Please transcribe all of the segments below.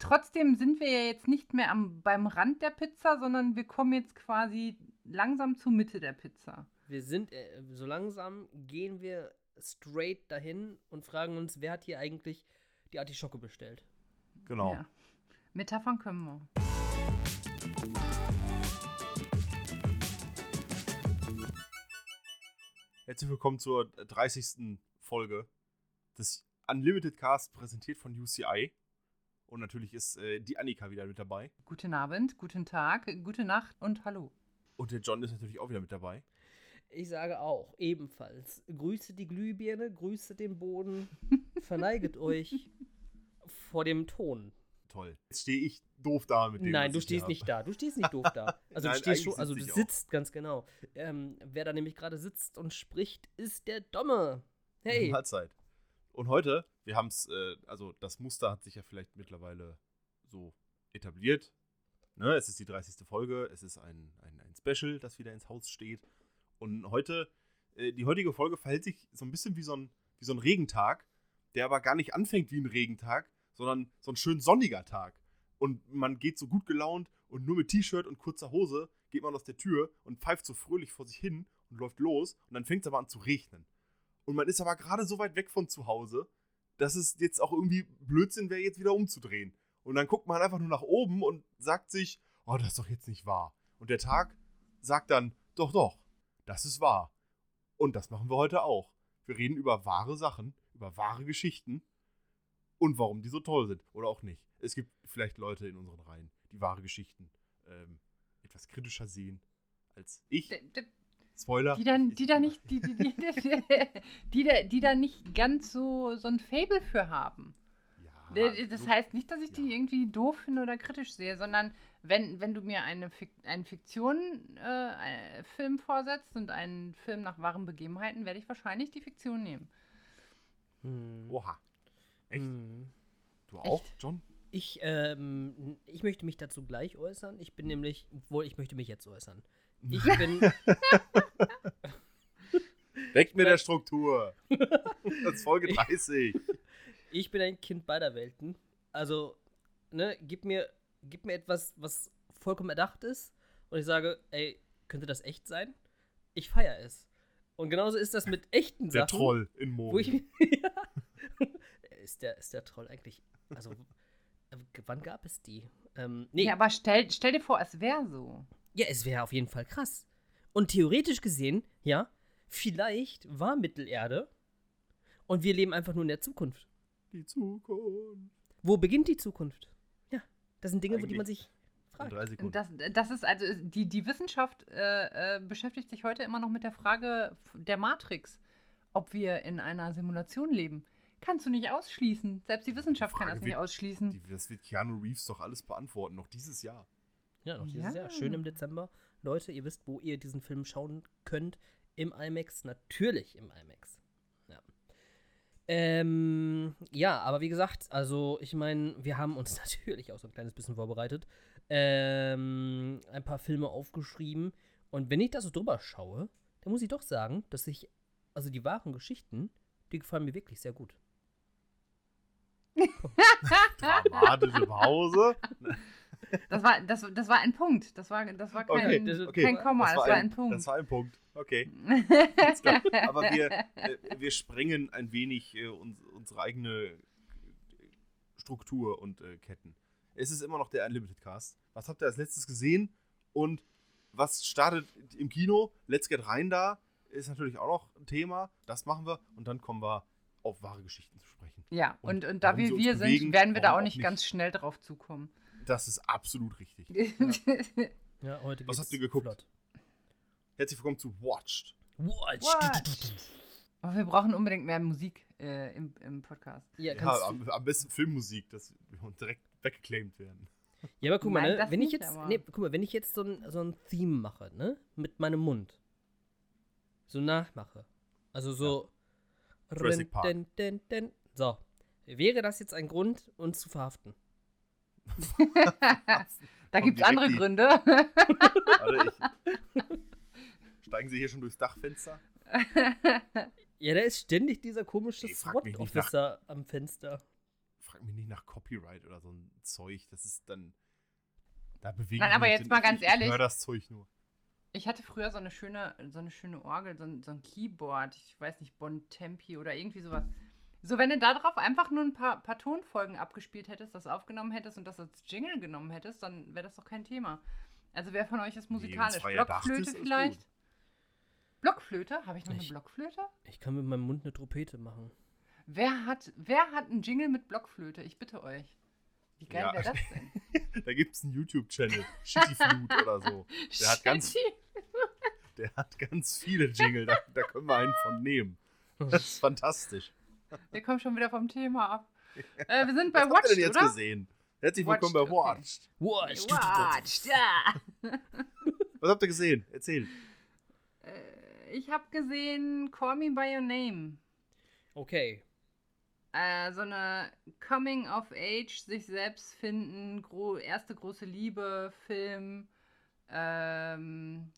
trotzdem sind wir ja jetzt nicht mehr am, beim Rand der Pizza, sondern wir kommen jetzt quasi langsam zur Mitte der Pizza. Wir sind, äh, so langsam gehen wir straight dahin und fragen uns, wer hat hier eigentlich die Artischocke bestellt? Genau. Ja. Metaphern können wir. Herzlich willkommen zur 30. Folge des Unlimited Cast, präsentiert von UCI. Und natürlich ist äh, die Annika wieder mit dabei. Guten Abend, guten Tag, gute Nacht und hallo. Und der John ist natürlich auch wieder mit dabei. Ich sage auch, ebenfalls. Grüße die Glühbirne, grüße den Boden, verneiget euch vor dem Ton. Toll. Jetzt stehe ich doof da mit dem. Nein, was du ich stehst hier nicht hab. da. Du stehst nicht doof da. Also Nein, du stehst schon, also du sitze ich auch. sitzt ganz genau. Ähm, wer da nämlich gerade sitzt und spricht, ist der Domme. Hey. Mahlzeit. Und heute, wir haben es, äh, also das Muster hat sich ja vielleicht mittlerweile so etabliert. Ne? Es ist die 30. Folge, es ist ein, ein, ein Special, das wieder ins Haus steht. Und heute, äh, die heutige Folge verhält sich so ein bisschen wie so ein, wie so ein Regentag, der aber gar nicht anfängt wie ein Regentag, sondern so ein schön sonniger Tag. Und man geht so gut gelaunt und nur mit T-Shirt und kurzer Hose geht man aus der Tür und pfeift so fröhlich vor sich hin und läuft los und dann fängt es aber an zu regnen. Und man ist aber gerade so weit weg von zu Hause, dass es jetzt auch irgendwie Blödsinn wäre, jetzt wieder umzudrehen. Und dann guckt man einfach nur nach oben und sagt sich, oh, das ist doch jetzt nicht wahr. Und der Tag sagt dann, doch, doch, das ist wahr. Und das machen wir heute auch. Wir reden über wahre Sachen, über wahre Geschichten und warum die so toll sind oder auch nicht. Es gibt vielleicht Leute in unseren Reihen, die wahre Geschichten ähm, etwas kritischer sehen als ich. D- Spoiler. Die dann, die da nicht, die, die, die, die, die, da, die da nicht ganz so, so ein Fable für haben. Ja, D- Das heißt nicht, dass ich die ja. irgendwie doof finde oder kritisch sehe, sondern wenn, wenn du mir eine Fik einen Fiktion-Film äh, Film vorsetzt und einen Film nach wahren Begebenheiten, werde ich wahrscheinlich die Fiktion nehmen. Hm. Oha. Echt? Hm. Du auch, Echt? John? Ich, ähm, ich möchte mich dazu gleich äußern. Ich bin nämlich, wohl, ich möchte mich jetzt äußern. Ich bin, Weg mit der Struktur. Das ist Folge 30. ich bin ein Kind beider Welten. Also, ne, gib mir, gib mir etwas, was vollkommen erdacht ist. Und ich sage, ey, könnte das echt sein? Ich feiere es. Und genauso ist das mit echten Der Sachen. Troll in ich, ja. ist, der, ist der Troll eigentlich, also, wann gab es die? Ähm, nee, Ja, aber stell, stell dir vor, es wäre so. Ja, es wäre auf jeden Fall krass. Und theoretisch gesehen, ja, vielleicht war Mittelerde und wir leben einfach nur in der Zukunft. Die Zukunft. Wo beginnt die Zukunft? Ja, das sind Dinge, wo die Eigentlich man sich In fragt. drei Sekunden. Das, das ist also, die, die Wissenschaft äh, äh, beschäftigt sich heute immer noch mit der Frage der Matrix, ob wir in einer Simulation leben. Kannst du nicht ausschließen. Selbst die Wissenschaft kann Frage das nicht wird- ausschließen. Die, das wird Keanu Reeves doch alles beantworten, noch dieses Jahr. Ja, noch dieses Ja. Jahr. Schön im Dezember. Leute, ihr wisst, wo ihr diesen Film schauen könnt. Im IMAX, natürlich im IMAX. Ja. Ähm, ja, aber wie gesagt, also ich meine, wir haben uns natürlich auch so ein kleines bisschen vorbereitet. Ähm, ein paar Filme aufgeschrieben. Und wenn ich da so drüber schaue, dann muss ich doch sagen, dass ich, also die wahren Geschichten, die gefallen mir wirklich sehr gut. Dramatische Pause. Das war, das, das war ein Punkt. Das war, das war kein, Okay, das- okay. kein Komma, das war, ein, Punkt. Das war ein Punkt. Okay. Aber wir, äh, wir sprengen ein wenig äh, uns, unsere eigene Struktur und äh, Ketten. Es ist immer noch der Unlimited Cast. Was habt ihr als letztes gesehen? Und was startet im Kino? Let's Get Rein da ist natürlich auch noch ein Thema. Das machen wir. Und dann kommen wir auf wahre Geschichten zu sprechen. ja, Und und, und da wir wir bewegen, sind, werden wir da auch auch nicht nicht. ganz schnell drauf zukommen. Das ist absolut richtig. Ja, heute Was habt ihr geguckt? flott. Herzlich willkommen zu Watched. Watch. Watch. Aber wir brauchen unbedingt mehr Musik äh, im, im Podcast. Ja, Ja, am, am besten Filmmusik, dass wir direkt weggeclaimt werden. Ja, aber guck mal, Nein, ne? das wenn ich jetzt, nee, guck mal, wenn ich jetzt so ein, so ein Theme mache, ne, mit meinem Mund, so nachmache, also so, Jurassic Park. Den, den, den, so, wäre das jetzt ein Grund, uns zu verhaften? Da gibt es andere die- Gründe. Warte, ich, steigen Sie hier schon durchs Dachfenster? Ja, da ist ständig dieser komische SWAT-Officer am Fenster. frag mich nicht nach Copyright oder so ein Zeug. Das ist dann. Da bewegen Nein, aber mich jetzt mal ganz ich, ehrlich. Ich höre das Zeug nur. Ich hatte früher so eine schöne, so eine schöne Orgel, so ein, so ein Keyboard, ich weiß nicht, Bontempi oder irgendwie sowas. So, wenn du da drauf einfach nur ein paar, paar Tonfolgen abgespielt hättest, das aufgenommen hättest und das als Jingle genommen hättest, dann wäre das doch kein Thema. Also wer von euch ist musikalisch? Blockflöte ist vielleicht? Blockflöte? Habe ich noch Ich- eine Blockflöte? Ich kann mit meinem Mund eine Trompete machen. Wer hat, wer hat einen Jingle mit Blockflöte? Ich bitte euch. Wie geil Ja. wäre das denn? Da gibt es einen YouTube-Channel, Shitty Flute oder so. Der hat ganz-. Der hat ganz viele Jingle, da, da können wir einen von nehmen. Das ist fantastisch. Wir kommen schon wieder vom Thema ab. Äh, wir sind bei Was habt ihr Watch, denn jetzt oder? gesehen? Herzlich willkommen bei Watched, okay. Watched. Watch. Watch, ja. Was habt ihr gesehen? Erzähl. Äh, Ich habe gesehen Call Me By Your Name. Okay. Äh, so eine Coming of Age, sich selbst finden, gro erste große Liebe, Film. Ähm,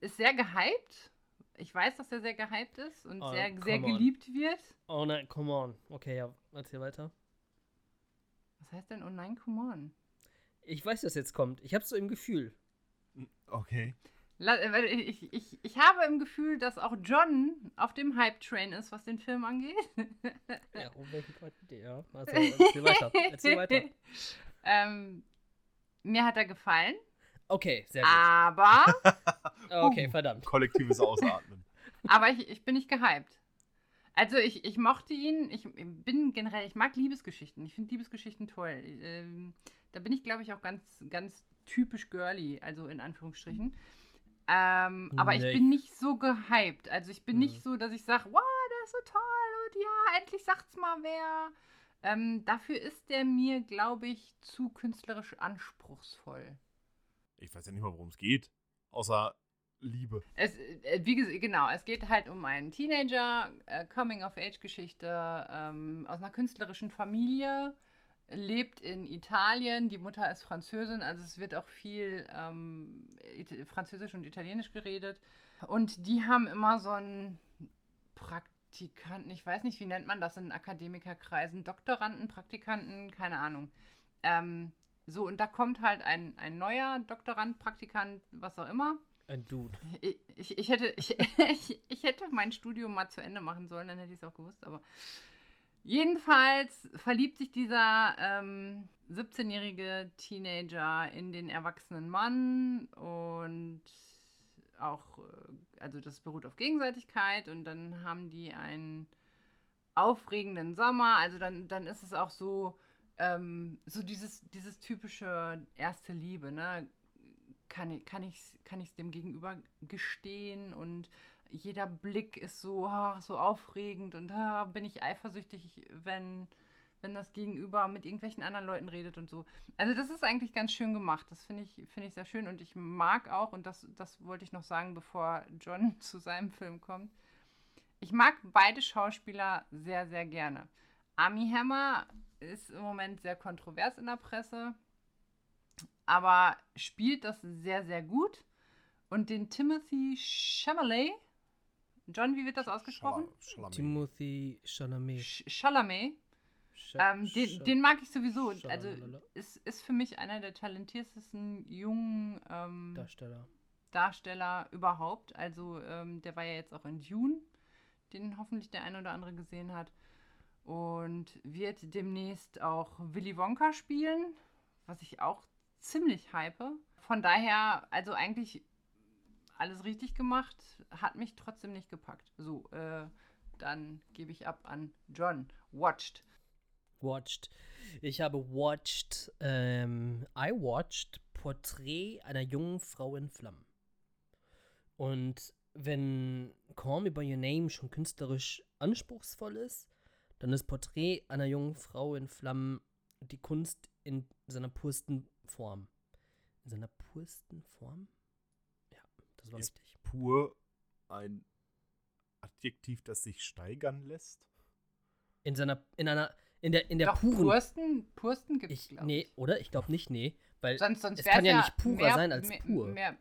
ist sehr gehypt. Ich weiß, dass er sehr gehypt ist und Oh, sehr, sehr on. geliebt wird. Oh nein, come on. Okay, ja, erzähl weiter. Was heißt denn, oh nein, come on? Ich weiß, dass jetzt kommt. Ich hab's so im Gefühl. Okay. Äh, ich, ich, ich habe im Gefühl, dass auch John auf dem Hype-Train ist, was den Film angeht. Ja, um welchen Gott? Ja, also erzähl weiter. Erzähl weiter. ähm, mir hat er gefallen, Okay, sehr gut. aber, Okay, verdammt. Kollektives Ausatmen. aber ich, ich bin nicht gehypt. Also ich, ich mochte ihn, ich bin generell, ich mag Liebesgeschichten. Ich finde Liebesgeschichten toll. Ähm, da bin ich, glaube ich, auch ganz, ganz typisch girly, also in Anführungsstrichen. Ähm, aber ich bin nicht so gehypt. Also ich bin Mhm. nicht so, dass ich sage, wow, der ist so toll und ja, endlich sagt's mal wer. Ähm, dafür ist der mir, glaube ich, zu künstlerisch anspruchsvoll. Ich weiß ja nicht mal, worum es geht. Außer Liebe. Es, äh, wie genau, es geht halt um einen Teenager, äh, Coming-of-Age-Geschichte ähm, aus einer künstlerischen Familie, lebt in Italien, die Mutter ist Französin, also es wird auch viel ähm, Französisch und Italienisch geredet. Und die haben immer so einen Praktikanten, ich weiß nicht, wie nennt man das in Akademikerkreisen, Doktoranden, Praktikanten, keine Ahnung. Ähm, so, und da kommt halt ein, ein neuer Doktorand, Praktikant, was auch immer. Ein Dude. Ich, ich, ich, hätte, ich, ich, ich hätte mein Studium mal zu Ende machen sollen, dann hätte ich es auch gewusst. Aber jedenfalls verliebt sich dieser ähm, 17-jährige Teenager in den erwachsenen Mann und auch, äh, also das beruht auf Gegenseitigkeit und dann haben die einen aufregenden Sommer. Also dann, dann ist es auch so, ähm, so dieses, dieses typische erste Liebe, ne? kann ich ich's, kann ich's dem Gegenüber gestehen und jeder Blick ist so ah, so aufregend und ah, bin ich eifersüchtig, wenn wenn das Gegenüber mit irgendwelchen anderen Leuten redet und so. Also das ist eigentlich ganz schön gemacht. Das finde ich finde ich sehr schön und ich mag auch und das das wollte ich noch sagen, bevor John zu seinem Film kommt. Ich mag beide Schauspieler sehr sehr gerne. Armie Hammer ist im Moment sehr kontrovers in der Presse aber spielt das sehr, sehr gut. Und den Timothy Chalamet, John, wie wird das ausgesprochen? Schalamet. Timothy Chalamet. Ch- Chalamet, ähm, den, den mag ich sowieso. Also ist, ist für mich einer der talentiertesten jungen ähm, Darsteller. Darsteller überhaupt. Also ähm, der war ja jetzt auch in Dune, den hoffentlich der eine oder andere gesehen hat. Und wird demnächst auch Willy Wonka spielen, was ich auch ziemlich hype. Von daher, also eigentlich alles richtig gemacht, hat mich trotzdem nicht gepackt. So, äh, dann gebe ich ab an John. Watched. Watched. Ich habe watched, ähm, I watched Porträt einer jungen Frau in Flammen. Und wenn Call Me By Your Name schon künstlerisch anspruchsvoll ist, dann ist Porträt einer jungen Frau in Flammen die Kunst in seiner pursten Form. In seiner pursten Form? Ja, das war Ist richtig. Pur ein Adjektiv, das sich steigern lässt. In seiner, in einer, in der, in der Doch, puren. Pursten, Pursten gibt es, glaube nee, oder? Ich glaube nicht, nee. Weil Sonst, sonst es kann ja nicht purer mehr, sein als mehr, pur. Mehr,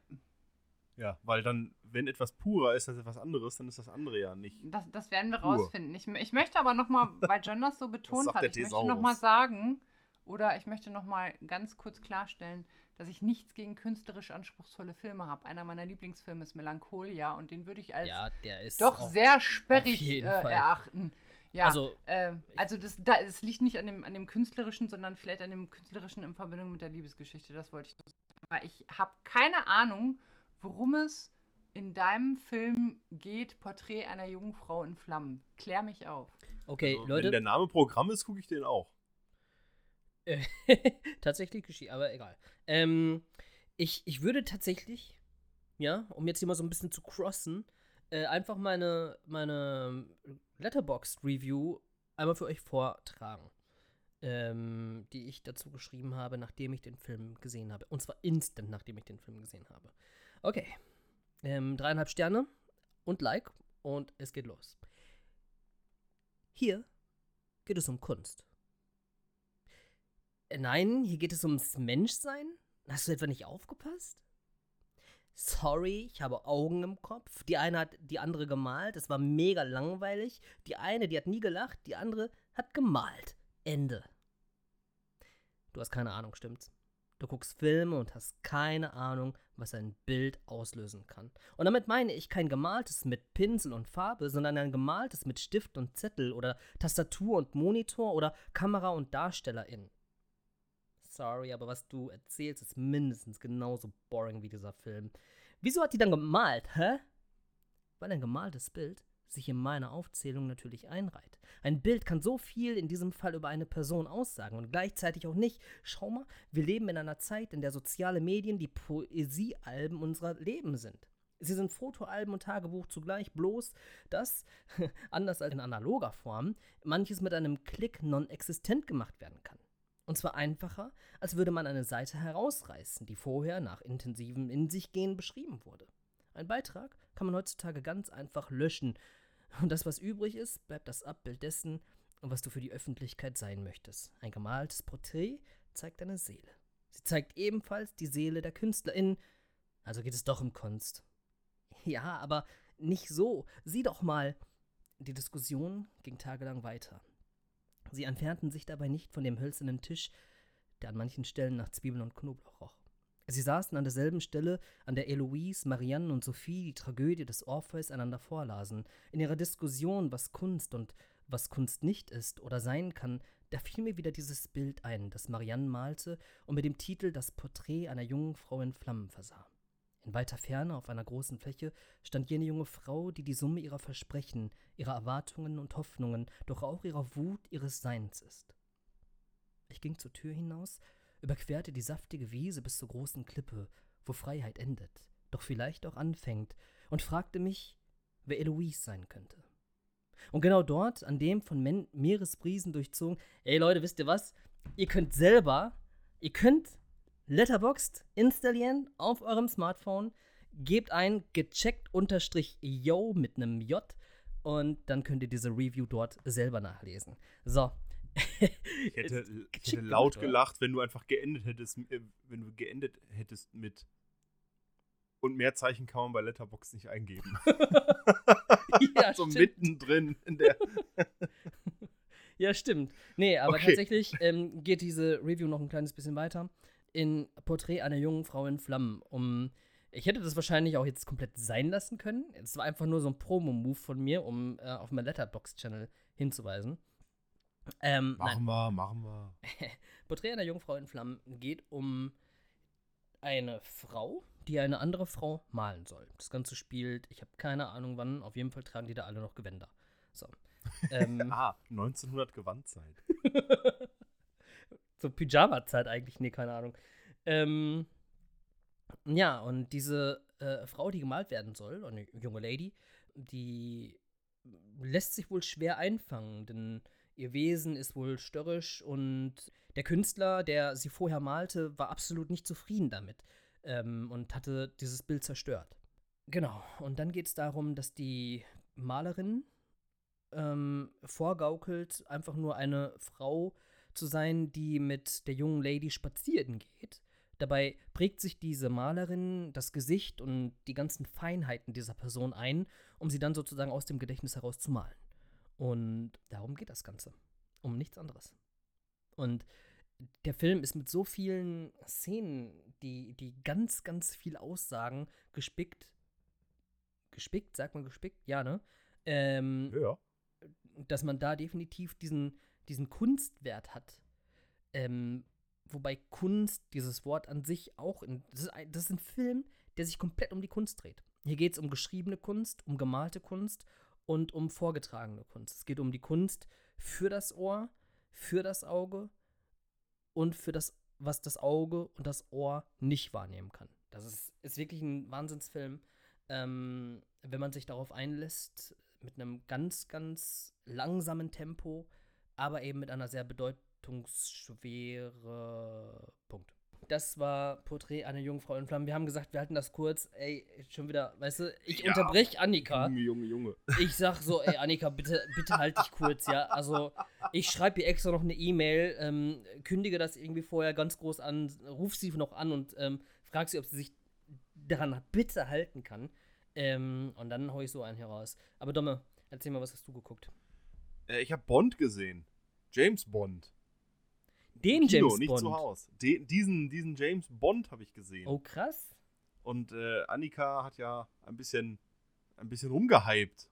Ja, weil dann wenn etwas purer ist als etwas anderes, dann ist das andere ja nicht. Das, das werden wir Pur. rausfinden. Ich, ich möchte aber nochmal, weil John das so betont sagt hat, ich möchte nochmal sagen, oder ich möchte nochmal ganz kurz klarstellen, dass ich nichts gegen künstlerisch anspruchsvolle Filme habe. Einer meiner Lieblingsfilme ist Melancholia und den würde ich als Ja, der ist doch auch- sehr sperrig äh, erachten. Ja, Also, äh, also das, da, es liegt nicht an dem, an dem Künstlerischen, sondern vielleicht an dem Künstlerischen in Verbindung mit der Liebesgeschichte. Das wollte ich nur sagen. Aber ich habe keine Ahnung, worum es in deinem Film geht, Porträt einer jungen Frau in Flammen. Klär mich auf. Okay, Also, Wenn Leute. der Name Programm ist, gucke ich den auch. Tatsächlich geschieht, aber egal. Ähm, ich, ich würde tatsächlich, ja, um jetzt hier mal so ein bisschen zu crossen, äh, einfach meine, meine Letterboxd-Review einmal für euch vortragen. Ähm, die ich dazu geschrieben habe, nachdem ich den Film gesehen habe. Und zwar instant, nachdem ich den Film gesehen habe. Okay. Ähm, dreieinhalb Sterne und Like und es geht los. Hier geht es um Kunst. Äh, Nein, hier geht es ums Menschsein. Hast du etwa nicht aufgepasst? Sorry, ich habe Augen im Kopf. Die eine hat die andere gemalt. Es war mega langweilig. Die eine, die hat nie gelacht. Die andere hat gemalt. Ende. Du hast keine Ahnung, stimmt's? Du guckst Filme und hast keine Ahnung, was ein Bild auslösen kann. Und damit meine ich kein gemaltes mit Pinsel und Farbe, sondern ein gemaltes mit Stift und Zettel oder Tastatur und Monitor oder Kamera und Darstellerin. Sorry, aber was du erzählst, ist mindestens genauso boring wie dieser Film. Wieso hat die dann gemalt, hä? Weil ein gemaltes Bild sich in meine Aufzählung natürlich einreiht. Ein Bild kann so viel in diesem Fall über eine Person aussagen und gleichzeitig auch nicht. Schau mal, wir leben in einer Zeit, in der soziale Medien die Poesiealben unserer Leben sind. Sie sind Fotoalben und Tagebuch zugleich, bloß dass, anders als in analoger Form, manches mit einem Klick non-existent gemacht werden kann. Und zwar einfacher, als würde man eine Seite herausreißen, die vorher nach intensivem In sich gehen beschrieben wurde. Ein Beitrag kann man heutzutage ganz einfach löschen. Und das, was übrig ist, bleibt das Abbild dessen, was du für die Öffentlichkeit sein möchtest. Ein gemaltes Porträt zeigt deine Seele. Sie zeigt ebenfalls die Seele der Künstlerin. Also geht es doch um Kunst. Ja, aber nicht so. Sieh doch mal. Die Diskussion ging tagelang weiter. Sie entfernten sich dabei nicht von dem hölzernen Tisch, der an manchen Stellen nach Zwiebeln und Knoblauch roch. Sie saßen an derselben Stelle, an der Eloise, Marianne und Sophie die Tragödie des Orpheus einander vorlasen. In ihrer Diskussion, was Kunst und was Kunst nicht ist oder sein kann, da fiel mir wieder dieses Bild ein, das Marianne malte und mit dem Titel Das Porträt einer jungen Frau in Flammen versah. In weiter Ferne, auf einer großen Fläche, stand jene junge Frau, die die Summe ihrer Versprechen, ihrer Erwartungen und Hoffnungen, doch auch ihrer Wut ihres Seins ist. Ich ging zur Tür hinaus, überquerte die saftige Wiese bis zur großen Klippe, wo Freiheit endet, doch vielleicht auch anfängt, und fragte mich, wer Eloise sein könnte. Und genau dort, an dem von Men Meeresbrisen durchzogen, ey Leute, wisst ihr was? Ihr könnt selber, ihr könnt Letterboxd installieren auf eurem Smartphone, gebt ein gecheckt unterstrich yo mit einem J und dann könnt ihr diese Review dort selber nachlesen. So. Ich hätte, ich hätte laut oder? gelacht, wenn du einfach geendet hättest, äh, wenn du geendet hättest mit und mehr Zeichen kann man bei Letterbox nicht eingeben. ja, so stimmt. mittendrin in der. Ja, stimmt. Nee, aber Okay. tatsächlich ähm, geht diese Review noch ein kleines bisschen weiter. In Porträt einer jungen Frau in Flammen. Um, ich hätte das wahrscheinlich auch jetzt komplett sein lassen können. Es war einfach nur so ein Promo-Move von mir, um äh, auf meinen Letterbox-Channel hinzuweisen. Ähm, nein. Machen wir, machen wir. Porträt einer jungen Frau in Flammen geht um eine Frau, die eine andere Frau malen soll. Das Ganze spielt, ich habe keine Ahnung wann, auf jeden Fall tragen die da alle noch Gewänder. So. Ähm, Ah, 1900 Gewandzeit. so Pyjama-Zeit eigentlich, nee, keine Ahnung. Ähm, ja, und diese äh, Frau, die gemalt werden soll, eine junge Lady, die lässt sich wohl schwer einfangen, denn ihr Wesen ist wohl störrisch und der Künstler, der sie vorher malte, war absolut nicht zufrieden damit ähm, und hatte dieses Bild zerstört. Genau, und dann geht es darum, dass die Malerin ähm, vorgaukelt, einfach nur eine Frau zu sein, die mit der jungen Lady spazieren geht. Dabei prägt sich diese Malerin das Gesicht und die ganzen Feinheiten dieser Person ein, um sie dann sozusagen aus dem Gedächtnis heraus zu malen. Und darum geht das Ganze. Um nichts anderes. Und der Film ist mit so vielen Szenen, die, die ganz, ganz viel aussagen, gespickt. Gespickt, sagt man gespickt? Ja, ne? Ähm, Ja. dass man da definitiv diesen, diesen Kunstwert hat. Ähm, wobei Kunst, dieses Wort an sich auch, in, das, ist ein, das ist ein Film, der sich komplett um die Kunst dreht. Hier geht es um geschriebene Kunst, um gemalte Kunst und um vorgetragene Kunst. Es geht um die Kunst für das Ohr, für das Auge und für das, was das Auge und das Ohr nicht wahrnehmen kann. Das ist, ist wirklich ein Wahnsinnsfilm. Ähm, wenn man sich darauf einlässt, mit einem ganz, ganz langsamen Tempo, aber eben mit einer sehr bedeutungsschwere Punkt. Das war Porträt einer jungen Frau in Flammen. Wir haben gesagt, wir halten das kurz. Ey, schon wieder, weißt du, ich Ja. unterbrech Annika. Junge, Junge, Junge. Ich sag so, ey, Annika, bitte, bitte halt dich kurz, ja. Also, ich schreibe ihr extra noch eine E-Mail, ähm, kündige das irgendwie vorher ganz groß an, ruf sie noch an und ähm, frag sie, ob sie sich daran bitte halten kann. Ähm, und dann hau ich so einen hier raus. Aber Domme, erzähl mal, was hast du geguckt? Äh, ich habe Bond gesehen. James Bond. Den Kino, James nicht Bond. zu Hause. Den, diesen, diesen James Bond habe ich gesehen. Oh, krass. Und äh, Annika hat ja ein bisschen, ein bisschen rumgehypt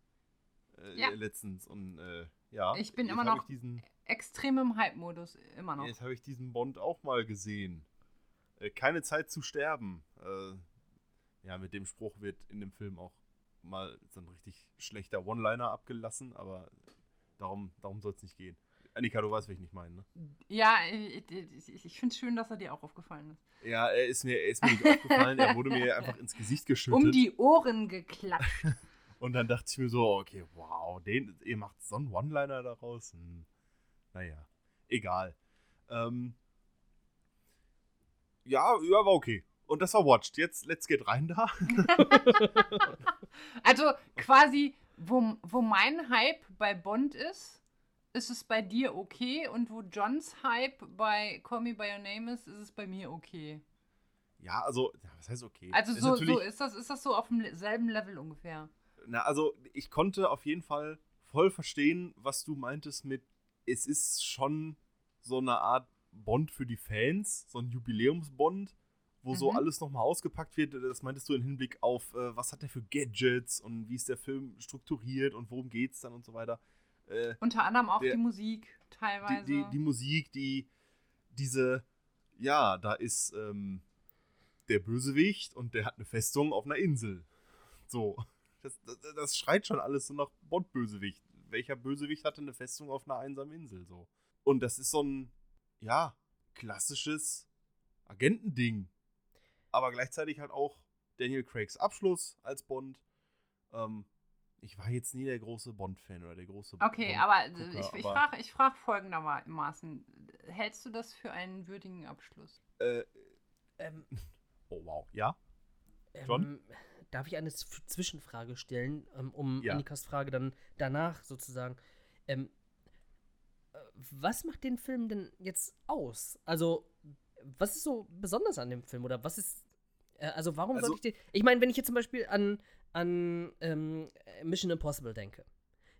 äh, Ja. letztens. Und äh, ja, Ich bin immer noch- diesen, Extrem im Hype-Modus, immer noch. jetzt habe ich diesen Bond auch mal gesehen. Äh, keine Zeit zu sterben. Äh, ja, mit dem Spruch wird in dem Film auch mal so ein richtig schlechter One-Liner abgelassen, aber darum, darum soll es nicht gehen. Annika, du weißt, was ich nicht meine, ne? Ja, ich, ich, ich finde es schön, dass er dir auch aufgefallen ist. Ja, er ist mir, er ist mir nicht aufgefallen, er wurde mir einfach ins Gesicht geschüttet. Um die Ohren geklatscht. Und dann dachte ich mir so, okay, wow, den, ihr macht so einen One-Liner daraus. Hm, naja, egal. Ähm, ja, ja, war okay. Und das war Watched. Jetzt, let's get rein da. Also quasi, wo, wo mein Hype bei Bond ist, ist es bei dir okay. Und wo Johns Hype bei Call Me By Your Name ist, ist es bei mir okay. Ja, also, ja, was heißt okay? Also Ist so, natürlich- so ist das, ist das so auf demselben Level ungefähr. Na, also, ich konnte auf jeden Fall voll verstehen, was du meintest mit, es ist schon so eine Art Bond für die Fans, so ein Jubiläumsbond, wo so Mhm. alles nochmal ausgepackt wird. Das meintest du im Hinblick auf, äh, was hat der für Gadgets und wie ist der Film strukturiert und worum geht's dann und so weiter. Äh, Unter anderem auch Der- die Musik die, teilweise. die, die Musik, die, diese, ja, da ist ähm, der Bösewicht und der hat eine Festung auf einer Insel. So. Das, das, das schreit schon alles so nach Bond-Bösewicht. Welcher Bösewicht hatte eine Festung auf einer einsamen Insel? So. Und das ist so ein, ja, klassisches Agentending. Aber gleichzeitig halt auch Daniel Craigs Abschluss als Bond. Ähm, ich war jetzt nie der große Bond-Fan oder der große Okay, Bond- aber Gucker, ich, ich frage ich frag folgendermaßen. Hältst du das für einen würdigen Abschluss? Äh, Ähm, oh wow, ja? ähm, John? darf ich eine Z- Zwischenfrage stellen, ähm, um Ja. Annikas Frage dann danach sozusagen. Ähm, äh, was macht den Film denn jetzt aus? Also, was ist so besonders an dem Film? Oder was ist. Äh, also, warum Also- sollte ich den. Ich meine, wenn ich jetzt zum Beispiel an, an ähm, Mission Impossible denke,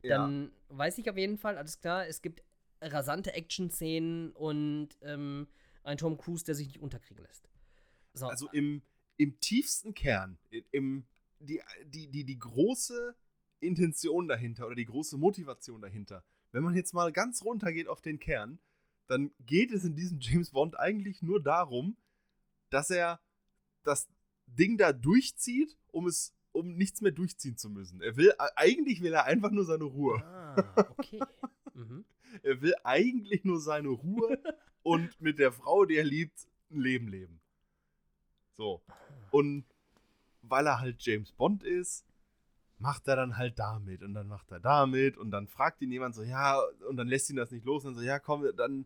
dann weiß ich auf jeden Fall, alles klar, es gibt rasante Action-Szenen und ähm, ein Tom Cruise, der sich nicht unterkriegen lässt. So, Also im, im tiefsten Kern, im, die, die, die, die große Intention dahinter oder die große Motivation dahinter, wenn man jetzt mal ganz runter geht auf den Kern, dann geht es in diesem James Bond eigentlich nur darum, dass er das Ding da durchzieht, um es um nichts mehr durchziehen zu müssen. Er will eigentlich will er einfach nur seine Ruhe. Ah, okay. mhm. Er will eigentlich nur seine Ruhe und mit der Frau, die er liebt, ein Leben leben. So. Und weil er halt James Bond ist, macht er dann halt damit und dann macht er damit und dann fragt ihn jemand so, ja, und dann lässt ihn das nicht los und dann so, ja, komm, dann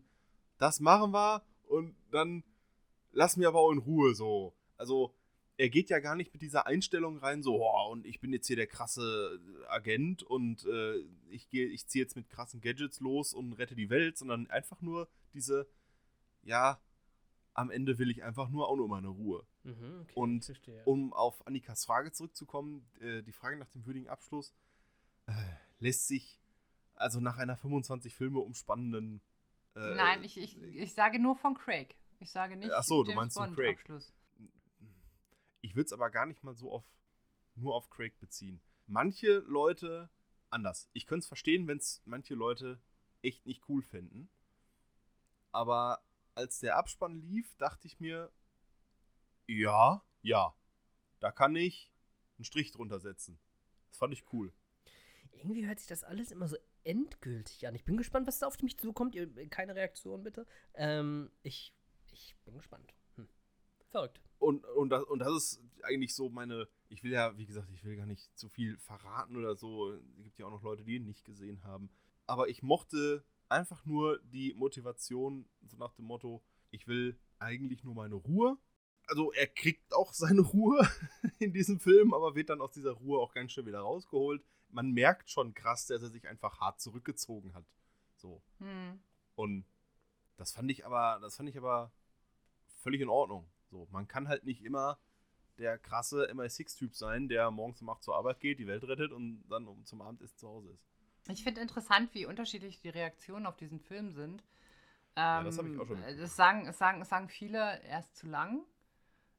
das machen wir und dann lass mir aber auch in Ruhe so. Also, er geht ja gar nicht mit dieser Einstellung rein, so, oh, und ich bin jetzt hier der krasse Agent und äh, ich gehe, ich ziehe jetzt mit krassen Gadgets los und rette die Welt, sondern einfach nur diese, ja, am Ende will ich einfach nur auch nur meine Ruhe. Mhm, okay, Und verstehe. Um auf Annikas Frage zurückzukommen, äh, die Frage nach dem würdigen Abschluss äh, lässt sich also nach einer 25 Filme umspannenden. Äh, Nein, ich, ich, ich sage nur von Craig. Ich sage nicht Ach so, du meinst von Craig. Abschluss. Ich würde es aber gar nicht mal so auf nur auf Craig beziehen. Manche Leute anders. Ich könnte es verstehen, wenn es manche Leute echt nicht cool finden. Aber als der Abspann lief, dachte ich mir, ja, ja, da kann ich einen Strich drunter setzen. Das fand ich cool. Irgendwie hört sich das alles immer so endgültig an. Ich bin gespannt, was da auf mich zukommt. Keine Reaktion bitte. Ähm, ich, ich bin gespannt. Hm. Verrückt. Und, und, das, und das ist eigentlich so meine. Ich will ja, wie gesagt, ich will gar nicht zu viel verraten oder so. Es gibt ja auch noch Leute, die ihn nicht gesehen haben. Aber ich mochte einfach nur die Motivation, so nach dem Motto: Ich will eigentlich nur meine Ruhe. Also, er kriegt auch seine Ruhe in diesem Film, aber wird dann aus dieser Ruhe auch ganz schnell wieder rausgeholt. Man merkt schon krass, dass er sich einfach hart zurückgezogen hat. So. Hm. Und das fand ich aber, das fand ich aber völlig in Ordnung. So, man kann halt nicht immer der krasse MI6-Typ sein, der morgens um 8 zur Arbeit geht, die Welt rettet und dann um zum Abendessen zu Hause ist. Ich finde interessant, wie unterschiedlich die Reaktionen auf diesen Film sind. Ja, das hab ich auch schon Ähm. Das sagen, es sagen, es sagen viele, er ist zu lang.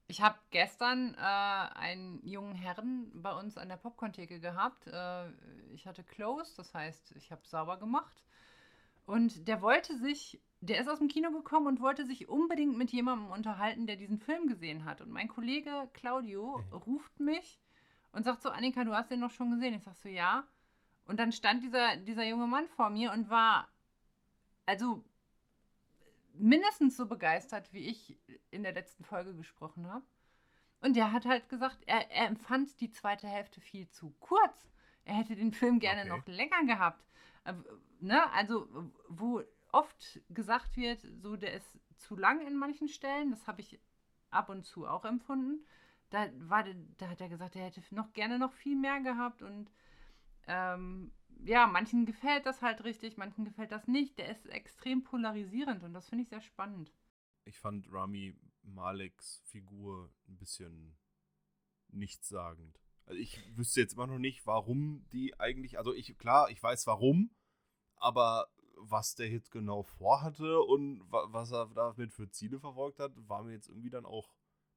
Ich habe gestern äh, einen jungen Herrn bei uns an der Popcorn-Theke gehabt. Äh, ich hatte closed, das heißt, ich habe sauber gemacht. Und der wollte sich, der ist aus dem Kino gekommen und wollte sich unbedingt mit jemandem unterhalten, der diesen Film gesehen hat. Und mein Kollege Claudio ruft mich und sagt so, Annika, du hast den noch schon gesehen. Ich sag so, ja. Und dann stand dieser, dieser junge Mann vor mir und war, also mindestens so begeistert, wie ich in der letzten Folge gesprochen habe. Und der hat halt gesagt, er, er empfand die zweite Hälfte viel zu kurz. Er hätte den Film gerne Okay. noch länger gehabt. Äh, ne? Also, wo oft gesagt wird, so der ist zu lang in manchen Stellen, das habe ich ab und zu auch empfunden. Da, war, da hat er gesagt, er hätte noch gerne noch viel mehr gehabt und ähm, ja, manchen gefällt das halt richtig, manchen gefällt das nicht. Der ist extrem polarisierend und das finde ich sehr spannend. Ich fand Rami Maleks Figur ein bisschen nichtssagend. Also ich wüsste jetzt immer noch nicht, warum die eigentlich, also ich, klar, ich weiß warum, aber was der jetzt genau vorhatte und wa was er damit für Ziele verfolgt hat, war mir jetzt irgendwie dann auch,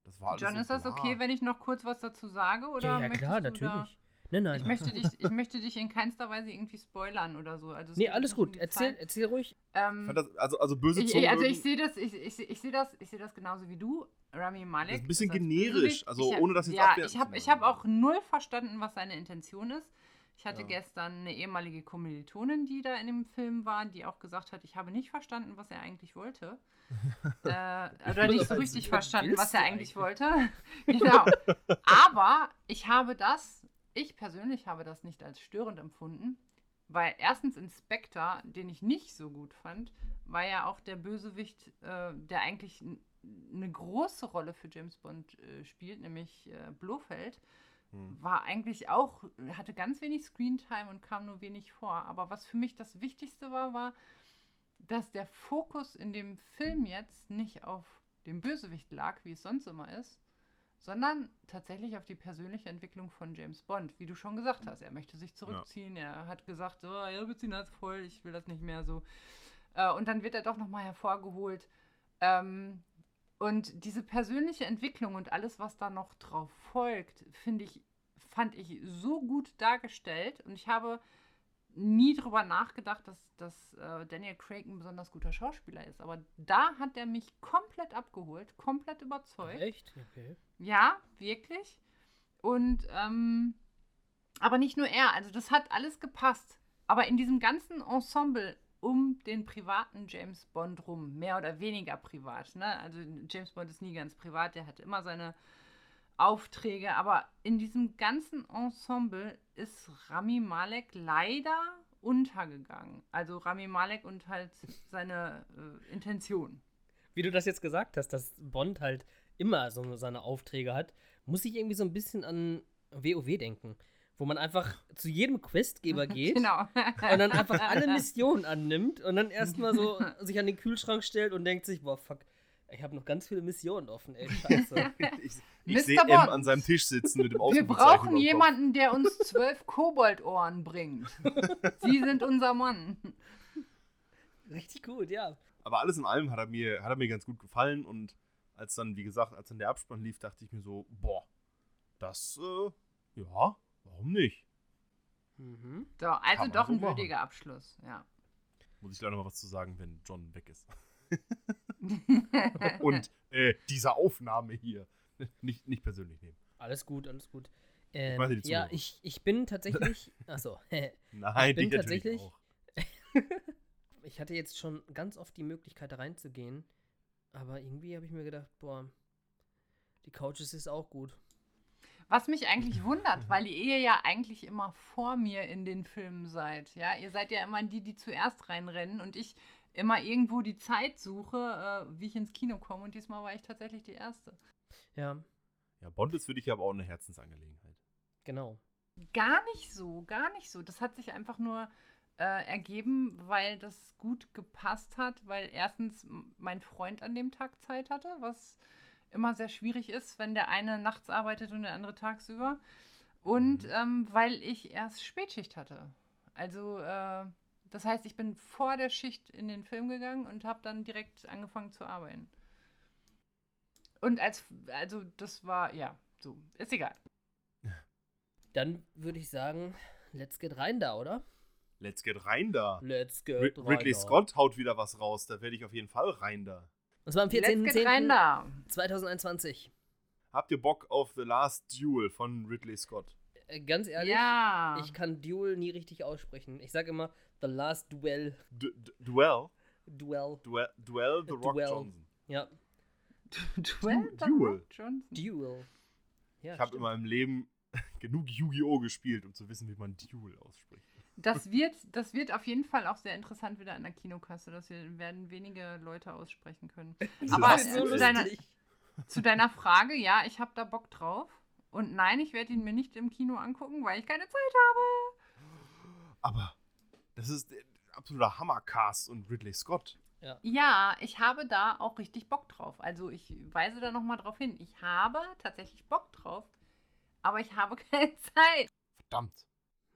das war alles John, so ist das okay, wenn ich noch kurz was dazu sage? Oder ja, ja, klar, natürlich. Nein, nein. Ich möchte, dich, ich möchte dich in keinster Weise irgendwie spoilern oder so. Also es nee, alles gut. Erzähl, Zeit. erzähl ruhig. Ähm, das, also, also böse ich, Zungen also ich sehe das, ich, ich, ich sehe das, ich sehe das genauso wie du, Rami Malek. Das ist ein bisschen als generisch, also ich, ohne das jetzt Ja, abwerten ich zu habe ich wollen. hab auch null verstanden, was seine Intention ist. Ich hatte Ja. gestern eine ehemalige Kommilitonin, die da in dem Film war, die auch gesagt hat, ich habe nicht verstanden, was er eigentlich wollte. äh, oder nicht so richtig verstanden, was er eigentlich eigentlich? wollte. genau. Aber ich habe das, ich persönlich habe das nicht als störend empfunden, weil erstens Inspector, den ich nicht so gut fand, war ja auch der Bösewicht, äh, der eigentlich eine große Rolle für James Bond äh, spielt, nämlich äh, Blofeld, Hm. war eigentlich auch, hatte ganz wenig Screentime und kam nur wenig vor. Aber was für mich das Wichtigste war, war, dass der Fokus in dem Film jetzt nicht auf dem Bösewicht lag, wie es sonst immer ist, sondern tatsächlich auf die persönliche Entwicklung von James Bond. Wie du schon gesagt hast, er möchte sich zurückziehen. Er hat gesagt, so, ja, Benzin ist voll, ich will das nicht mehr so. Äh, und dann wird er doch nochmal hervorgeholt. Ähm, und diese persönliche Entwicklung und alles, was da noch drauf folgt, finde ich, fand ich so gut dargestellt. Und ich habe nie drüber nachgedacht, dass, dass äh, Daniel Craig ein besonders guter Schauspieler ist. Aber da hat er mich komplett abgeholt, komplett überzeugt. Echt? Okay. Ja, wirklich. Und, ähm, aber nicht nur er, also das hat alles gepasst. Aber in diesem ganzen Ensemble um den privaten James Bond rum, mehr oder weniger privat. Ne? Also James Bond ist nie ganz privat, der hat immer seine Aufträge, aber in diesem ganzen Ensemble ist Rami Malek leider untergegangen. Also Rami Malek und halt seine äh, Intention. Wie du das jetzt gesagt hast, dass Bond halt immer so seine Aufträge hat, muss ich irgendwie so ein bisschen an WoW denken. Wo man einfach zu jedem Questgeber geht Genau. und dann einfach alle Missionen annimmt und dann erstmal so sich an den Kühlschrank stellt und denkt sich, boah, fuck, Ich habe noch ganz viele Missionen offen, ey, scheiße. ich ich sehe M an seinem Tisch sitzen mit dem Wir brauchen jemanden, der uns zwölf Koboldohren bringt. Sie sind unser Mann. Richtig gut, ja. Aber alles in allem hat er mir, hat er mir ganz gut gefallen und als dann, wie gesagt, als dann der Abspann lief, dachte ich mir so, boah, das, äh, ja, warum nicht? Mhm. So, also doch ein machen. würdiger Abschluss, ja. Muss ich leider noch mal was zu sagen, wenn John weg ist. Und äh, diese Aufnahme hier. Nicht, nicht persönlich nehmen. Alles gut, alles gut. Ähm, meine die ja, ich, ich bin tatsächlich. Achso. Nein, bin die natürlich tatsächlich- auch. ich hatte jetzt schon ganz oft die Möglichkeit, da reinzugehen. Aber irgendwie habe ich mir gedacht, boah, die Couches ist auch gut. Was mich eigentlich wundert, weil ihr ja eigentlich immer vor mir in den Filmen seid. Ja, ihr seid ja immer die, die zuerst reinrennen und ich immer irgendwo die Zeit suche, äh, wie ich ins Kino komme. Und diesmal war ich tatsächlich die Erste. Ja, Ja, Bond ist für dich aber auch eine Herzensangelegenheit. genau. Gar nicht so, gar nicht so. Das hat sich einfach nur äh, ergeben, weil das gut gepasst hat, weil erstens mein Freund an dem Tag Zeit hatte, was immer sehr schwierig ist, wenn der eine nachts arbeitet und der andere tagsüber. Und Mhm. ähm, weil ich erst Spätschicht hatte. Also, äh, das heißt, ich bin vor der Schicht in den Film gegangen und habe dann direkt angefangen zu arbeiten. Und als, also das war, ja, so, ist egal. Dann würde ich sagen, let's get rein da, oder? Let's get rein da. Let's get Rid rein Ridley da. Scott haut wieder was raus. Da werde ich auf jeden Fall rein da. Das war am Let's get rein 14.10.2021. da. 2021. Habt ihr Bock auf The Last Duel von Ridley Scott? Äh, ganz ehrlich, Ja. ich kann Duel nie richtig aussprechen. Ich sage immer The Last Duel. Du du Duell? Duel. Duell, Duell The Rock Duell. Johnson. Ja, Duell? Du- Duel. Johnson. Duel. Ja, Ich habe in meinem Leben genug Yu-Gi-Oh! gespielt, um zu wissen, wie man Duel ausspricht. Das wird, das wird auf jeden Fall auch sehr interessant wieder an der Kinokasse. Das wir- werden wenige Leute aussprechen können. Aber Das ist zu, deiner, zu deiner Frage, ja, ich habe da Bock drauf. Und nein, ich werde ihn mir nicht im Kino angucken, weil ich keine Zeit habe. Aber das ist der absoluter Hammercast und Ridley Scott. Ja, ich habe da auch richtig Bock drauf. Also ich weise da nochmal drauf hin. Ich habe tatsächlich Bock drauf, aber ich habe keine Zeit. Verdammt.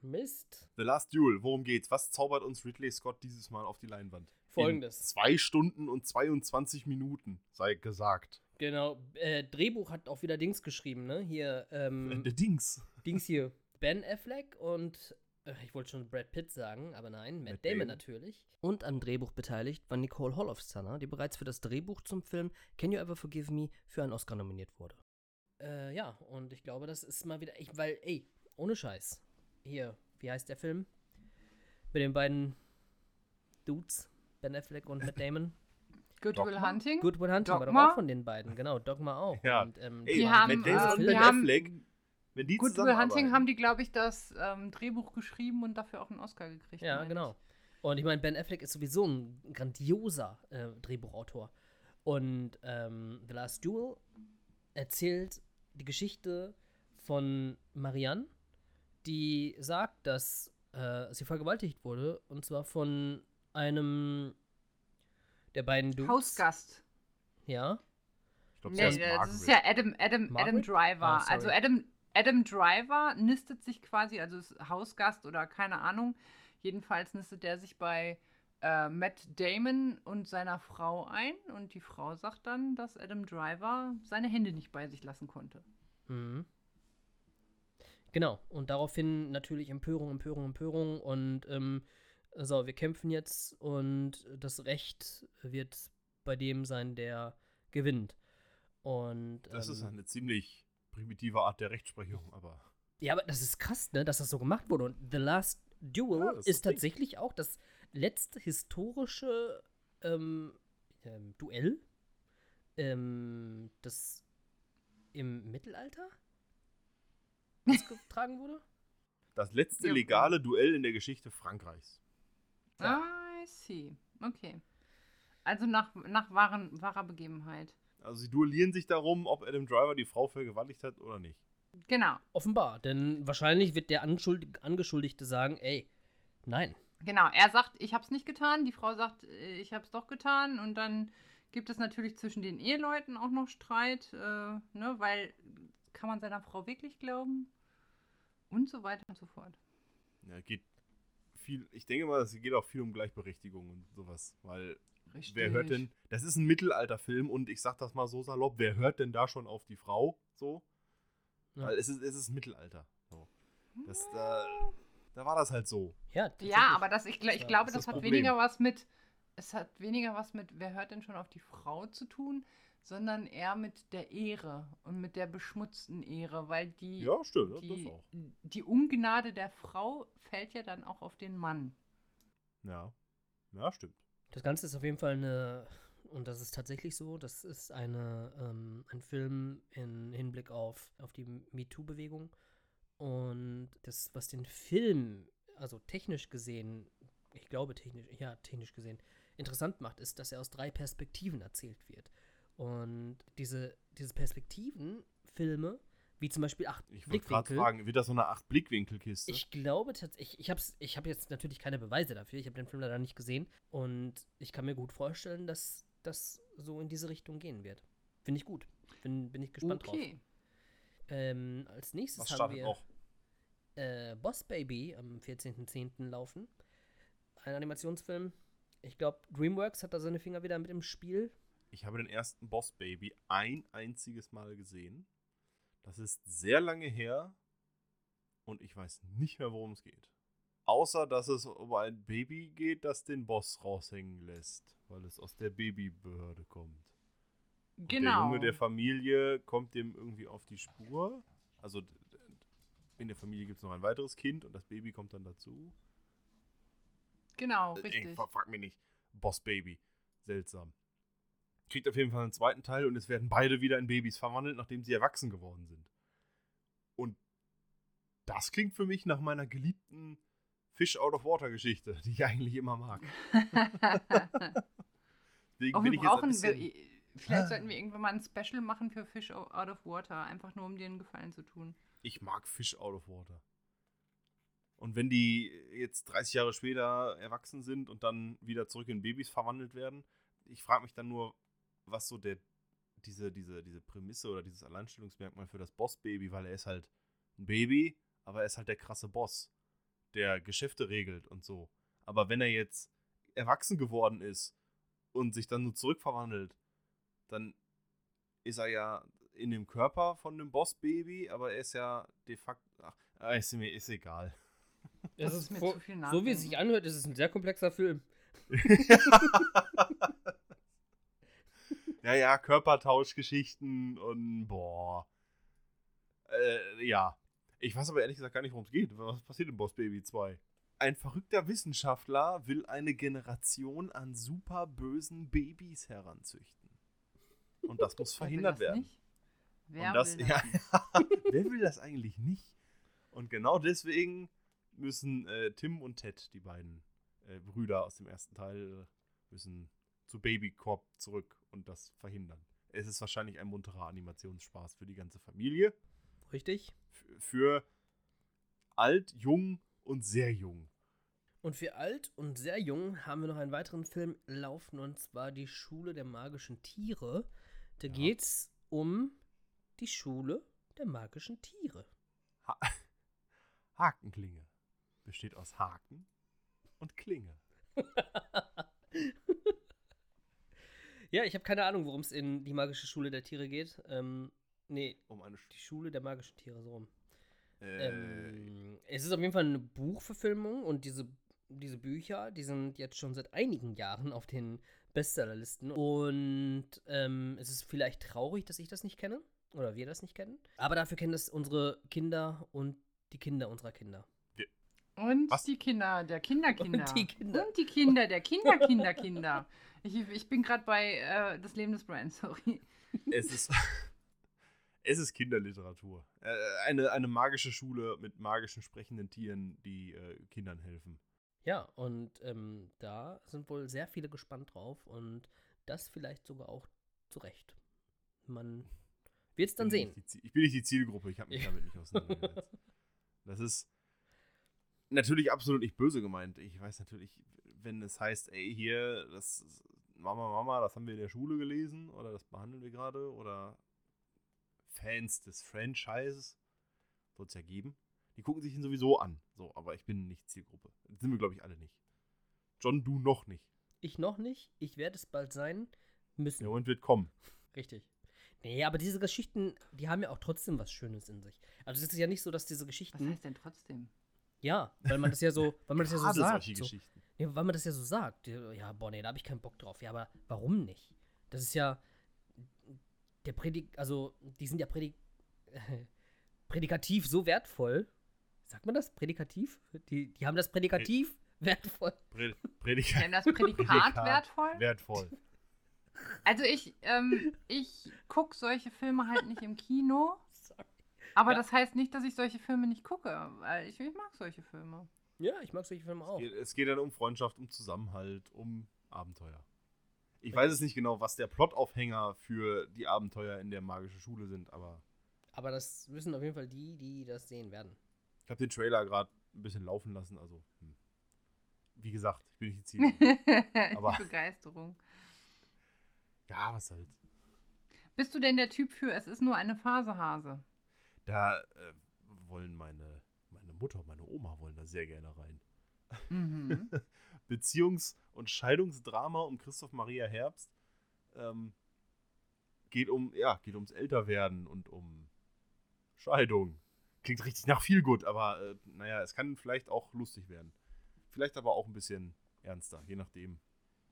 Mist. The Last Duel, worum geht's? Was zaubert uns Ridley Scott dieses Mal auf die Leinwand? Folgendes. In zwei Stunden und 22 Minuten, sei gesagt. Genau. Äh, Drehbuch hat auch wieder Dings geschrieben, ne? Hier, ähm, Der Dings. Dings hier. Ben Affleck und äh, ich wollte schon Brad Pitt sagen, aber nein, Matt, Matt Damon, Damon. natürlich. Und am Drehbuch beteiligt war Nicole Holofcener, die bereits für das Drehbuch zum Film Can You Ever Forgive Me für einen Oscar nominiert wurde. Äh, ja, und ich glaube, das ist mal wieder, ich, weil, ey, ohne Scheiß. Hier, wie heißt der Film? Mit den beiden Dudes, Ben Affleck und Matt Damon. Good Will Dogma? Hunting. Good Will Hunting war doch Dogma? auch von den beiden, genau, Dogma auch. Ja. Und, ähm, Ey, Die haben, Matt Damon äh, und die Ben Affleck, Wenn die Good Will Hunting haben die, glaube ich, das ähm, Drehbuch geschrieben und dafür auch einen Oscar gekriegt. Ja, genau. Und ich meine, Ben Affleck ist sowieso ein grandioser äh, Drehbuchautor. Und ähm, The Last Duel erzählt die Geschichte von Marianne, die sagt, dass äh, sie vergewaltigt wurde. Und zwar von einem der beiden. Dudes. Hausgast. Ja. Ich glaube, Nee, das heißt das Margaret. ist ja Adam, Adam, Adam? Driver. Ah, sorry. also Adam, Adam Driver nistet sich quasi, also ist Hausgast oder keine Ahnung. Jedenfalls nistet er sich bei äh, Matt Damon und seiner Frau ein und die Frau sagt dann, dass Adam Driver seine Hände nicht bei sich lassen konnte. Mhm. Genau, und daraufhin natürlich Empörung, Empörung, Empörung und ähm, so, wir kämpfen jetzt und das Recht wird bei dem sein, der gewinnt. Und Das ist ähm, eine ziemlich primitive Art der Rechtsprechung, aber ja, aber das ist krass, ne, dass das so gemacht wurde. Und The Last Duel Ja, ist ist tatsächlich auch das letzte historische ähm, ähm, Duell, ähm, das im Mittelalter ausgetragen wurde. das letzte Ja. legale Duell in der Geschichte Frankreichs. Ja. I see. Okay. Also nach, nach wahren, wahrer Begebenheit. Also sie duellieren sich darum, ob Adam Driver die Frau vergewaltigt hat oder nicht. Genau. Offenbar, denn wahrscheinlich wird der Anschuldig Angeschuldigte sagen, ey, nein. Genau, er sagt, ich habe es nicht getan. Die Frau sagt, äh, ich habe es doch getan. Und dann gibt es natürlich zwischen den Eheleuten auch noch Streit, äh, ne, weil kann man seiner Frau wirklich glauben? Und so weiter und so fort. Ja, geht viel, ich denke mal, es geht auch viel um Gleichberechtigung und sowas, weil Richtig. wer hört denn, das ist ein Mittelalterfilm und ich sag das mal so salopp, wer hört denn da schon auf die Frau so? Ja. Weil es ist, es ist Mittelalter. So. Das, da, da war das halt so. Ja. Ja, aber das, ich, ich glaube, das das hat Problem. weniger was mit, es hat weniger was mit, wer hört denn schon auf die Frau zu tun, sondern eher mit der Ehre und mit der beschmutzten Ehre, weil die, Ja, stimmt, das die, auch. die Ungnade der Frau fällt ja dann auch auf den Mann. Ja. Ja, stimmt. Das Ganze ist auf jeden Fall eine, und das ist tatsächlich so, das ist eine, ähm, ein Film in Hinblick auf, auf die MeToo-Bewegung. Und das, was den Film, also technisch gesehen, ich glaube technisch, ja, technisch gesehen, interessant macht, ist, dass er aus drei Perspektiven erzählt wird. Und diese, diese Perspektiven-Filme, wie zum Beispiel acht Ich wollte gerade Blickwinkel, fragen, wird das so eine Acht-Blickwinkel-Kiste? ich glaube tatsächlich, ich habe ich hab jetzt natürlich keine Beweise dafür, ich habe den Film leider nicht gesehen und ich kann mir gut vorstellen, dass das so in diese Richtung gehen wird. Finde ich gut. Bin, bin ich gespannt drauf. okay. Ähm, als nächstes Was haben wir noch? äh, Boss Baby am 14.10. laufen. Ein Animationsfilm. Ich glaube, DreamWorks hat da seine Finger wieder mit im Spiel. Ich habe den ersten Boss Baby ein einziges Mal gesehen. Das ist sehr lange her und ich weiß nicht mehr, worum es geht. Außer, dass es um ein Baby geht, das den Boss raushängen lässt, weil es aus der Babybehörde kommt. Und Der Genau. Junge der Familie kommt dem irgendwie auf die Spur. Also in der Familie gibt es noch ein weiteres Kind und das Baby kommt dann dazu. Genau, Äh, richtig. Ey, frag frag mich nicht. Boss Baby. Seltsam. Kriegt auf jeden Fall einen zweiten Teil und es werden beide wieder in Babys verwandelt, nachdem sie erwachsen geworden sind. Und das klingt für mich nach meiner geliebten Fish out of Water Geschichte, die ich eigentlich immer mag. Deswegen Auch bin wir ich jetzt ein brauchen, bisschen, vielleicht sollten wir irgendwann mal ein Special machen für Fish Out of Water, einfach nur um dir einen Gefallen zu tun. ich mag Fish out of Water. Und wenn die jetzt 30 Jahre später erwachsen sind und dann wieder zurück in Babys verwandelt werden, ich frage mich dann nur, was so der, diese, diese, diese Prämisse oder dieses Alleinstellungsmerkmal für das Boss-Baby, weil er ist halt ein Baby, aber er ist halt der krasse Boss, der Geschäfte regelt und so. Aber wenn er jetzt erwachsen geworden ist und sich dann nur zurückverwandelt, dann ist er ja in dem Körper von dem Boss-Baby, aber er ist ja de facto. Ach, ah, ist mir ist egal. Das ist mir vor- zu viel so wie es sich anhört, ist es ein sehr komplexer Film. ja, ja, Körpertauschgeschichten und boah. Äh, ja. Ich weiß aber ehrlich gesagt gar nicht, worum es geht. Was passiert in Boss Baby 2? Ein verrückter Wissenschaftler will eine Generation an super bösen Babys heranzüchten. Und das muss verhindert das werden. Wer und das, will das ja, nicht? wer will das eigentlich nicht? Und genau deswegen müssen äh, Tim und Ted, die beiden äh, Brüder aus dem ersten Teil, müssen zu Babycorp zurück und das verhindern. Es ist wahrscheinlich ein munterer Animationsspaß für die ganze Familie. Richtig? Für alt, jung und sehr jung. Und für alt und sehr jung haben wir noch einen weiteren Film laufen und zwar die Schule der magischen Tiere. Da Ja. geht's um die Schule der magischen Tiere. Ha Hakenklinge. Besteht aus Haken und Klinge. Ja, ich habe keine Ahnung, worum es in die magische Schule der Tiere geht. Ähm, nee, Um eine Sch die Schule der magischen Tiere, so rum. äh, Ähm, es ist auf jeden Fall eine Buchverfilmung und diese, diese Bücher, die sind jetzt schon seit einigen Jahren auf den Bestsellerlisten. Und ähm, es ist vielleicht traurig, dass ich das nicht kenne oder wir das nicht kennen. Aber dafür kennen das unsere Kinder und die Kinder unserer Kinder. Und Was? die Kinder der Kinderkinder. Und die Kinder. Und die Kinder der Kinderkinderkinder. Ich, ich bin gerade bei äh, Das Leben des Brian, sorry. es ist, es ist Kinderliteratur. Äh, eine, eine magische Schule mit magischen sprechenden Tieren, die äh, Kindern helfen. Ja, und ähm, da sind wohl sehr viele gespannt drauf und das vielleicht sogar auch zu Recht. Man wird es dann sehen. die Ich bin nicht die Zielgruppe, ich habe mich damit nicht auseinandergesetzt. Das ist natürlich absolut nicht böse gemeint. Ich weiß natürlich, wenn es heißt, ey, hier, das Mama, Mama, das haben wir in der Schule gelesen oder das behandeln wir gerade oder Fans des Franchises, soll es ja geben. Die gucken sich ihn sowieso an. So, aber ich bin nicht Zielgruppe. Das sind wir, glaube ich, alle nicht. John, du noch nicht. Ich noch nicht. Ich werde es bald sein müssen. Der Moment wird kommen. Richtig. Nee, aber diese Geschichten, die haben ja auch trotzdem was Schönes in sich. Also es ist ja nicht so, dass diese Was Geschichten. heißt denn trotzdem? Ja, weil man das ja so, weil man das ja so sagt. solche So. Geschichten. Nee, weil man das ja so sagt. Ja, boah, nee, da habe ich keinen Bock drauf. Ja, aber warum nicht? Das ist ja der Predik, also die sind ja Predik, prädikativ so wertvoll. Sagt man das? Prädikativ? Die, die haben das Prädikativ wertvoll. Pre Die Prädikat. haben das Prädikat Prädikat. wertvoll? Wertvoll. Also ich, ähm, ich gucke solche Filme halt nicht im Kino. Aber Ja. das heißt nicht, dass ich solche Filme nicht gucke. Weil ich, ich mag solche Filme. Ja, ich mag solche Filme auch. Geht- Es geht dann um Freundschaft, um Zusammenhalt, um Abenteuer. Ich weiß es nicht genau, was der Plotaufhänger für die Abenteuer in der magischen Schule sind, aber Aber das wissen auf jeden Fall die, die das sehen werden. ich habe den Trailer gerade ein bisschen laufen lassen. Also, hm. wie gesagt, ich bin nicht die Zielgruppe. Aber- Begeisterung. ja, was soll's. Bist du denn der Typ für, es ist nur eine Phase, Hase? Da äh, wollen meine Mutter und meine Oma wollen da sehr gerne rein. Mhm. Beziehungs- und Scheidungsdrama um Christoph Maria Herbst. Ähm, geht um, ja, geht ums Älterwerden und um Scheidung. Klingt richtig nach viel gut, aber äh, naja, es kann vielleicht auch lustig werden. Vielleicht aber auch ein bisschen ernster, je nachdem.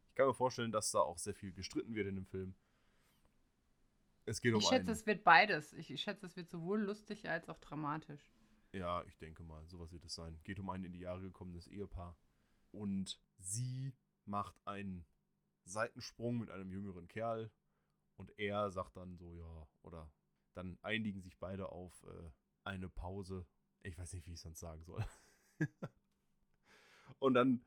Ich kann mir vorstellen, dass da auch sehr viel gestritten wird in dem Film. Es geht um Ich schätze, einen. es wird beides. Ich, ich schätze, es wird sowohl lustig als auch dramatisch. Ja, ich denke mal, sowas wird es sein. Geht um ein in die Jahre gekommenes Ehepaar. Und sie macht einen Seitensprung mit einem jüngeren Kerl. Und er sagt dann so, ja, oder dann einigen sich beide auf äh, eine Pause. Ich weiß nicht, wie ich es sonst sagen soll. und dann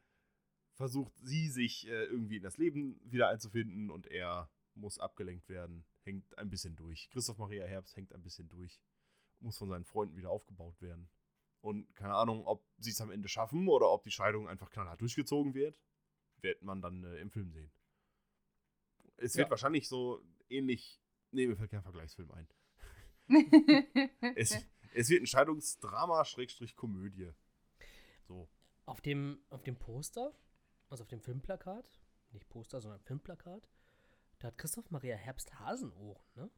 versucht sie sich äh, irgendwie in das Leben wieder einzufinden und er muss abgelenkt werden, hängt ein bisschen durch. Christoph Maria Herbst hängt ein bisschen durch muss von seinen Freunden wieder aufgebaut werden. Und keine Ahnung, ob sie es am Ende schaffen oder ob die Scheidung einfach knallhart durchgezogen wird, wird man dann äh, im Film sehen. Es wird Ja. wahrscheinlich so ähnlich. Nee, mir fällt kein Vergleichsfilm ein. Es, es wird ein Scheidungsdrama, Schrägstrich Komödie. So. Auf dem, auf dem Poster, also auf dem Filmplakat, nicht Poster, sondern Filmplakat, da hat Christoph Maria Herbst Hasenohren, ne?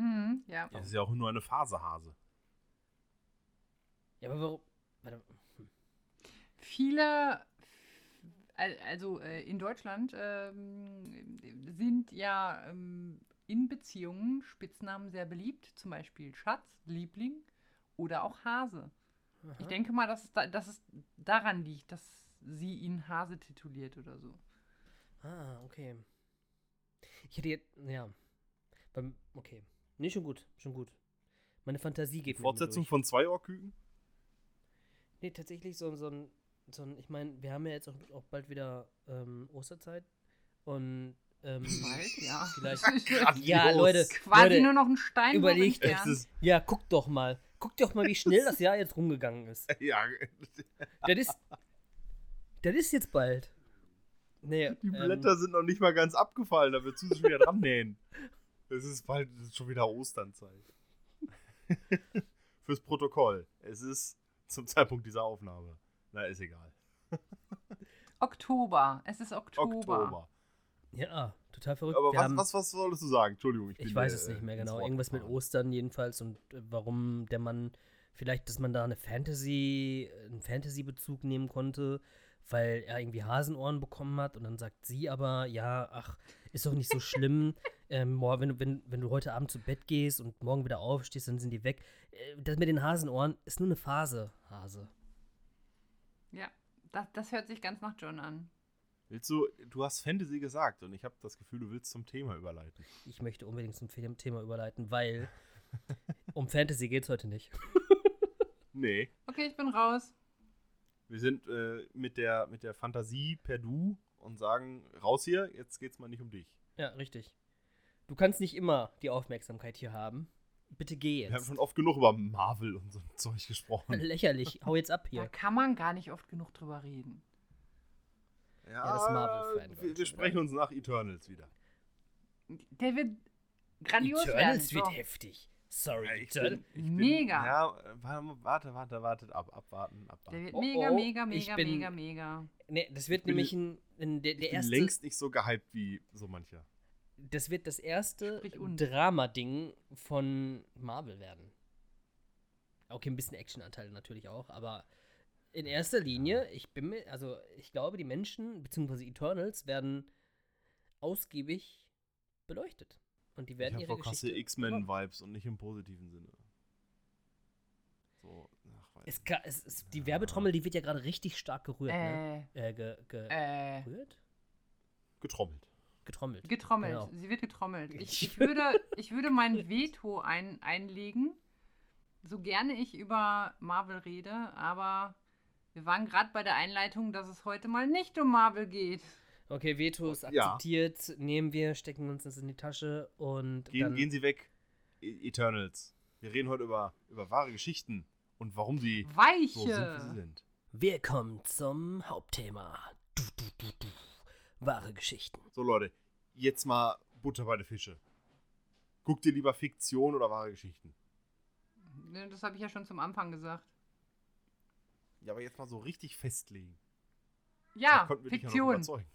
Mhm, ja. Das ist ja auch nur eine Phasehase. Ja, aber warum? Warte, hm. Viele, al- also äh, in Deutschland ähm, sind ja ähm, in Beziehungen Spitznamen sehr beliebt, zum Beispiel Schatz, Liebling oder auch Hase. Ich Aha. denke mal, dass es, da, dass es daran liegt, dass sie ihn Hase tituliert oder so. Ah, okay. Ich hätte jetzt, ja. Beim, okay. Nee, schon gut, schon gut. Meine Fantasie geht Fortsetzung von zwei Ohrküken? Nee, tatsächlich so, so ein, so ein, ich meine, wir haben ja jetzt auch, auch bald wieder ähm, Osterzeit und ähm, Bald, ja. Vielleicht-. Ja, Leute, Quasi Leute, nur noch ein Stein überlegt Es ja, guck doch mal, guck doch mal, wie schnell das Jahr jetzt rumgegangen ist. ja, Das ist, das ist jetzt bald. Nee, die ähm, Blätter sind noch nicht mal ganz abgefallen, da du sich wieder dran nähen. Es ist bald es ist schon wieder Osternzeit. Fürs Protokoll. Es ist zum Zeitpunkt dieser Aufnahme. Na, ist egal. Oktober. Es ist Oktober. Oktober. Ja, total verrückt. Aber was, was, was wolltest du sagen? Entschuldigung, ich bin Ich weiß es äh, nicht mehr genau. Irgendwas mit. Ostern jedenfalls und äh, warum der Mann vielleicht, dass man da eine Fantasy, einen Fantasy-Bezug nehmen konnte, weil er irgendwie Hasenohren bekommen hat und dann sagt sie aber, ja, ach, ist doch nicht so schlimm. ähm, boah, wenn, du- wenn, wenn du heute Abend zu Bett gehst und morgen wieder aufstehst, dann sind die weg. Äh, das mit den Hasenohren ist nur eine Phase, Hase. Ja, das, das hört sich ganz nach John an. Willst du, du hast Fantasy gesagt und ich habe das Gefühl, du willst zum Thema überleiten. Ich möchte unbedingt zum Thema überleiten, weil um Fantasy geht es heute nicht. Nee. Okay, ich bin raus. Wir sind äh, mit, der, mit der Fantasie per Du und sagen, raus hier, jetzt geht's mal nicht um dich. Ja, richtig. Du kannst nicht immer die Aufmerksamkeit hier haben. Bitte geh Wir haben jetzt. schon oft genug über Marvel und so ein Zeug gesprochen. Lächerlich. Hau jetzt ab Da hier. kann man gar nicht oft genug drüber reden. Ja, das Marvel-Fan, glaub Wir, wir sprechen wieder. uns nach Eternals wieder. Der wird grandios Eternals werden. wird So. heftig. Sorry, Ja, ich Eternals. bin, ich bin, Mega. Ja, warte, warte, warte, ab, abwarten, Der abwarten. wird Oh, mega, oh, mega, ich mega, bin- mega, mega. Nee, das wird Ich bin- nämlich ein, ein, der, der Ich bin erste. längst nicht so gehypt wie so mancher. Das wird das erste. Drama-Ding von Marvel werden. Okay, ein bisschen Actionanteil natürlich auch, aber in erster Linie, ich bin mir, also ich glaube, die Menschen, beziehungsweise Eternals, werden ausgiebig beleuchtet. Und die Ich werden habe ihre krasse. X-Men-Vibes und nicht im positiven Sinne. So, ach, weiß Es, nicht. ka- es, es, die Werbetrommel, die wird ja gerade richtig stark gerührt, ne? Äh, Äh, ge, ge, äh, gerührt? getrommelt. Getrommelt. getrommelt. Genau. Sie wird getrommelt. Ich, ich, würde, ich würde mein Veto ein, einlegen, so gerne ich über Marvel rede, aber wir waren gerade bei der Einleitung, dass es heute mal nicht um Marvel geht. Okay, Veto ist Ja. akzeptiert, nehmen wir, stecken uns das in die Tasche und Gehen, dann gehen Sie weg, E- Eternals. Wir reden heute über, über wahre Geschichten und warum sie so sind, wie sie Weiche! sind. Wir kommen zum Hauptthema. Du, du, du, du. Wahre Geschichten. So, Leute, jetzt mal Butter bei den Fische. Guckt ihr lieber Fiktion oder wahre Geschichten? Ne, Das habe ich ja schon zum Anfang gesagt. Ja, aber jetzt mal so richtig festlegen. Ja, ja Fiktion. überzeugen.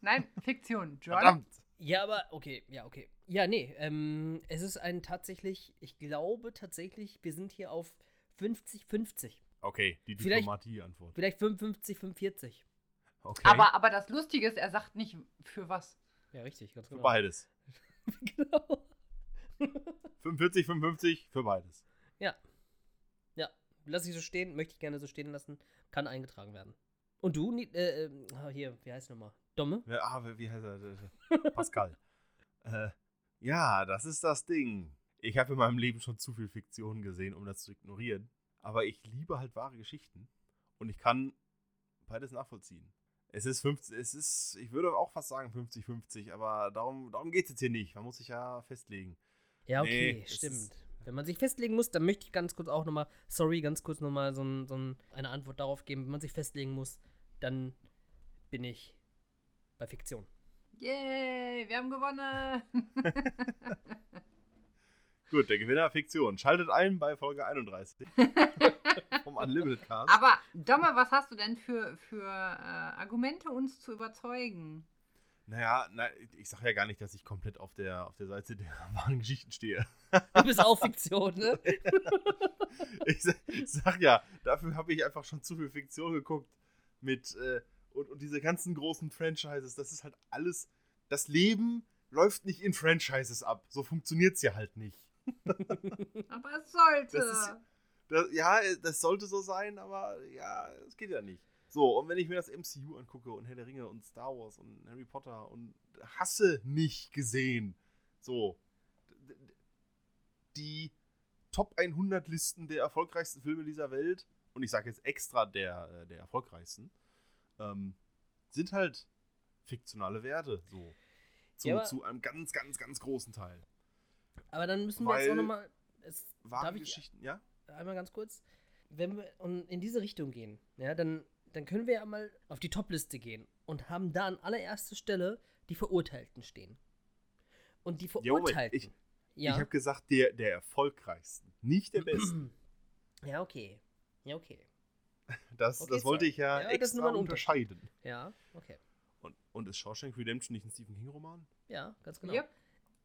Nein, Fiktion. Verdammt! Ja, aber okay, ja, okay. Ja, nee, ähm, es ist ein tatsächlich, ich glaube tatsächlich, wir sind hier auf 50-50. Okay, die Vielleicht- Diplomatie-Antwort. Vielleicht 55-45. Okay. Aber, aber das Lustige ist, er sagt nicht für was. Ja, richtig, ganz für genau. beides. genau. 45, 55 für beides. Ja. Ja, lass ich so stehen, möchte ich gerne so stehen lassen, kann eingetragen werden. Und du, äh, äh, ah, hier, wie heißt nochmal? Domme? Ja, ah, wie heißt er? Pascal. äh, ja, das ist das Ding. Ich habe in meinem Leben schon zu viel Fiktion gesehen, um das zu ignorieren. Aber ich liebe halt wahre Geschichten. Und ich kann beides nachvollziehen. Es ist 50, es ist, ich würde auch fast sagen 50-50, aber darum, darum geht es jetzt hier nicht. Man muss sich ja festlegen. Ja, okay, Nee, stimmt. Wenn man sich festlegen muss, dann möchte ich ganz kurz auch nochmal, sorry, ganz kurz nochmal so, ein, so ein, eine Antwort darauf geben. Wenn man sich festlegen muss, dann bin ich bei Fiktion. Yay, wir haben gewonnen. Gut, der Gewinner Fiktion. Schaltet ein bei Folge 31 vom Unlimited Cast. Aber, Domme, was hast du denn für, für äh, Argumente, uns zu überzeugen? Naja, na, ich sage ja gar nicht, dass ich komplett auf der, auf der Seite der wahren Geschichten stehe. Du bist auch Fiktion, ne? Ich sa- sag ja, dafür habe ich einfach schon zu viel Fiktion geguckt. Mit, äh, und, und diese ganzen großen Franchises, das ist halt alles. Das Leben läuft nicht in Franchises ab. So funktioniert es ja halt nicht. Aber es sollte. Das ist- Das, ja, das sollte so sein, aber ja, es geht ja nicht. So, und wenn ich mir das MCU angucke und Herr der Ringe und Star Wars und Harry Potter und hasse nicht gesehen. So. Die Top 100 Listen der erfolgreichsten Filme dieser Welt, und ich sage jetzt extra der, äh, der erfolgreichsten, ähm, sind halt fiktionale Werte. So. Zu, Ja, zu einem ganz, ganz, ganz großen Teil. Aber dann müssen wir jetzt auch nochmal. Darf ich Geschichten, ja? einmal ganz kurz? Wenn wir und in diese Richtung gehen, ja, dann, dann können wir ja mal auf die Top-Liste gehen und haben da an allererster Stelle die Verurteilten stehen. Und die Verurteilten. ich- ja. Ich habe gesagt, der, der erfolgreichsten, nicht der besten. ja, okay. Ja, okay. Das, Okay, das wollte ich ja, Ja, extra unterscheiden. Ja, okay. Und, und ist Shawshank Redemption nicht ein Stephen King-Roman? Ja, ganz genau. Yep.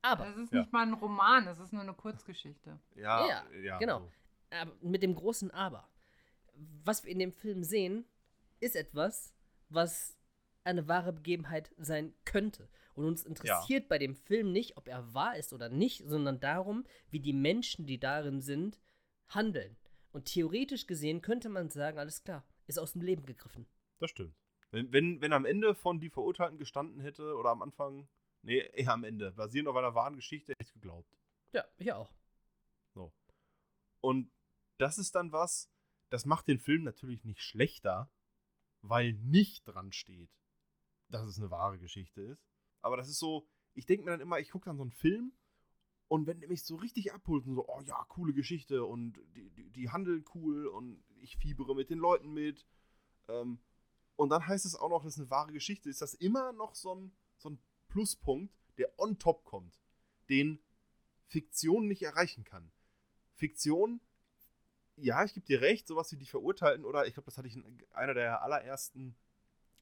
Aber, Das ist Ja. nicht mal ein Roman, das ist nur eine Kurzgeschichte. Ja, Ja, ja, genau. so. aber mit dem großen Aber. Was wir in dem Film sehen, ist etwas, was eine wahre Begebenheit sein könnte. Und uns interessiert bei dem Film nicht, ob er wahr ist oder nicht, sondern darum, wie die Menschen, die darin sind, handeln. Und theoretisch gesehen könnte man sagen, alles klar, ist aus dem Leben gegriffen. Das stimmt. Wenn, wenn, wenn am Ende von Die Verurteilten gestanden hätte, oder am Anfang, nee, eher am Ende, basierend auf einer wahren Geschichte, hätte ich geglaubt. Ja, ich auch. Und das ist dann was, das macht den Film natürlich nicht schlechter, weil nicht dran steht, dass es eine wahre Geschichte ist. Aber das ist so, ich denke mir dann immer, ich gucke dann so einen Film und wenn der mich so richtig abholt und so, oh ja, coole Geschichte und die, die, die handeln cool und ich fiebere mit den Leuten mit, ähm, und dann heißt es auch noch, das ist eine wahre Geschichte, ist das immer noch so so ein Pluspunkt, der on top kommt, den Fiktion nicht erreichen kann. Fiktion, ja, ich gebe dir recht, sowas wie die Verurteilten, oder ich glaube, das hatte ich in einer der allerersten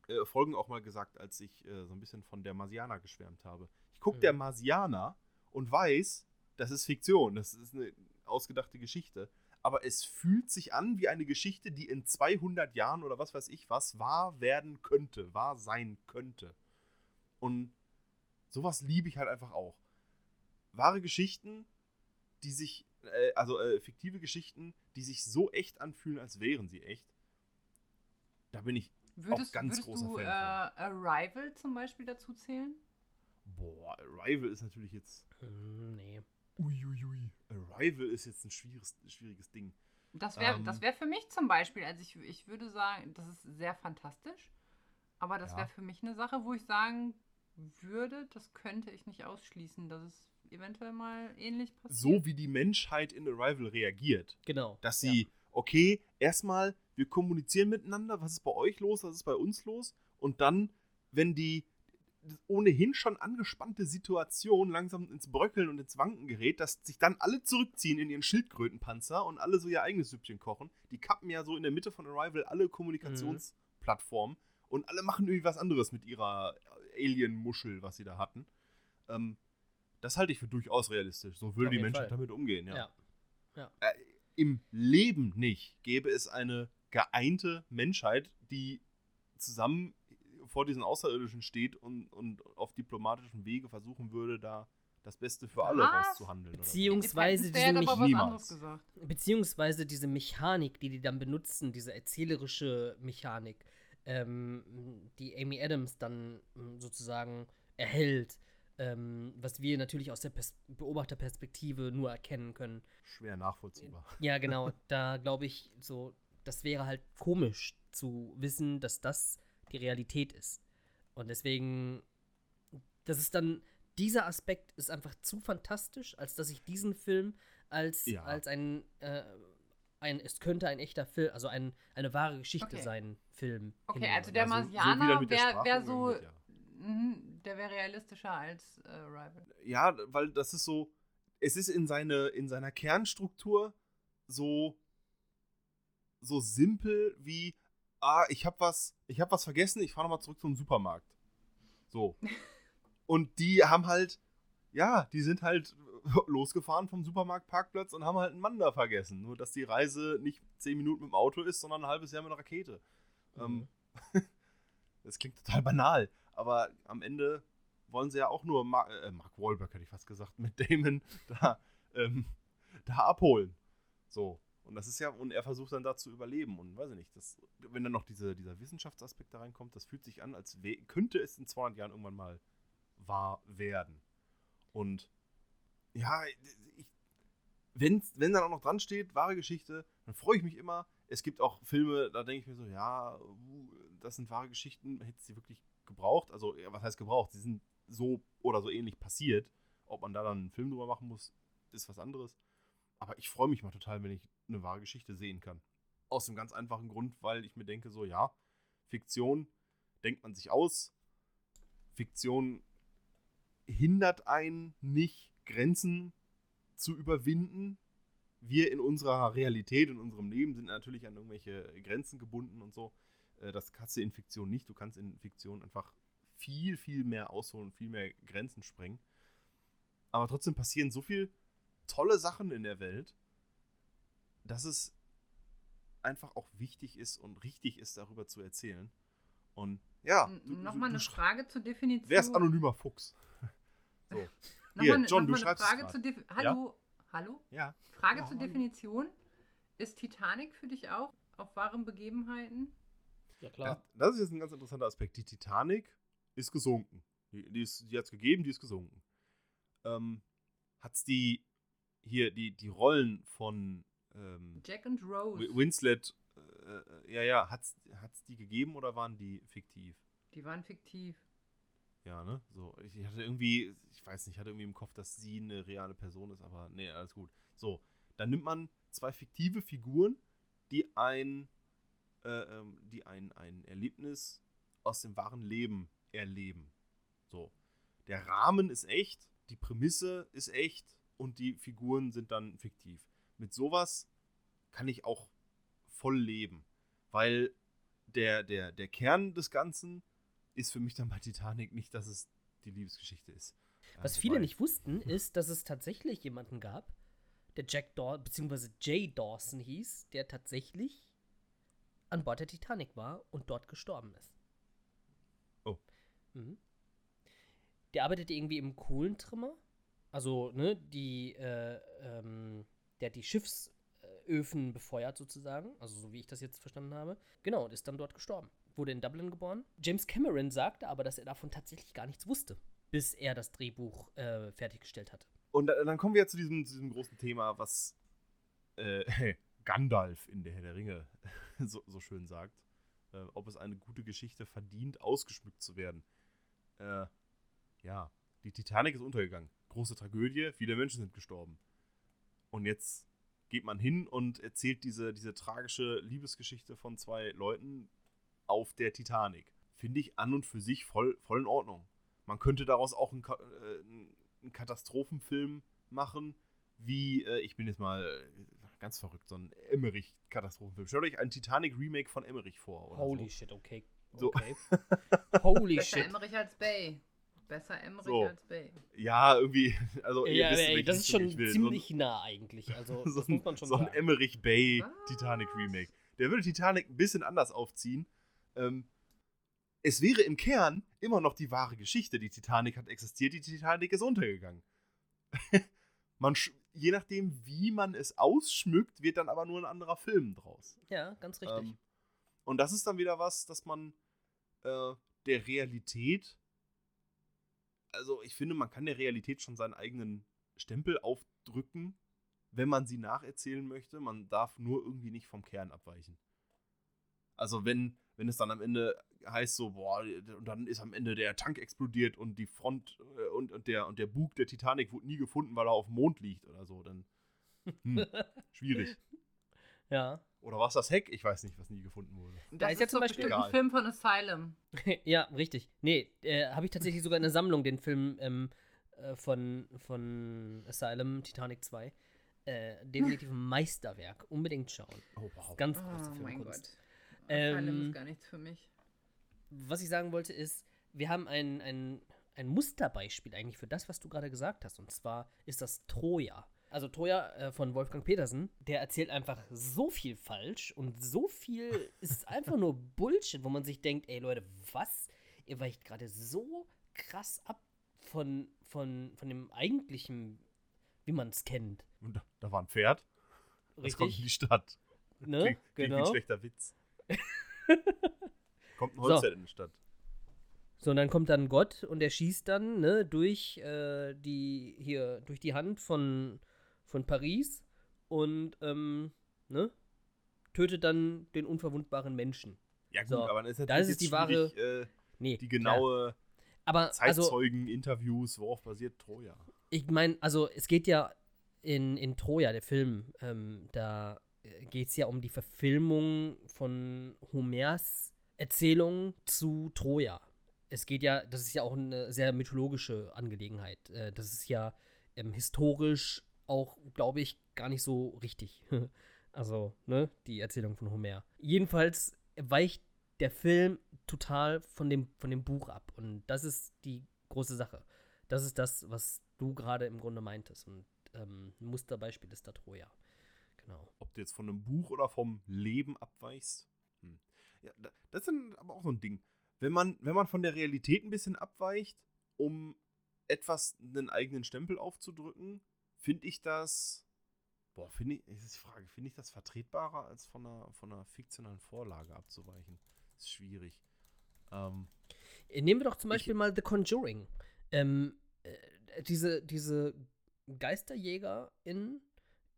äh, Folgen auch mal gesagt, als ich äh, so ein bisschen von der Marsianer geschwärmt habe. Ich gucke Mhm. der Marsianer und weiß, das ist Fiktion, das ist eine ausgedachte Geschichte. Aber es fühlt sich an wie eine Geschichte, die in 200 Jahren oder was weiß ich was wahr werden könnte, wahr sein könnte. Und sowas liebe ich halt einfach auch. Wahre Geschichten, die sich, äh, also äh, fiktive Geschichten, die sich so echt anfühlen, als wären sie echt. Da bin ich Würdest, ganz würdest großer du äh, Fan Arrival zum Beispiel dazu zählen? Boah, Arrival ist natürlich jetzt. Hm, nee. Uiuiui. Arrival ist jetzt ein schwieriges, schwieriges Ding. Das wäre Ähm. das wär für mich zum Beispiel, also ich, ich würde sagen, das ist sehr fantastisch, aber das Ja. wäre für mich eine Sache, wo ich sagen würde, das könnte ich nicht ausschließen, dass es eventuell mal ähnlich passiert. So wie die Menschheit in Arrival reagiert. Genau. Dass Ja. sie, okay, erstmal, wir kommunizieren miteinander, was ist bei euch los, was ist bei uns los? Und dann, wenn die ohnehin schon angespannte Situation langsam ins Bröckeln und ins Wanken gerät, dass sich dann alle zurückziehen in ihren Schildkrötenpanzer und alle so ihr eigenes Süppchen kochen. Die kappen ja so in der Mitte von Arrival alle Kommunikationsplattformen und alle machen irgendwie was anderes mit ihrer Alien-Muschel, was sie da hatten. Ähm, das halte ich für durchaus realistisch. So würde die Menschheit Fall. damit umgehen, ja. Ja. Im Leben nicht gäbe es eine geeinte Menschheit, die zusammen vor diesen Außerirdischen steht und, und auf diplomatischem Wege versuchen würde, da das Beste für alle Was? rauszuhandeln. Oder so. Beziehungsweise diese, ja gesagt. beziehungsweise diese Mechanik, die die dann benutzen, diese erzählerische Mechanik, ähm, die Amy Adams dann ähm, sozusagen erhält, ähm, was wir natürlich aus der Pers Beobachterperspektive nur erkennen können. Schwer nachvollziehbar. Ja, genau. da glaube ich, so, das wäre halt komisch zu wissen, dass das die Realität ist. Und deswegen, das ist dann, dieser Aspekt ist einfach zu fantastisch, als dass ich diesen Film als, Ja. als ein, äh, ein, es könnte ein echter Film, also ein, eine wahre Geschichte Okay. sein, Film. Okay, hinnehmen. also der so- so Marsianer mit der wäre wär so, ja. mhm, der wäre realistischer als äh, Arrival. Ja, weil das ist so, es ist in, seine, in seiner Kernstruktur so, so simpel wie, ah, ich habe was, ich habe was vergessen, ich fahre nochmal zurück zum Supermarkt. So. Und die haben halt, ja, die sind halt losgefahren vom Supermarktparkplatz und haben halt einen Mann da vergessen. Nur, dass die Reise nicht zehn Minuten mit dem Auto ist, sondern ein halbes Jahr mit einer Rakete. Ähm, das klingt total banal, aber am Ende wollen sie ja auch nur Mark, äh, Mark Wahlberg, hätte ich fast gesagt, mit Damon da, ähm, da abholen. So. Und das ist ja, und er versucht dann da zu überleben. Und weiß ich nicht, das, wenn dann noch diese, dieser Wissenschaftsaspekt da reinkommt, das fühlt sich an, als könnte es in 200 Jahren irgendwann mal wahr werden. Und ja, ich, wenn, wenn dann auch noch dran steht, wahre Geschichte, dann freue ich mich immer. Es gibt auch Filme, da denke ich mir so, ja, uh, das sind wahre Geschichten, hätte es die wirklich gebraucht? Also, was heißt gebraucht? Sie sind so oder so ähnlich passiert. Ob man da dann einen Film drüber machen muss, ist was anderes. Aber ich freue mich mal total, wenn ich eine wahre Geschichte sehen kann. Aus dem ganz einfachen Grund, weil ich mir denke, so, ja, Fiktion denkt man sich aus. Fiktion hindert einen nicht, Grenzen zu überwinden. Wir in unserer Realität, in unserem Leben sind natürlich an irgendwelche Grenzen gebunden und so. Äh, Das kannst du in Fiktion nicht. Du kannst in Fiktion einfach viel, viel mehr ausholen, viel mehr Grenzen sprengen. Aber trotzdem passieren so viel tolle Sachen in der Welt, dass es einfach auch wichtig ist und richtig ist, darüber zu erzählen. Und ja, Nochmal eine Frage zur Definition. Wer ist anonymer Fuchs? So. Hier, mal eine- John, du schreibst es Frage grad. zur Defi Hallo? Hallo? Ja. Frage Ja, zur hallo. Definition. Ist Titanic für dich auch auf wahren Begebenheiten? Ja, Das, klar. das ist jetzt ein ganz interessanter Aspekt. Die Titanic ist gesunken. Die, die, ist- die hat es gegeben, die ist gesunken. Ähm, hat's die hier, die, die Rollen von ähm, Jack und Rose. Wi- Winslet, äh, ja, ja, hat's, hat's die gegeben oder waren die fiktiv? Die waren fiktiv. Ja, ne? So, ich hatte irgendwie, ich weiß nicht, ich hatte irgendwie im Kopf, dass sie eine reale Person ist, aber nee, alles gut. So, dann nimmt man zwei fiktive Figuren, die ein äh, ähm, die ein, ein Erlebnis aus dem wahren Leben erleben. So. Der Rahmen ist echt, die Prämisse ist echt und die Figuren sind dann fiktiv. Mit sowas kann ich auch voll leben, weil der, der, der Kern des Ganzen ist für mich dann bei Titanic nicht, dass es die Liebesgeschichte ist. Was Äh, viele nicht wussten, ist, dass es tatsächlich jemanden gab, der Jack Dawson, beziehungsweise Jay Dawson hieß, der tatsächlich an Bord der Titanic war und dort gestorben ist. Oh. Mhm. Der arbeitete irgendwie im Kohlentrimmer. Also, ne, die, äh, ähm, der hat die Schiffsöfen befeuert sozusagen. Also, so wie ich das jetzt verstanden habe. Genau, und ist dann dort gestorben. Wurde in Dublin geboren. James Cameron sagte aber, dass er davon tatsächlich gar nichts wusste, bis er das Drehbuch äh, fertiggestellt hatte. Und da- dann kommen wir zu diesem, zu diesem großen Thema, was äh, Gandalf in der Herr der Ringe so, so schön sagt. Äh, ob es eine gute Geschichte verdient, ausgeschmückt zu werden. Äh, ja, die Titanic ist untergegangen. Große Tragödie, viele Menschen sind gestorben. Und jetzt geht man hin und erzählt diese, diese tragische Liebesgeschichte von zwei Leuten auf der Titanic. Finde ich an und für sich voll, voll in Ordnung. Man könnte daraus auch einen, äh, einen Katastrophenfilm machen, wie, äh, ich bin jetzt mal äh, ganz verrückt, so ein Emmerich-Katastrophenfilm. Stellt euch ein Titanic-Remake von Emmerich vor. Oder Holy so. shit, okay. So. okay. Holy Besser shit. Emmerich als Bay. Besser Emmerich So. als Bay. Ja, irgendwie, also ihr Ja, wisst, ey, das ist schon ziemlich nah eigentlich. Also, so, das ein, muss man schon so ein sagen. Emmerich Bay Was? Titanic Remake. Der würde Titanic ein bisschen anders aufziehen. Ähm, es wäre im Kern immer noch die wahre Geschichte. Die Titanic hat existiert, die Titanic ist untergegangen. man, je nachdem, wie man es ausschmückt, wird dann aber nur ein anderer Film draus. Ja, ganz richtig. Ähm, und das ist dann wieder was, dass man äh, der Realität, also ich finde, man kann der Realität schon seinen eigenen Stempel aufdrücken, wenn man sie nacherzählen möchte. Man darf nur irgendwie nicht vom Kern abweichen. Also wenn, wenn es dann am Ende heißt so, boah, und dann ist am Ende der Tank explodiert und die Front äh, und, und, der, und der Bug der Titanic wurde nie gefunden, weil er auf dem Mond liegt oder so, dann hm, schwierig. ja. Oder war es das Heck? Ich weiß nicht, was nie gefunden wurde. Das ist ja zum Beispiel- ein Film von Asylum. ja, richtig. Nee, äh, habe ich tatsächlich sogar in der Sammlung, den Film ähm, äh, von, von Asylum, Titanic 2. Äh, definitiv ein Meisterwerk. Unbedingt schauen. Oh, wow. Ganz große Oh mein Filmkunst. Ähm, Asylum ist gar nichts für mich. was ich sagen wollte ist, wir haben ein, ein, ein Musterbeispiel eigentlich für das, was du gerade gesagt hast. Und zwar ist das Troja. Also Troja äh, von Wolfgang Petersen, der erzählt einfach so viel falsch und so viel ist einfach nur Bullshit, wo man sich denkt, ey Leute, was? Ihr weicht gerade so krass ab von, von, von dem eigentlichen, wie man es kennt. Und da, da war ein Pferd. Das kommt in die Richtig? Stadt. Ne? Klingt, klingt wie ein Genau. schlechter Witz. kommt ein So. Holzpferd in die Stadt. So, und dann kommt dann Gott und er schießt dann, ne, durch äh, die, hier, durch die Hand von, von Paris und, ähm, ne, tötet dann den unverwundbaren Menschen. Ja gut, So, aber dann ist natürlich ist es jetzt die wahre- äh, Nee, die genaue Aber, also, Zeitzeugen, Interviews, worauf basiert Troja? ich meine, also, es geht ja in, in Troja, der Film, ähm, da geht es ja um die Verfilmung von Homers Erzählung zu Troja. Es geht ja, das ist ja auch eine sehr mythologische Angelegenheit. Äh, das ist ja ähm, historisch auch, glaube ich, gar nicht so richtig. also, ne, die Erzählung von Homer. Jedenfalls weicht der Film total von dem, von dem Buch ab. Und das ist die große Sache. Das ist das, was du gerade im Grunde meintest. Und ähm, ein Musterbeispiel ist da Troja. Genau. Du jetzt von einem Buch oder vom Leben abweichst? Hm. Ja, da- das ist aber auch so ein Ding. Wenn man, wenn man von der Realität ein bisschen abweicht, um etwas einen eigenen Stempel aufzudrücken, finde ich das. Boah, finde ich, ist die Frage, finde ich das vertretbarer, als von einer, von einer fiktionalen Vorlage abzuweichen? ist schwierig. Ähm, Äh, Nehmen wir doch zum Ich- Beispiel mal The Conjuring. Ähm, äh, diese, diese GeisterjägerInnen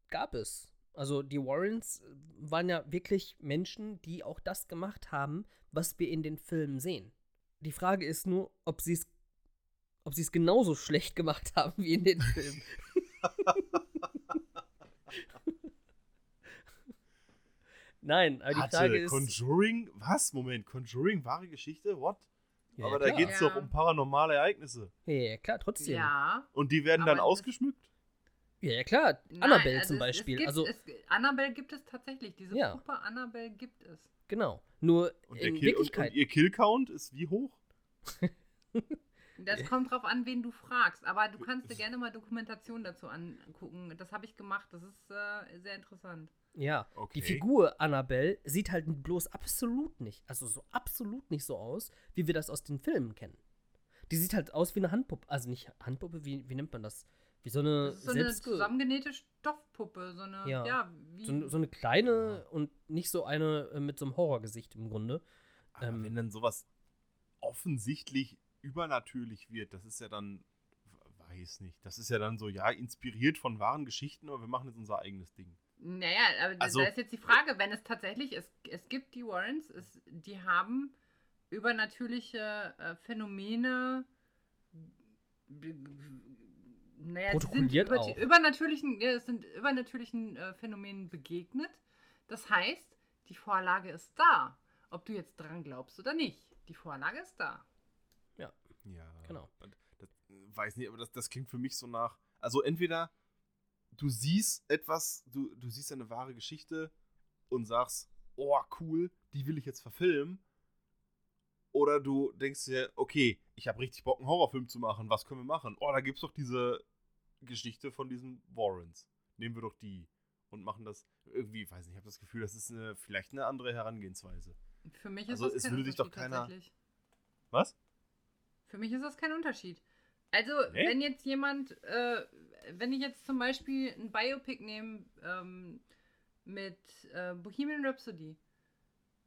gab es. Also die Warrens äh, waren ja wirklich Menschen, die auch das gemacht haben, was wir in den Filmen sehen. Die Frage ist nur, ob sie es ob sie es genauso schlecht gemacht haben wie in den Filmen. Nein, aber die Hatte Frage ist. Conjuring, was? Moment, Conjuring, wahre Geschichte? What? Ja, Aber klar. da geht es Ja. doch um paranormale Ereignisse. Ja, ja, klar, trotzdem. Ja, Ja. Und die werden Aber dann ausgeschmückt? Ja, klar. Nein, Annabelle also zum Beispiel. Es gibt, also, es, Annabelle gibt es tatsächlich. Diese Ja. Puppe Annabelle gibt es. genau. Nur Und, in Kill, und, Wirklichkeit. und ihr Killcount ist wie hoch? Das kommt drauf an, wen du fragst. Aber du kannst dir gerne mal Dokumentation dazu angucken. Das habe ich gemacht. Das ist äh, sehr interessant. ja, Okay. die Figur Annabelle sieht halt bloß absolut nicht, also so absolut nicht so aus, wie wir das aus den Filmen kennen. Die sieht halt aus wie eine Handpuppe. Also nicht Handpuppe, wie, wie nennt man das? Wie so eine so eine zusammengenähte Stoffpuppe. So eine, Ja. ja, wie. so, eine- so eine kleine und nicht so eine äh, mit so einem Horrorgesicht im Grunde. Aber Ähm, wenn dann sowas offensichtlich übernatürlich wird, das ist ja dann, weiß nicht, das ist ja dann so, ja, inspiriert von wahren Geschichten, aber wir machen jetzt unser eigenes Ding. Naja, aber da- Also- da ist jetzt die Frage, wenn es tatsächlich ist, es gibt die Warrens, es, die haben übernatürliche äh, Phänomene. Naja, sie sind Protokolliert über, auch. übernatürlichen, ja, es sind übernatürlichen äh, Phänomenen begegnet. Das heißt, die Vorlage ist da. Ob du jetzt dran glaubst oder nicht. Die Vorlage ist da. Ja, Genau. Das, weiß nicht, aber das, das klingt für mich so nach. Also entweder du siehst etwas, du, du siehst eine wahre Geschichte und sagst, oh cool, die will ich jetzt verfilmen. Oder du denkst dir, okay, ich habe richtig Bock, einen Horrorfilm zu machen. Was können wir machen? Oh, da gibt's doch diese Geschichte von diesen Warrens. Nehmen wir doch die und machen das irgendwie, weiß nicht, ich habe das Gefühl, das ist eine, vielleicht eine andere Herangehensweise. Für mich ist Also das es kein würde sich doch Unterschied keiner-. Was? Für mich ist das kein Unterschied. Also, Nee? wenn jetzt jemand, äh, wenn ich jetzt zum Beispiel ein Biopic nehme ähm, mit äh, Bohemian Rhapsody,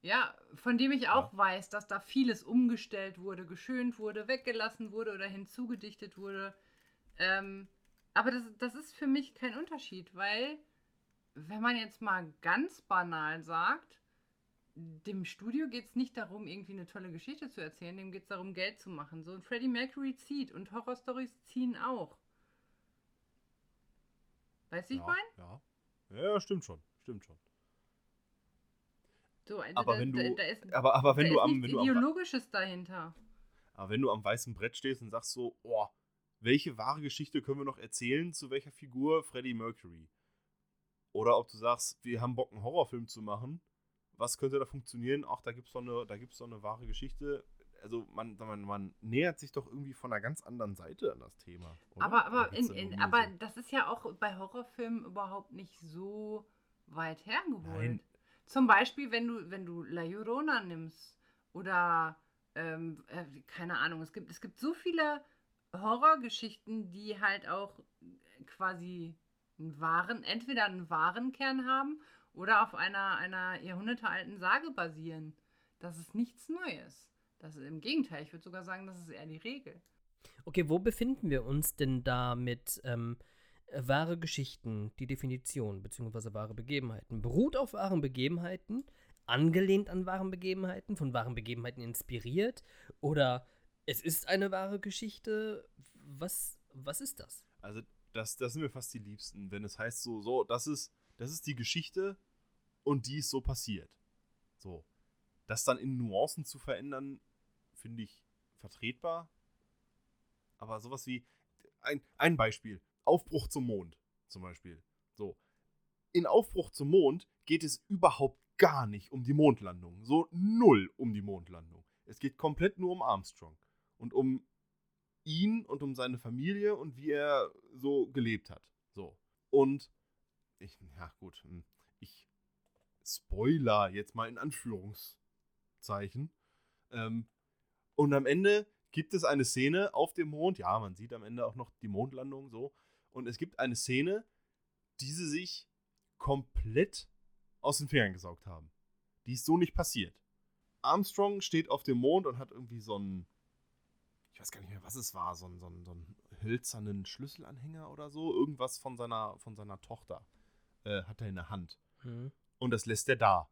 ja, von dem ich auch weiß, dass da vieles umgestellt wurde, geschönt wurde, weggelassen wurde oder hinzugedichtet wurde. Ähm, aber das, das ist für mich kein Unterschied, weil, wenn man jetzt mal ganz banal sagt, dem Studio geht es nicht darum, irgendwie eine tolle Geschichte zu erzählen, dem geht es darum, Geld zu machen. So, und Freddie Mercury zieht und Horrorstories ziehen auch. Weißt du, wie ich ja, meine? ja. ja, stimmt schon, stimmt schon. So, also Aber da, wenn du- da ist, Aber, aber wenn du am, wenn du am, Ideologisches dahinter. Aber wenn du am weißen Brett stehst und sagst so, oh, welche wahre Geschichte können wir noch erzählen zu welcher Figur Freddie Mercury? Oder ob du sagst, wir haben Bock, einen Horrorfilm zu machen, was könnte da funktionieren? Ach, da gibt es doch, eine- da gibt's doch eine wahre Geschichte. Also man, man, man nähert sich doch irgendwie von einer ganz anderen Seite an das Thema. Oder? Aber, aber, in, in, aber das ist ja auch bei Horrorfilmen überhaupt nicht so weit hergeholt. Nein. Zum Beispiel, wenn du, wenn du La Llorona nimmst oder ähm, äh, keine Ahnung, es gibt, es gibt so viele Horrorgeschichten, die halt auch quasi einen wahren, entweder einen wahren Kern haben oder auf einer, einer jahrhundertealten Sage basieren. Das ist nichts Neues. Das ist im Gegenteil, ich würde sogar sagen, das ist eher die Regel. Okay, wo befinden wir uns denn da mit ähm, äh, wahre Geschichten, die Definition, beziehungsweise wahre Begebenheiten? Beruht auf wahren Begebenheiten, angelehnt an wahren Begebenheiten, von wahren Begebenheiten inspiriert? Oder es ist eine wahre Geschichte? Was, was ist das? Also das, das sind mir fast die Liebsten, wenn es heißt so, so, das ist, das ist die Geschichte und die ist so passiert. So. Das dann in Nuancen zu verändern, finde ich vertretbar. Aber sowas wie, ein, ein Beispiel, Aufbruch zum Mond zum Beispiel. So. In Aufbruch zum Mond geht es überhaupt gar nicht um die Mondlandung. So null um die Mondlandung. Es geht komplett nur um Armstrong. Und um ihn und um seine Familie und wie er so gelebt hat. So. Und ich, ja gut, hm, ich spoiler jetzt mal in Anführungszeichen. Ähm, und am Ende gibt es eine Szene auf dem Mond. Ja, man sieht am Ende auch noch die Mondlandung so. Und es gibt eine Szene, die sie sich komplett aus den Fingern gesaugt haben. Die ist so nicht passiert. Armstrong steht auf dem Mond und hat irgendwie so einen, ich weiß gar nicht mehr, was es war, so einen, so einen, so einen hölzernen Schlüsselanhänger oder so. Irgendwas von seiner, von seiner Tochter äh, hat er in der Hand. Hm. Und das lässt er da.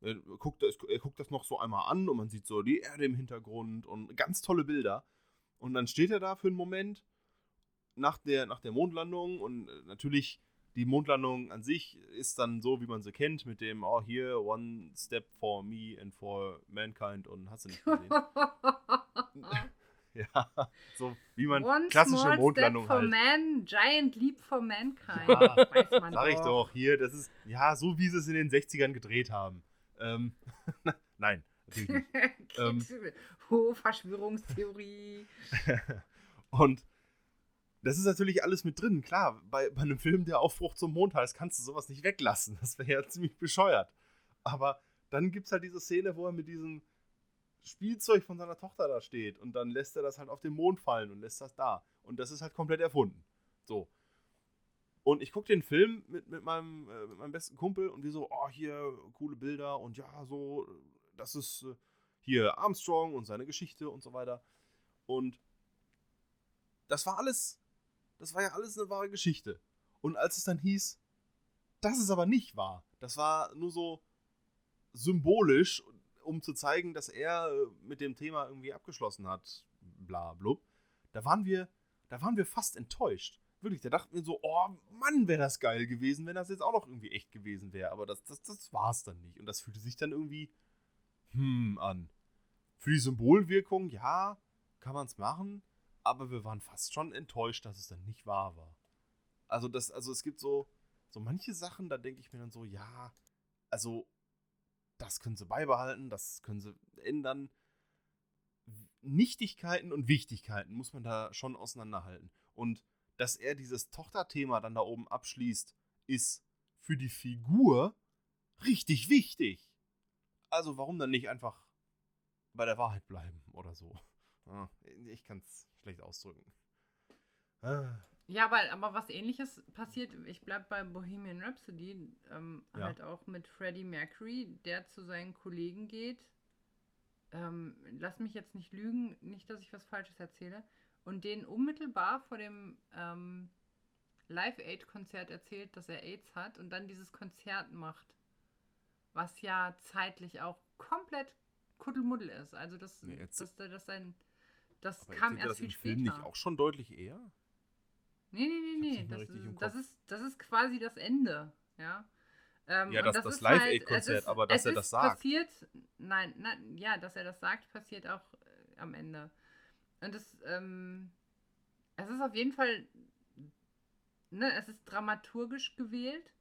Er guckt, das, er guckt das noch so einmal an und man sieht so die Erde im Hintergrund und ganz tolle Bilder. Und dann steht er da für einen Moment nach der, nach der Mondlandung und äh, natürlich die Mondlandung an sich ist dann so, wie man sie kennt, mit dem, oh, hier, one step for me and for mankind und hast du nicht gesehen. ja, so wie man One klassische small Mondlandung step for halt. man, giant leap for mankind. Ja, Weiß man Sag ich doch, hier, das ist, ja, so wie sie es in den 60ern gedreht haben. Ähm, nein, natürlich nicht. Ähm. oh, Verschwörungstheorie. Und das ist natürlich alles mit drin. Klar, bei, bei einem Film, der Aufbruch zum Mond heißt, kannst du sowas nicht weglassen. Das wäre ja ziemlich bescheuert. Aber dann gibt es halt diese Szene, wo er mit diesem Spielzeug von seiner Tochter da steht und dann lässt er das halt auf den Mond fallen und lässt das da. Und das ist halt komplett erfunden. So. Und ich gucke den Film mit, mit, meinem, äh, mit meinem besten Kumpel und wir so, oh, hier coole Bilder und ja, so, das ist äh, hier Armstrong und seine Geschichte und so weiter. Und das war alles, das war ja alles eine wahre Geschichte. Und als es dann hieß, das ist aber nicht wahr, das war nur so symbolisch, um zu zeigen, dass er äh, mit dem Thema irgendwie abgeschlossen hat, bla blub, da waren wir, da waren wir fast enttäuscht. Wirklich, da dachten wir so, oh Mann, wäre das geil gewesen, wenn das jetzt auch noch irgendwie echt gewesen wäre. Aber das, das, das war es dann nicht. Und das fühlte sich dann irgendwie, hm, an. Für die Symbolwirkung, ja, kann man es machen, aber wir waren fast schon enttäuscht, dass es dann nicht wahr war. Also, das, also es gibt so, so manche Sachen, da denke ich mir dann so, ja, also das können sie beibehalten, das können sie ändern. Nichtigkeiten und Wichtigkeiten muss man da schon auseinanderhalten. Und dass er dieses Tochterthema dann da oben abschließt, ist für die Figur richtig wichtig. Also warum dann nicht einfach bei der Wahrheit bleiben oder so? Ah, Ich kann es schlecht ausdrücken. Ah, Ja, aber, aber was ähnliches passiert, ich bleib bei Bohemian Rhapsody, ähm, Ja. halt auch mit Freddie Mercury, der zu seinen Kollegen geht. Ähm, lass mich jetzt nicht lügen, nicht, dass ich was Falsches erzähle. Und denen unmittelbar vor dem ähm, Live-Aid-Konzert erzählt, dass er AIDS hat und dann dieses Konzert macht. Was ja zeitlich auch komplett Kuddelmuddel ist. Also das, Nee, jetzt- das, das, das, das aber kam er erst das viel später. Film nicht auch schon deutlich eher? Nee, nee, nee, nee. Das ist, das, ist, das ist quasi das Ende. Ja, ähm, Ja, das- das ist Live-Aid-Konzert, ist- aber dass er das sagt. Passiert, nein, nein, ja, dass er das sagt, passiert auch äh, am Ende. Und es, ähm, es ist auf jeden Fall, ne, es ist dramaturgisch gewählt,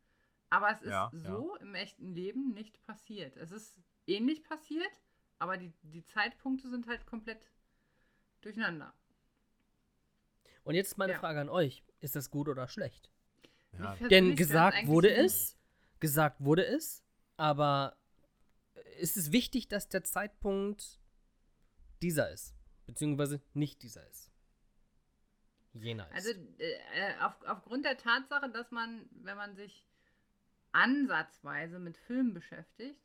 aber es ist Ja, so im echten Leben nicht passiert. Es ist ähnlich passiert, aber die, die Zeitpunkte sind halt komplett durcheinander. Und jetzt meine Ja. Frage an euch. Ist das gut oder schlecht? Ja, Denn gesagt wurde gut. es, gesagt wurde es, aber ist es wichtig, dass der Zeitpunkt dieser ist, beziehungsweise nicht dieser ist? Jener ist. Also äh, auf, aufgrund der Tatsache, dass man, wenn man sich ansatzweise mit Film beschäftigt,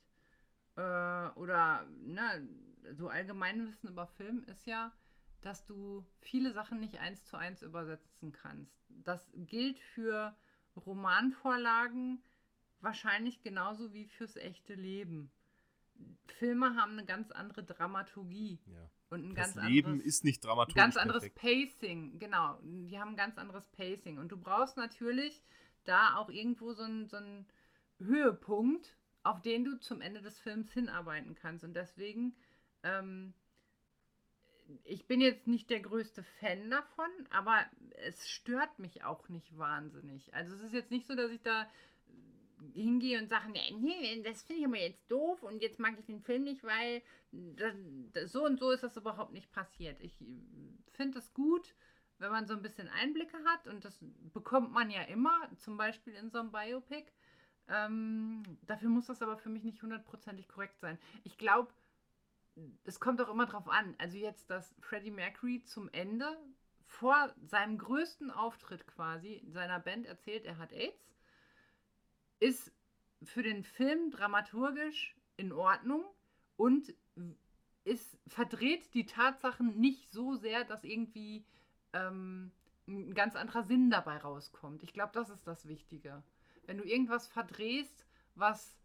äh, oder ne, so Allgemeinwissen über Film ist ja, dass du viele Sachen nicht eins zu eins übersetzen kannst. Das gilt für Romanvorlagen wahrscheinlich genauso wie fürs echte Leben. Filme haben eine ganz andere Dramaturgie ja. und ein Das ganz Leben anderes ist nicht dramatisch ganz anderes perfekt. Pacing, genau. Die haben ein ganz anderes Pacing. Und du brauchst natürlich da auch irgendwo so einen, so einen Höhepunkt, auf den du zum Ende des Films hinarbeiten kannst. Und deswegen, ähm, ich bin jetzt nicht der größte Fan davon, aber es stört mich auch nicht wahnsinnig. Also es ist jetzt nicht so, dass ich da hingehe und sage, nee, das finde ich aber jetzt doof und jetzt mag ich den Film nicht, weil das, das, so und so ist das überhaupt nicht passiert. Ich finde es gut, wenn man so ein bisschen Einblicke hat und das bekommt man ja immer, zum Beispiel in so einem Biopic. Ähm, dafür muss das aber für mich nicht hundertprozentig korrekt sein. Ich glaube, es kommt auch immer drauf an. Also jetzt, dass Freddie Mercury zum Ende vor seinem größten Auftritt quasi seiner Band erzählt, er hat AIDS, ist für den Film dramaturgisch in Ordnung und ist, verdreht die Tatsachen nicht so sehr, dass irgendwie ähm, ein ganz anderer Sinn dabei rauskommt. Ich glaube, das ist das Wichtige. Wenn du irgendwas verdrehst, was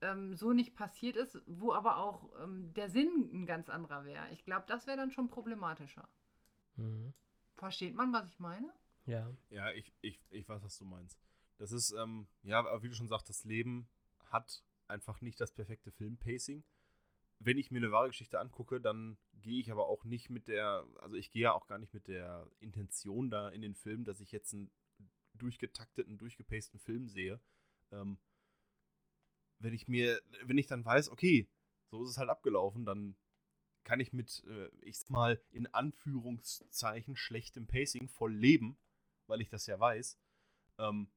ähm, so nicht passiert ist, wo aber auch ähm, der Sinn ein ganz anderer wäre. Ich glaube, das wäre dann schon problematischer. Mhm. Versteht man, was ich meine? Ja. Ja, ich, ich, ich weiß, was du meinst. Das ist, ähm, ja, aber wie du schon sagst, das Leben hat einfach nicht das perfekte Filmpacing. Wenn ich mir eine wahre Geschichte angucke, dann gehe ich aber auch nicht mit der, also ich gehe ja auch gar nicht mit der Intention da in den Film, dass ich jetzt einen durchgetakteten, durchgepasten Film sehe. Ähm, wenn ich mir, wenn ich dann weiß, okay, so ist es halt abgelaufen, dann kann ich mit, äh, ich sag mal, in Anführungszeichen schlechtem Pacing voll leben, weil ich das ja weiß. Ähm,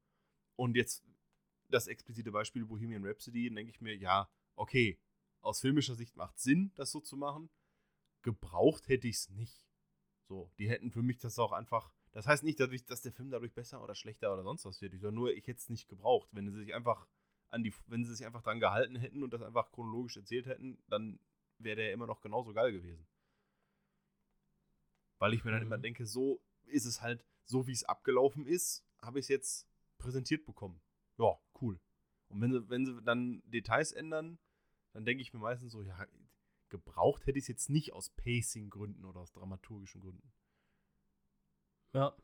und jetzt das explizite Beispiel Bohemian Rhapsody, denke ich mir, ja, okay, aus filmischer Sicht macht Sinn, das so zu machen. Gebraucht hätte ich es nicht. So, die hätten für mich das auch einfach. Das heißt nicht, dass, ich, dass der Film dadurch besser oder schlechter oder sonst was wird. sondern nur, ich hätte es nicht gebraucht. Wenn sie sich einfach an die, wenn sie sich einfach dran gehalten hätten und das einfach chronologisch erzählt hätten, dann wäre der immer noch genauso geil gewesen. Weil ich mir dann mhm. immer denke, so ist es halt, so wie es abgelaufen ist, habe ich es jetzt präsentiert bekommen. Ja, cool. Und wenn sie, wenn sie dann Details ändern, dann denke ich mir meistens so, ja, gebraucht hätte ich es jetzt nicht aus Pacing-Gründen oder aus dramaturgischen Gründen. Ja.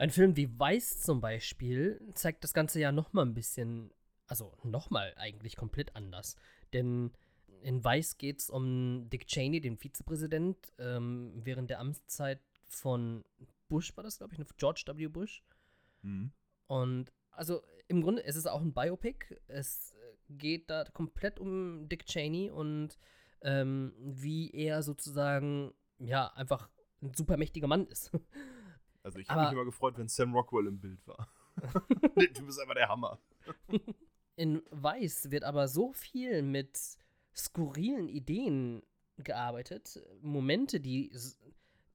Ein Film wie Weiß zum Beispiel zeigt das Ganze ja noch mal ein bisschen, also noch mal eigentlich komplett anders. Denn in Weiß geht es um Dick Cheney, den Vizepräsident, ähm, während der Amtszeit von Bush war das, glaube ich, George W. Bush. Mhm. Und also im Grunde, es ist auch ein Biopic. Es geht da komplett um Dick Cheney und ähm, wie er sozusagen, ja, einfach ein super mächtiger Mann ist. Also ich habe mich immer gefreut, wenn Sam Rockwell im Bild war. du bist einfach der Hammer. In Weiß wird aber so viel mit skurrilen Ideen gearbeitet. Momente, die,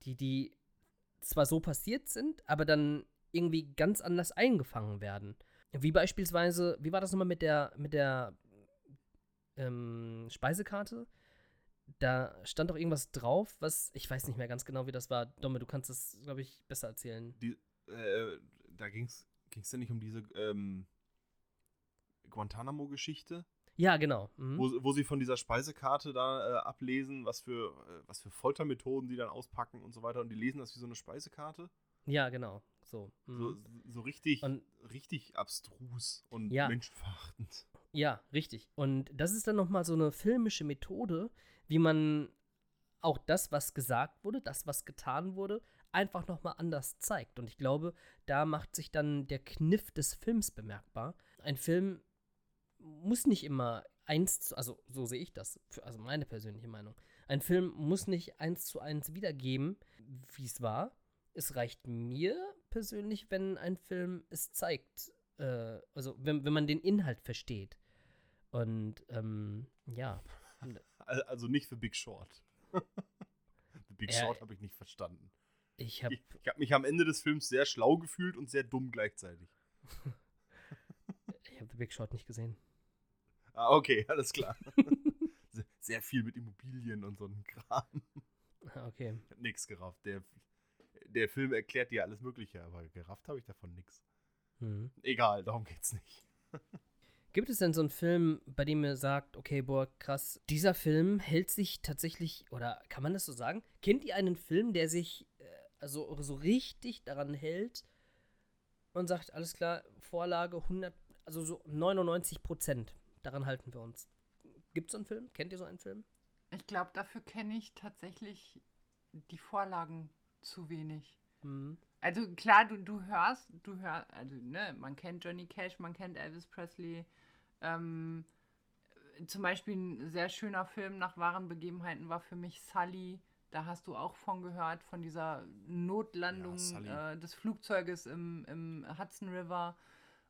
die, die zwar so passiert sind, aber dann irgendwie ganz anders eingefangen werden. Wie beispielsweise, wie war das nochmal mit der, mit der ähm, Speisekarte? Da stand doch irgendwas drauf, was, ich weiß nicht mehr ganz genau, wie das war. Domme, du kannst das, glaube ich, besser erzählen. Die, äh, da ging es ja nicht um diese ähm, Guantanamo-Geschichte. Ja, genau. Mhm. Wo, wo sie von dieser Speisekarte da äh, ablesen, was für, äh, was für Foltermethoden sie dann auspacken und so weiter. Und die lesen das wie so eine Speisekarte. Ja, genau. So, mhm. so, so, richtig, und, richtig abstrus und ja. menschenverachtend. Ja, richtig. Und das ist dann nochmal so eine filmische Methode, wie man auch das, was gesagt wurde, das, was getan wurde, einfach nochmal anders zeigt. Und ich glaube, da macht sich dann der Kniff des Films bemerkbar. Ein Film muss nicht immer eins zu, also so sehe ich das, also meine persönliche Meinung. Ein Film muss nicht eins zu eins wiedergeben, wie es war. Es reicht mir persönlich, wenn ein Film es zeigt. Äh, also wenn, wenn man den Inhalt versteht. Und ähm, ja. Also nicht für Big Short. The Big äh, Short habe ich nicht verstanden. Ich habe hab mich am Ende des Films sehr schlau gefühlt und sehr dumm gleichzeitig. ich habe The Big Short nicht gesehen. Ah, okay, alles klar. Sehr viel mit Immobilien und so einem Kram. Ah, okay. Ich hab nix gerafft. Der, der Film erklärt dir alles Mögliche, aber gerafft habe ich davon nix. Mhm. Egal, darum geht's nicht. Gibt es denn so einen Film, bei dem ihr sagt, okay, boah, krass, dieser Film hält sich tatsächlich, oder kann man das so sagen? Kennt ihr einen Film, der sich äh, also so richtig daran hält und sagt, alles klar, Vorlage 100, also so 99 Prozent? Daran halten wir uns. Gibt es so einen Film? Kennt ihr so einen Film? Ich glaube, dafür kenne ich tatsächlich die Vorlagen zu wenig. Mhm. Also klar, du, du hörst, du hörst, also ne, man kennt Johnny Cash, man kennt Elvis Presley. Ähm, zum Beispiel ein sehr schöner Film nach wahren Begebenheiten war für mich Sully. Da hast du auch von gehört, von dieser Notlandung ja, äh, des Flugzeuges im, im Hudson River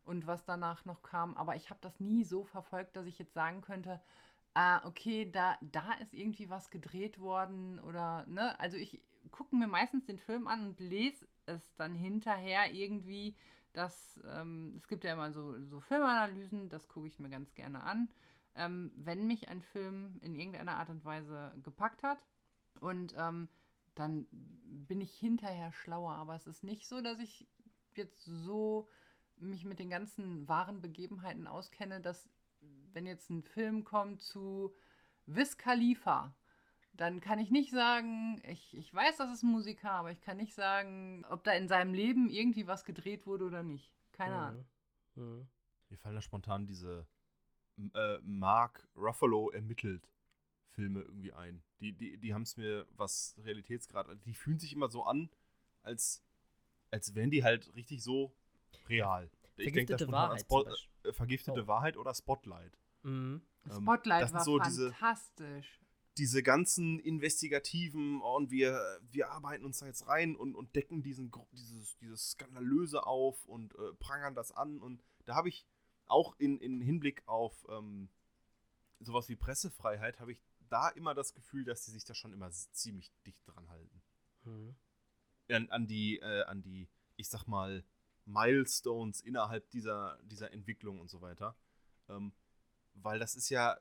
und was danach noch kam. Aber ich habe das nie so verfolgt, dass ich jetzt sagen könnte, ah, okay, da, da ist irgendwie was gedreht worden oder, ne? Also ich gucke mir meistens den Film an und lese es dann hinterher irgendwie, dass, ähm, es gibt ja immer so, so Filmanalysen, das gucke ich mir ganz gerne an, ähm, wenn mich ein Film in irgendeiner Art und Weise gepackt hat und ähm, dann bin ich hinterher schlauer, aber es ist nicht so, dass ich jetzt so mich mit den ganzen wahren Begebenheiten auskenne, dass wenn jetzt ein Film kommt zu Wiz Khalifa, dann kann ich nicht sagen, ich, ich weiß, das ist ein Musiker, aber ich kann nicht sagen, ob da in seinem Leben irgendwie was gedreht wurde oder nicht. Keine Ahnung. Mhm. Mir fallen da spontan diese äh, Mark Ruffalo ermittelt Filme irgendwie ein. Die, die, die haben es mir, was Realitätsgrad, die fühlen sich immer so an, als, als wären die halt richtig so real. Ich denk da Vergiftete an Wahrheit Spot- äh, Vergiftete Oh. Wahrheit oder Spotlight. Mhm. Ähm, Spotlight das sind war so diese- fantastisch. Diese ganzen investigativen oh, und wir, wir arbeiten uns da jetzt rein und, und decken diesen, dieses, dieses Skandalöse auf und äh, prangern das an. Und da habe ich auch in, in Hinblick auf ähm, sowas wie Pressefreiheit, habe ich da immer das Gefühl, dass sie sich da schon immer ziemlich dicht dran halten. Mhm. An, an die, äh, an die, ich sag mal, Milestones innerhalb dieser, dieser Entwicklung und so weiter. Ähm, weil das ist ja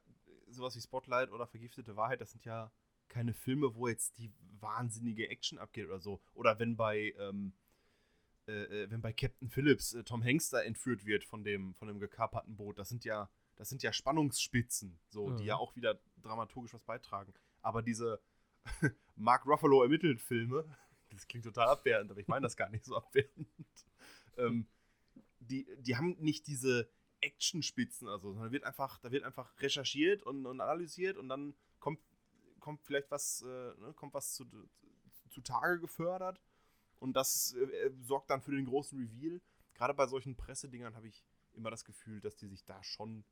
sowas wie Spotlight oder Vergiftete Wahrheit, das sind ja keine Filme, wo jetzt die wahnsinnige Action abgeht oder so. Oder wenn bei, ähm, äh, äh, wenn bei Captain Phillips äh, Tom Hanks da entführt wird von dem, von dem gekaperten Boot, das sind ja, das sind ja Spannungsspitzen, so, die Mhm. ja auch wieder dramaturgisch was beitragen. Aber diese Mark Ruffalo ermittelt Filme, das klingt total abwertend, aber ich meine das gar nicht so abwertend. ähm, die, die haben nicht diese Actionspitzen, also, sondern wird einfach, da wird einfach recherchiert und, und analysiert und dann kommt, kommt vielleicht was, äh, ne, kommt was zu, zu Tage gefördert und das äh, sorgt dann für den großen Reveal. Gerade bei solchen Pressedingern habe ich immer das Gefühl, dass die sich da schon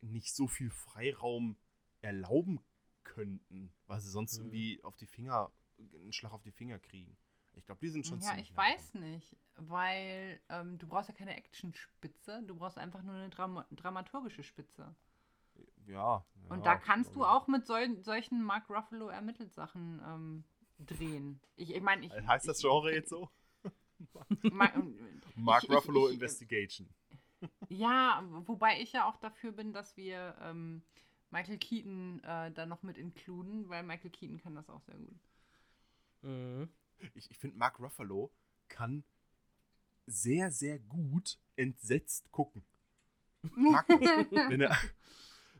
nicht so viel Freiraum erlauben könnten, weil sie sonst Mhm. irgendwie auf die Finger, einen Schlag auf die Finger kriegen. Ich glaube, die sind schon Ja, ziemlich ich weiß dran. nicht, weil ähm, du brauchst ja keine Actionspitze, du brauchst einfach nur eine Drama dramaturgische Spitze. Ja. Und ja, da kannst du aber- auch mit sol solchen Mark Ruffalo ermittelt Sachen ähm, drehen. Ich, ich meine, ich. Heißt das ich, Genre jetzt so? Ma- Mark ich- ich- Ruffalo ich- Investigation. Ja, wobei ich ja auch dafür bin, dass wir ähm, Michael Keaton äh, da noch mit inkluden, weil Michael Keaton kann das auch sehr gut. Mhm. Ich, ich finde, Mark Ruffalo kann sehr, sehr gut entsetzt gucken. Wenn, er,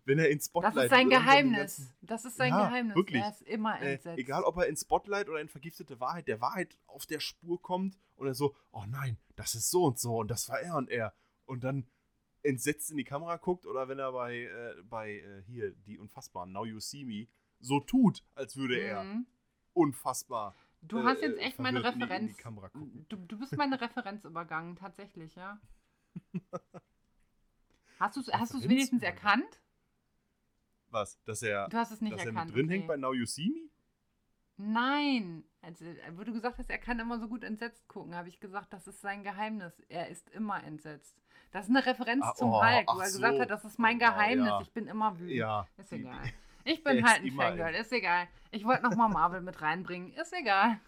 wenn er in Spotlight Das ist sein Geheimnis. ganzen- Das ist sein Ja, Geheimnis. wirklich. Er ist immer Äh, entsetzt. egal, ob er in Spotlight oder in Vergiftete Wahrheit, der Wahrheit auf der Spur kommt und er so, oh nein, das ist so und so und das war er und er. Und dann entsetzt in die Kamera guckt oder wenn er bei, äh, bei äh, hier, die Unfassbaren, Now You See Me, so tut, als würde er Mhm. unfassbar. Du äh, hast jetzt echt meine Referenz. Du, du bist meine Referenz übergangen, tatsächlich, ja. Hast du es hast du's wenigstens erkannt? Was? Dass er, Du hast es nicht dass er erkannt. mit drin okay. hängt bei Now You See Me? Nein. Also, wo du gesagt hast, er kann immer so gut entsetzt gucken, habe ich gesagt, das ist sein Geheimnis. Er ist immer entsetzt. Das ist eine Referenz Ah, zum oh, Hulk, wo er gesagt so. hat, das ist mein Oh, Geheimnis. ja. Ich bin immer wütend. Ja. Ist egal. Ich bin halt ein Fangirl, ist egal. Ich wollte nochmal Marvel mit reinbringen, ist egal.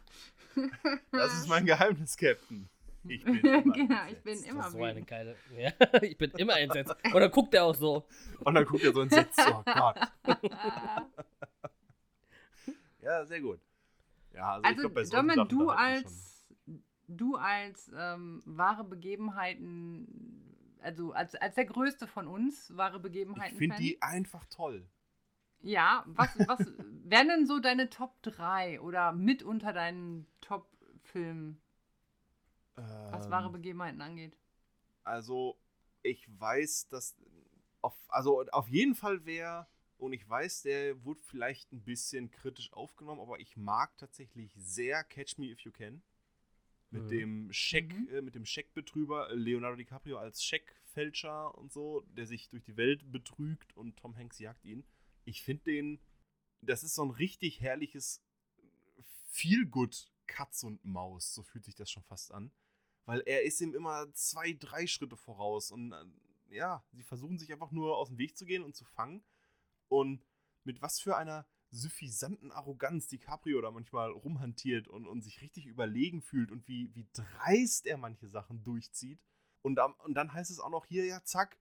Das ist mein Geheimnis, Captain. Ich bin immer genau, ich entsetzt. bin Das immer ist so eine geile. Ja, ich bin immer entsetzt. Und dann guckt er auch so. Und dann guckt er so entsetzt, oh Gott. Ja, sehr gut. Ja, also, ich Also, glaube, bei solchen Domin, du als, du als ähm, wahre Begebenheiten, also als, als der Größte von uns, wahre schon, ich Begebenheiten. finde die einfach toll. Ja, was, was wären denn so deine Top 3 oder mit unter deinen Top-Filmen, was wahre Ähm, Begebenheiten angeht? Also, ich weiß, dass auf, also auf jeden Fall wäre, und ich weiß, der wurde vielleicht ein bisschen kritisch aufgenommen, aber ich mag tatsächlich sehr Catch Me If You Can. Mit Mhm. dem Scheck, Mhm. äh, mit dem Scheckbetrüber äh, Leonardo DiCaprio als Scheckfälscher und so, der sich durch die Welt betrügt und Tom Hanks jagt ihn. Ich finde den, das ist so ein richtig herrliches Feelgood Katz und Maus, so fühlt sich das schon fast an. Weil er ist ihm immer zwei, drei Schritte voraus und äh, ja, sie versuchen sich einfach nur aus dem Weg zu gehen und zu fangen. Und mit was für einer suffisanten Arroganz DiCaprio da manchmal rumhantiert und, und sich richtig überlegen fühlt und wie, wie dreist er manche Sachen durchzieht. Und, am- und dann heißt es auch noch hier, ja, zack,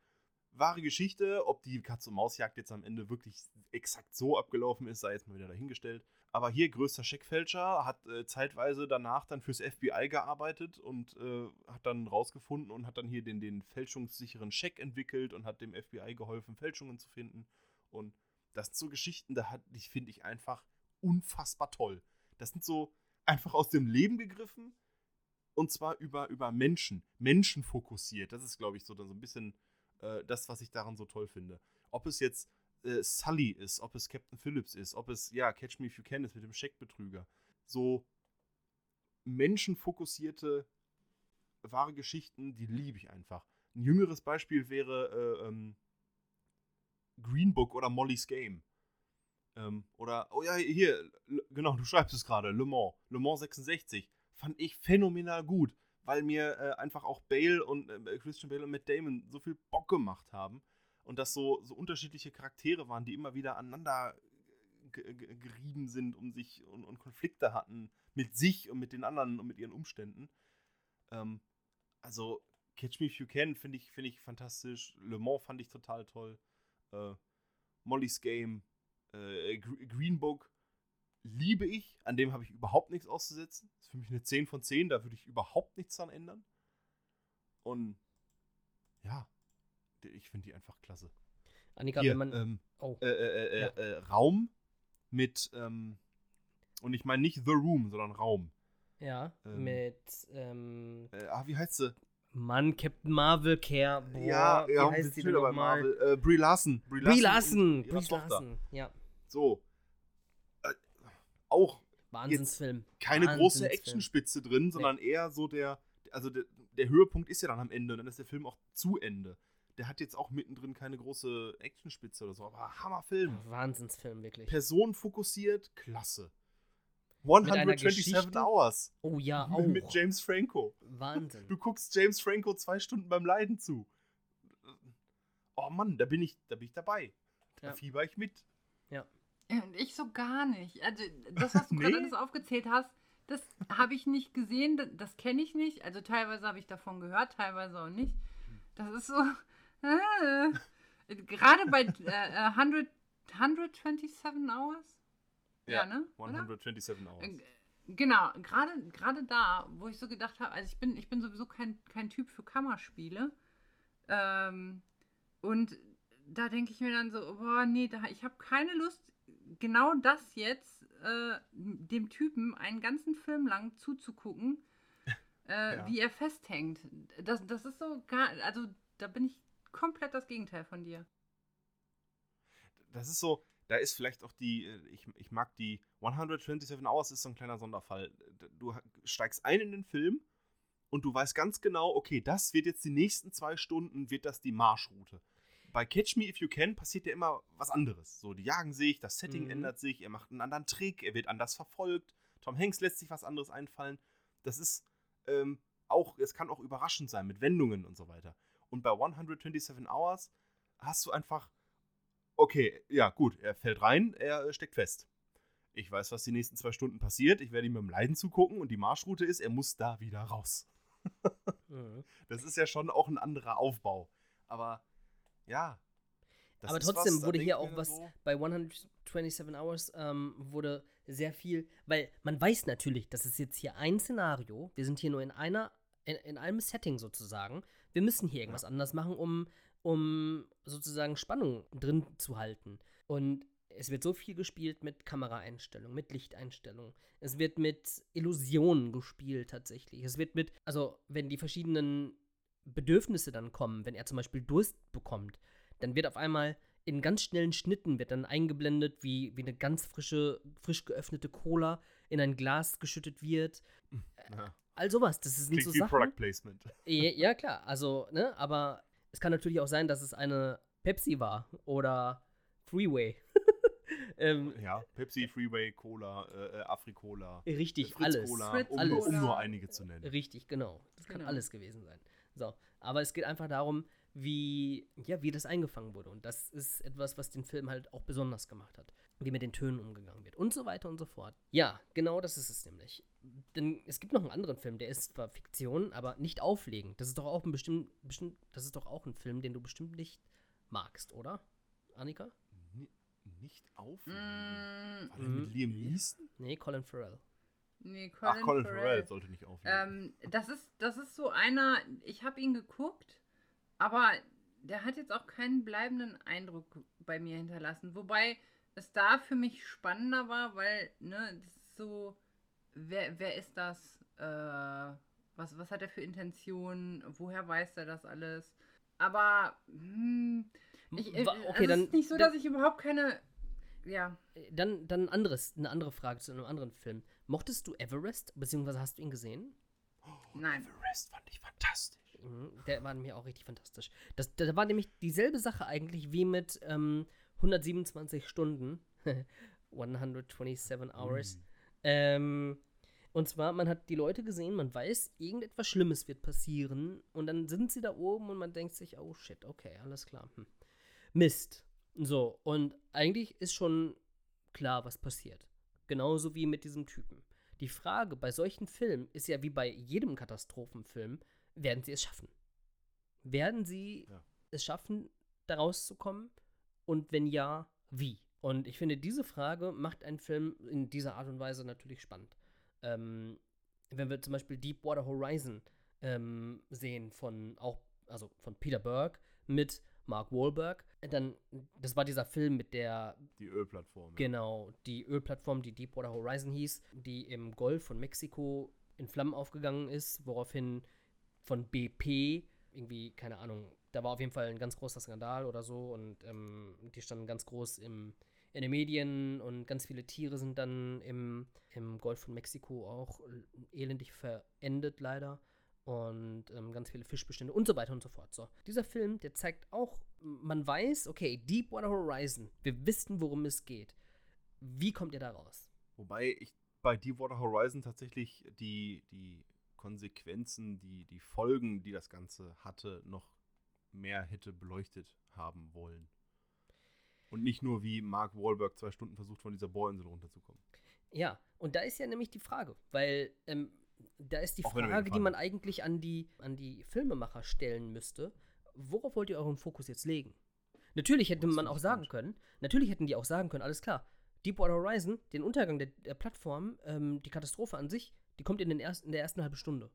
wahre Geschichte. Ob die Katz-und-Maus-Jagd jetzt am Ende wirklich exakt so abgelaufen ist, sei jetzt mal wieder dahingestellt. Aber hier größter Scheckfälscher, hat äh, zeitweise danach dann fürs FBI gearbeitet und äh, hat dann rausgefunden und hat dann hier den, den fälschungssicheren Scheck entwickelt und hat dem FBI geholfen, Fälschungen zu finden. Und das sind so Geschichten, da finde ich einfach unfassbar toll. Das sind so einfach aus dem Leben gegriffen und zwar über, über Menschen, Menschen fokussiert. Das ist, glaube ich, so, dann so ein bisschen äh, das, was ich daran so toll finde. Ob es jetzt äh, Sully ist, ob es Captain Phillips ist, ob es, ja, Catch Me If You Can ist mit dem Scheckbetrüger. So menschenfokussierte, wahre Geschichten, die liebe ich einfach. Ein jüngeres Beispiel wäre äh, ähm, Green Book oder Molly's Game. Ähm, oder, oh ja, hier, genau, du schreibst es gerade, Le Mans. Le Mans 66. Fand ich phänomenal gut, weil mir äh, einfach auch Bale und äh, Christian Bale und Matt Damon so viel Bock gemacht haben. Und das so, so unterschiedliche Charaktere waren, die immer wieder aneinander gerieben sind um sich und, und, Konflikte hatten mit sich und mit den anderen und mit ihren Umständen. Ähm, also Catch Me If You Can finde ich, find ich fantastisch. Le Mans fand ich total toll. Äh, Molly's Game, äh, Green Book liebe ich. An dem habe ich überhaupt nichts auszusetzen. Das ist für mich eine 10 von 10. Da würde ich überhaupt nichts dran ändern. Und ja, ich finde die einfach klasse. Annika, Hier, wenn man. Ähm, oh. äh, äh, Ja. äh, Raum mit, ähm, und ich meine nicht The Room, sondern Raum. ja, ähm, mit. Ähm, Äh, ah, wie heißt sie? Mann, Captain Marvel Care. Boah, ja, wie ja, heißt wir sie sind denn bei? Marvel. Äh, Brie Larson. Brie Larson. Brie Tochter. Larson. Ja, So. Auch Wahnsinnsfilm. keine große Wahnsinnsfilm. Actionspitze drin, sondern eher so der, also der, der Höhepunkt ist ja dann am Ende und dann ist der Film auch zu Ende. Der hat jetzt auch mittendrin keine große Actionspitze oder so, aber Hammerfilm. Wahnsinnsfilm, wirklich. Person fokussiert, klasse. einer 127 Geschichte? Hours oh ja, auch. mit James Franco. Wahnsinn. Du guckst James Franco zwei Stunden beim Leiden zu. Oh Mann, da bin ich, da bin ich dabei. Da Ja. fieber ich mit. Ja, Und ich so gar nicht. Also, das, was du Nee? gerade alles aufgezählt hast, das habe ich nicht gesehen, das, das kenne ich nicht. Also, teilweise habe ich davon gehört, teilweise auch nicht. Das ist so. Äh, gerade bei äh, äh, 100, 127 Hours? Ja, ne? Oder? 127 Hours. Äh, Genau, gerade gerade da, wo ich so gedacht habe, also ich bin, ich bin sowieso kein, kein Typ für Kammerspiele. Ähm, und da denke ich mir dann so, boah, nee, da, ich habe keine Lust, genau das jetzt äh, dem Typen einen ganzen Film lang zuzugucken, äh, Ja. wie er festhängt. Das, das ist so gar, also da bin ich komplett das Gegenteil von dir. das ist so, da ist vielleicht auch die, äh, ich, ich mag die 127 Hours ist so ein kleiner Sonderfall. Du steigst ein in den Film und du weißt ganz genau, okay, das wird jetzt die nächsten zwei Stunden, wird das die Marschroute. Bei Catch Me If You Can passiert ja immer was anderes. So, die jagen sich, das Setting Mhm. ändert sich, er macht einen anderen Trick, er wird anders verfolgt. Tom Hanks lässt sich was anderes einfallen. Das ist ähm, auch, es kann auch überraschend sein mit Wendungen und so weiter. Und bei 127 Hours hast du einfach, okay, ja, gut, er fällt rein, er steckt fest. Ich weiß, was die nächsten zwei Stunden passiert. Ich werde ihm beim Leiden zugucken und die Marschroute ist, er muss da wieder raus. Mhm. Das ist ja schon auch ein anderer Aufbau. Aber ja. das Aber trotzdem was, wurde hier auch was so, bei 127 Hours ähm, wurde sehr viel, weil man weiß natürlich, das ist jetzt hier ein Szenario. Wir sind hier nur in einer, in, in einem Setting sozusagen. Wir müssen hier irgendwas anders machen, um, um sozusagen Spannung drin zu halten. Und es wird so viel gespielt mit Kameraeinstellungen, mit Lichteinstellungen. Es wird mit Illusionen gespielt tatsächlich. Es wird mit, also wenn die verschiedenen Bedürfnisse dann kommen, wenn er zum Beispiel Durst bekommt, dann wird auf einmal in ganz schnellen Schnitten wird dann eingeblendet, wie, wie eine ganz frische, frisch geöffnete Cola in ein Glas geschüttet wird. ja, All sowas, das sind klingt so Sachen. Product Placement. Ja, ja, klar, also, ne, aber es kann natürlich auch sein, dass es eine Pepsi war oder Freeway. ähm, Ja, Pepsi, Freeway, Cola, äh, äh, Afri-Cola, richtig, Fritz alles. Cola, Fritz um, alles. Nur, um nur einige zu nennen. Richtig, genau. Das kann Genau. alles gewesen sein. So, aber es geht einfach darum, wie, ja, wie das eingefangen wurde. Und das ist etwas, was den Film halt auch besonders gemacht hat. Wie mit den Tönen umgegangen wird und so weiter und so fort. Ja, genau das ist es nämlich. Denn es gibt noch einen anderen Film, der ist zwar Fiktion, aber nicht auflegend. Das ist doch auch ein bestimmt, bestimmt, das ist doch auch ein Film, den du bestimmt nicht magst, oder? Annika? Ni- Nicht auflegen. Mm, War der mit. Liam Neeson? Nee, Colin Farrell. Nee, Colin, Ach, Colin Farrell. Farrell sollte nicht auflegen. Ähm, das ist, das ist so einer, ich habe ihn geguckt, aber der hat jetzt auch keinen bleibenden Eindruck bei mir hinterlassen. Wobei es da für mich spannender war, weil, ne, das ist so, wer, wer ist das? Äh, was, was hat er für Intentionen? Woher weiß er das alles? Aber, hm, ich, äh, also okay, es dann- ist nicht so, dann- dass ich überhaupt keine, ja, Dann, dann ein anderes, eine andere Frage zu einem anderen Film. Mochtest du Everest, beziehungsweise hast du ihn gesehen? nein. Everest fand ich fantastisch. Mhm, Der war mir auch richtig fantastisch. Das, da war nämlich dieselbe Sache eigentlich wie mit ähm, 127 Stunden. 127 Hours. Ui. Ähm, und zwar, man hat die Leute gesehen, man weiß, irgendetwas Schlimmes wird passieren. Und dann sind sie da oben und man denkt sich, oh shit, okay, alles klar. Hm. Mist. So, und eigentlich ist schon klar, was passiert. Genauso wie mit diesem Typen. Die Frage bei solchen Filmen ist ja wie bei jedem Katastrophenfilm, werden sie es schaffen? Werden sie Ja. es schaffen, da rauszukommen? Und wenn ja, wie? Und ich finde, diese Frage macht einen Film in dieser Art und Weise natürlich spannend. Ähm, wenn wir zum Beispiel Deepwater Horizon ähm, sehen von auch, also von Peter Berg mit Mark Wahlberg, dann, das war dieser Film mit der Die Ölplattform. Genau, die Ölplattform, die Deepwater Horizon hieß, die im Golf von Mexiko in Flammen aufgegangen ist, woraufhin von BP irgendwie, keine Ahnung, da war auf jeden Fall ein ganz großer Skandal oder so und ähm, die standen ganz groß im, in den Medien und ganz viele Tiere sind dann im, im Golf von Mexiko auch elendig verendet leider und ähm, ganz viele Fischbestände und so weiter und so fort. So, dieser Film, der zeigt auch, man weiß, okay, Deepwater Horizon, wir wissen, worum es geht. Wie kommt ihr da raus? Wobei ich bei Deepwater Horizon tatsächlich die, die Konsequenzen, die, die Folgen, die das Ganze hatte, noch mehr hätte beleuchtet haben wollen. Und nicht nur wie Mark Wahlberg zwei Stunden versucht, von dieser Bohrinsel runterzukommen. Ja, und da ist ja nämlich die Frage, weil ähm, da ist die Auch Frage, die man eigentlich an die, an die Filmemacher stellen müsste. Worauf wollt ihr euren Fokus jetzt legen? Natürlich hätte man auch sagen können, natürlich hätten die auch sagen können, alles klar, Deepwater Horizon, den Untergang der, der Plattform, ähm, die Katastrophe an sich, die kommt in, den ersten, in der ersten halben Stunde.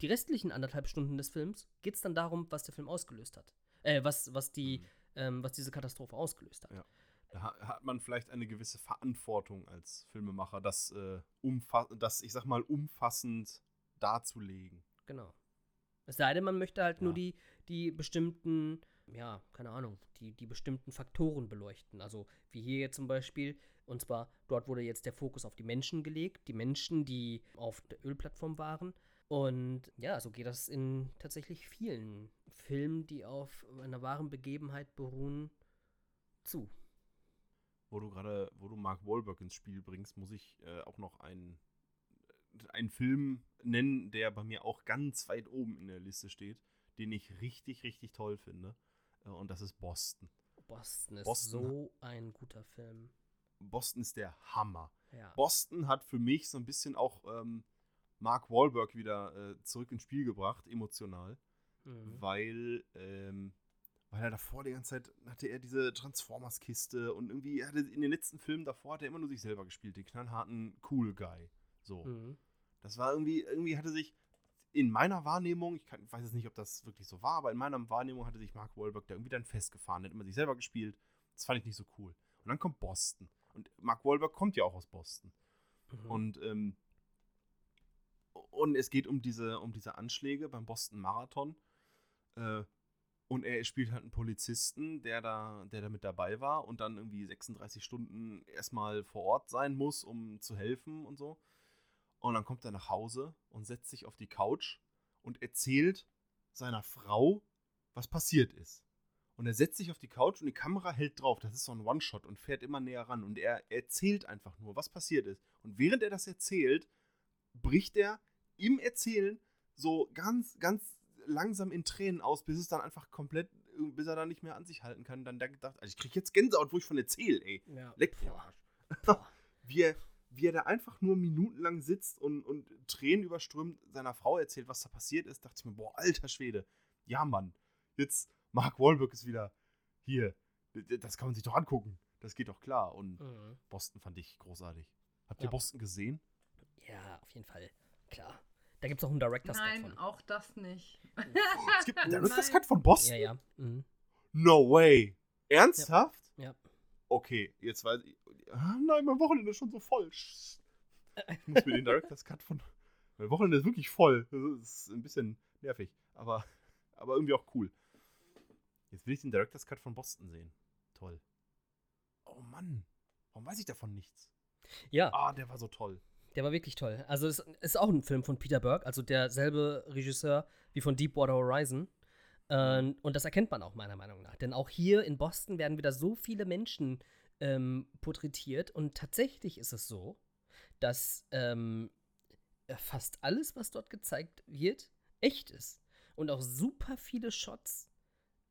Die restlichen anderthalb Stunden des Films geht es dann darum, was der Film ausgelöst hat. Äh, was, was, die, Mhm. ähm, was diese Katastrophe ausgelöst hat. Ja. Da ha- hat man vielleicht eine gewisse Verantwortung als Filmemacher, das, äh, das ich sag mal, umfassend darzulegen. Genau. Es sei denn, man möchte halt nur Ja. die, die bestimmten, ja, keine Ahnung, die, die bestimmten Faktoren beleuchten. Also wie hier jetzt zum Beispiel, und zwar dort wurde jetzt der Fokus auf die Menschen gelegt, die Menschen, die auf der Ölplattform waren. Und ja, so geht das in tatsächlich vielen Filmen, die auf einer wahren Begebenheit beruhen, zu. Wo du gerade, wo du Mark Wahlberg ins Spiel bringst, muss ich äh, auch noch einen, einen Film nennen, der bei mir auch ganz weit oben in der Liste steht, den ich richtig, richtig toll finde. Äh, und das ist Boston. Boston ist Boston. so ein guter Film. Boston ist der Hammer. Ja. Boston hat für mich so ein bisschen auch ähm, Mark Wahlberg wieder äh, zurück ins Spiel gebracht, emotional. Mhm. weil, ähm, weil er davor die ganze Zeit hatte er diese Transformers-Kiste und irgendwie hatte in den letzten Filmen davor hat er immer nur sich selber gespielt, den knallharten Cool Guy. So. Mhm. Das war irgendwie, irgendwie hatte sich in meiner Wahrnehmung, ich kann, weiß jetzt nicht, ob das wirklich so war, aber in meiner Wahrnehmung hatte sich Mark Wahlberg da irgendwie dann festgefahren, hat immer sich selber gespielt. Das fand ich nicht so cool. Und dann kommt Boston. Und Mark Wahlberg kommt ja auch aus Boston. Mhm. Und, ähm, und es geht um diese, um diese Anschläge beim Boston Marathon. Äh, und er spielt halt einen Polizisten, der da, der da mit dabei war und dann irgendwie 36 Stunden erstmal vor Ort sein muss, um zu helfen und so. Und dann kommt er nach Hause und setzt sich auf die Couch und erzählt seiner Frau, was passiert ist. Und er setzt sich auf die Couch und die Kamera hält drauf. Das ist so ein One-Shot und fährt immer näher ran. Und er erzählt einfach nur, was passiert ist. Und während er das erzählt, bricht er im Erzählen so ganz, ganz langsam in Tränen aus, bis es dann einfach komplett, bis er dann nicht mehr an sich halten kann. Dann der gedacht, also ich kriege jetzt Gänsehaut, wo ich von erzähle, ey. ja. Leck mir. Arsch. wie, er, wie er da einfach nur minutenlang sitzt und, und Tränen überströmt seiner Frau erzählt, was da passiert ist, dachte ich mir, boah, alter Schwede. Ja, Mann. Jetzt, Mark Wahlberg ist wieder hier. Das kann man sich doch angucken. Das geht doch klar. Und Mhm. Boston fand ich großartig. Habt Ja. ihr Boston gesehen? Ja, auf jeden Fall. Klar. Da gibt es auch einen Director's Cut Nein, auch das nicht. Es gibt einen. Director's Cut von Boston? Ja, ja. Mhm. No way. Ernsthaft? Ja. okay, jetzt weiß ich. Ah, nein, mein Wochenende ist schon so voll. Ich muss mir den Director's Cut von. Mein Wochenende ist wirklich voll. Das ist ein bisschen nervig, aber, aber irgendwie auch cool. Jetzt will ich den Director's Cut von Boston sehen. Toll. Oh Mann, warum weiß ich davon nichts? Ja, Ah, der war so toll. Der war wirklich toll. Also, es ist auch ein Film von Peter Burke, also derselbe Regisseur wie von Deepwater Horizon. Ähm, und das erkennt man auch meiner Meinung nach. Denn auch hier in Boston werden wieder so viele Menschen ähm, porträtiert. Und tatsächlich ist es so, dass ähm, fast alles, was dort gezeigt wird, echt ist. Und auch super viele Shots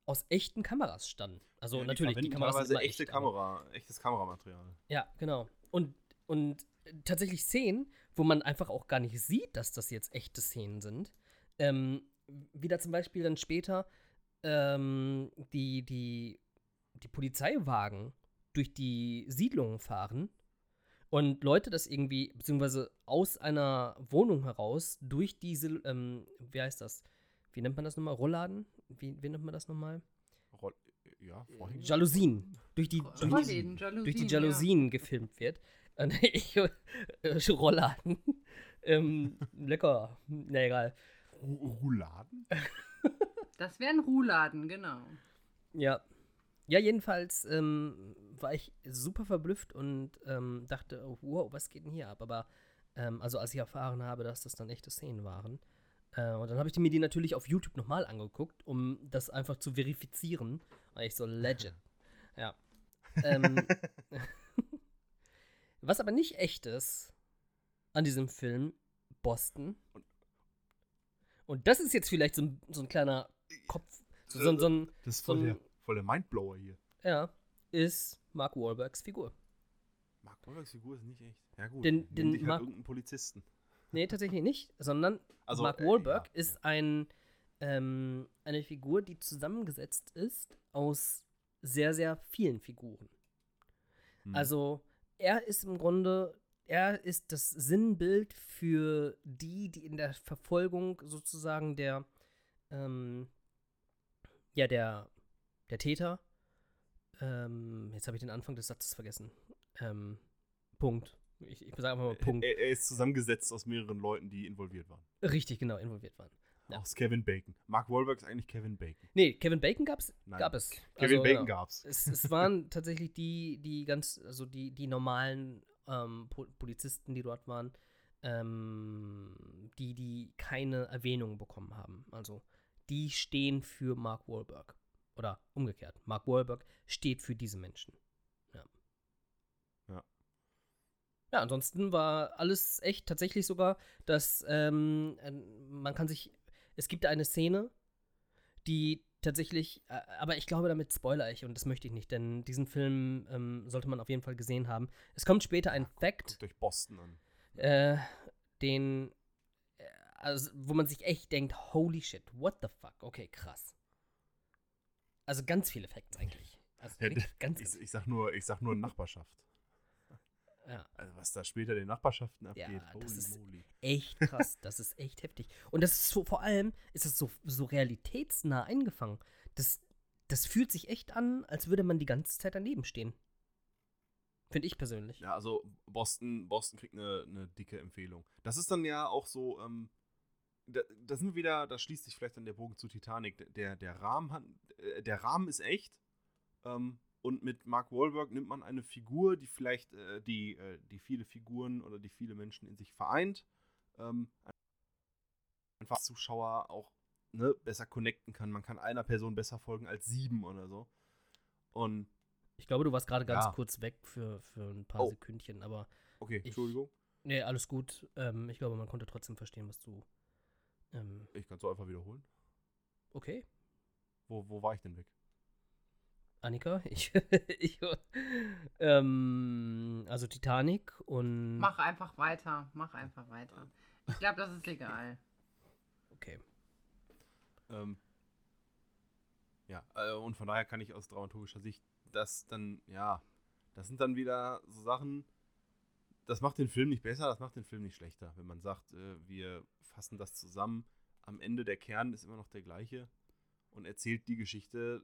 aus echten Kameras standen. Also Ja, natürlich, die verwenden Kameras sind immer echte echt, Kamera, echtes Kameramaterial. ja, genau. Und, und tatsächlich Szenen, wo man einfach auch gar nicht sieht, dass das jetzt echte Szenen sind. Ähm, wieder zum Beispiel dann später ähm, die, die, die Polizeiwagen durch die Siedlungen fahren und Leute das irgendwie, beziehungsweise aus einer Wohnung heraus durch diese, ähm, wie heißt das? Wie nennt man das nochmal? Rollladen? Wie, wie nennt man das nochmal? Roll ja, Vorhänge? Jalousien. Durch die, durch die, Jalousien. durch die ja. Jalousien gefilmt wird. Und ich, äh, Rollladen. ähm, lecker. Na egal. Ru- Rouladen? Das wäre ein Ruhladen, genau. Ja. Ja, jedenfalls ähm, war ich super verblüfft und ähm, dachte, oh, wow, was geht denn hier ab? Aber, ähm, also als ich erfahren habe, dass das dann echte Szenen waren. Äh, und dann habe ich mir die natürlich auf YouTube nochmal angeguckt, um das einfach zu verifizieren. Und ich so, legend. Ja. Ähm, was aber nicht echt ist an diesem Film, Boston. Und das ist jetzt vielleicht so ein, so ein kleiner Kopf, so, so, so ein, Das ist so voll, ein- der, voll der Mindblower hier. ja, ist Mark Wahlbergs Figur. Mark Wahlbergs Figur ist nicht echt. Ja gut, Den- den halt Mark- irgendeinen Polizisten. Nee, tatsächlich nicht, sondern Also, Mark äh, Wahlberg ja, ist ein, ähm, eine Figur, die zusammengesetzt ist aus sehr, sehr vielen Figuren. Hm. Also er ist im Grunde, er ist das Sinnbild für die, die in der Verfolgung sozusagen der, ähm, ja, der, der Täter, ähm, jetzt habe ich den Anfang des Satzes vergessen. Ähm, Punkt. Ich, ich sage einfach mal Punkt. Er, er ist zusammengesetzt aus mehreren Leuten, die involviert waren. Richtig, genau, involviert waren. Ja. Aus Kevin Bacon. Mark Wahlberg ist eigentlich Kevin Bacon. Nee, Kevin Bacon gab's, Nein. gab es. Kevin Also, Bacon genau. gab's. Es, es waren tatsächlich die, die ganz, also die, die normalen ähm, Po- Polizisten, die dort waren, ähm, die, die keine Erwähnung bekommen haben. Also die stehen für Mark Wahlberg. Oder umgekehrt. Mark Wahlberg steht für diese Menschen. Ja. Ja. Ja, ansonsten war alles echt tatsächlich sogar, dass ähm, äh, man kann sich, es gibt eine Szene, die tatsächlich, äh, aber ich glaube, damit spoiler ich und das möchte ich nicht, denn diesen Film ähm, sollte man auf jeden Fall gesehen haben. Es kommt später ein Fact, Guckt euch Boston an. äh, den, äh, also, wo man sich echt denkt, holy shit, what the fuck, okay, krass. Also ganz viele Facts eigentlich. Also Ja, wirklich ganz, Ich, ganz ich sag nur, ich sag nur Nachbarschaft. Ja. Also was da später den Nachbarschaften Ja, abgeht. das holy ist- moly. echt krass. Das ist echt heftig. Und das ist so, vor allem ist es so, so realitätsnah eingefangen. Das, das fühlt sich echt an, als würde man die ganze Zeit daneben stehen. Finde ich persönlich. Ja, also Boston, Boston kriegt eine, eine dicke Empfehlung. Das ist dann ja auch so, ähm, da, da sind wir wieder, da schließt sich vielleicht dann der Bogen zu Titanic. Der, der, Rahmen, hat, äh, der Rahmen ist echt. Ähm, und mit Mark Wahlberg nimmt man eine Figur, die vielleicht äh, die, äh, die viele Figuren oder die viele Menschen in sich vereint. Ähm, einfach Zuschauer auch ne, besser connecten kann. Man kann einer Person besser folgen als sieben oder so. Und, Ich glaube, du warst gerade ganz Ja. kurz weg für, für ein paar Oh. Sekündchen, aber okay, Ich- Entschuldigung. nee, alles gut. Ähm, ich glaube, man konnte trotzdem verstehen, was du. Ähm, Ich kann es so einfach wiederholen. okay, Wo, wo war ich denn weg? Annika, ich. ich ähm, also Titanic und. Mach einfach weiter. Mach einfach weiter. Ich glaube, das ist egal. Okay. Ähm, ja, äh, und von daher kann ich aus dramaturgischer Sicht das dann, ja, das sind dann wieder so Sachen, das macht den Film nicht besser, das macht den Film nicht schlechter. Wenn man sagt, äh, wir fassen das zusammen, am Ende der Kern ist immer noch der gleiche und erzählt die Geschichte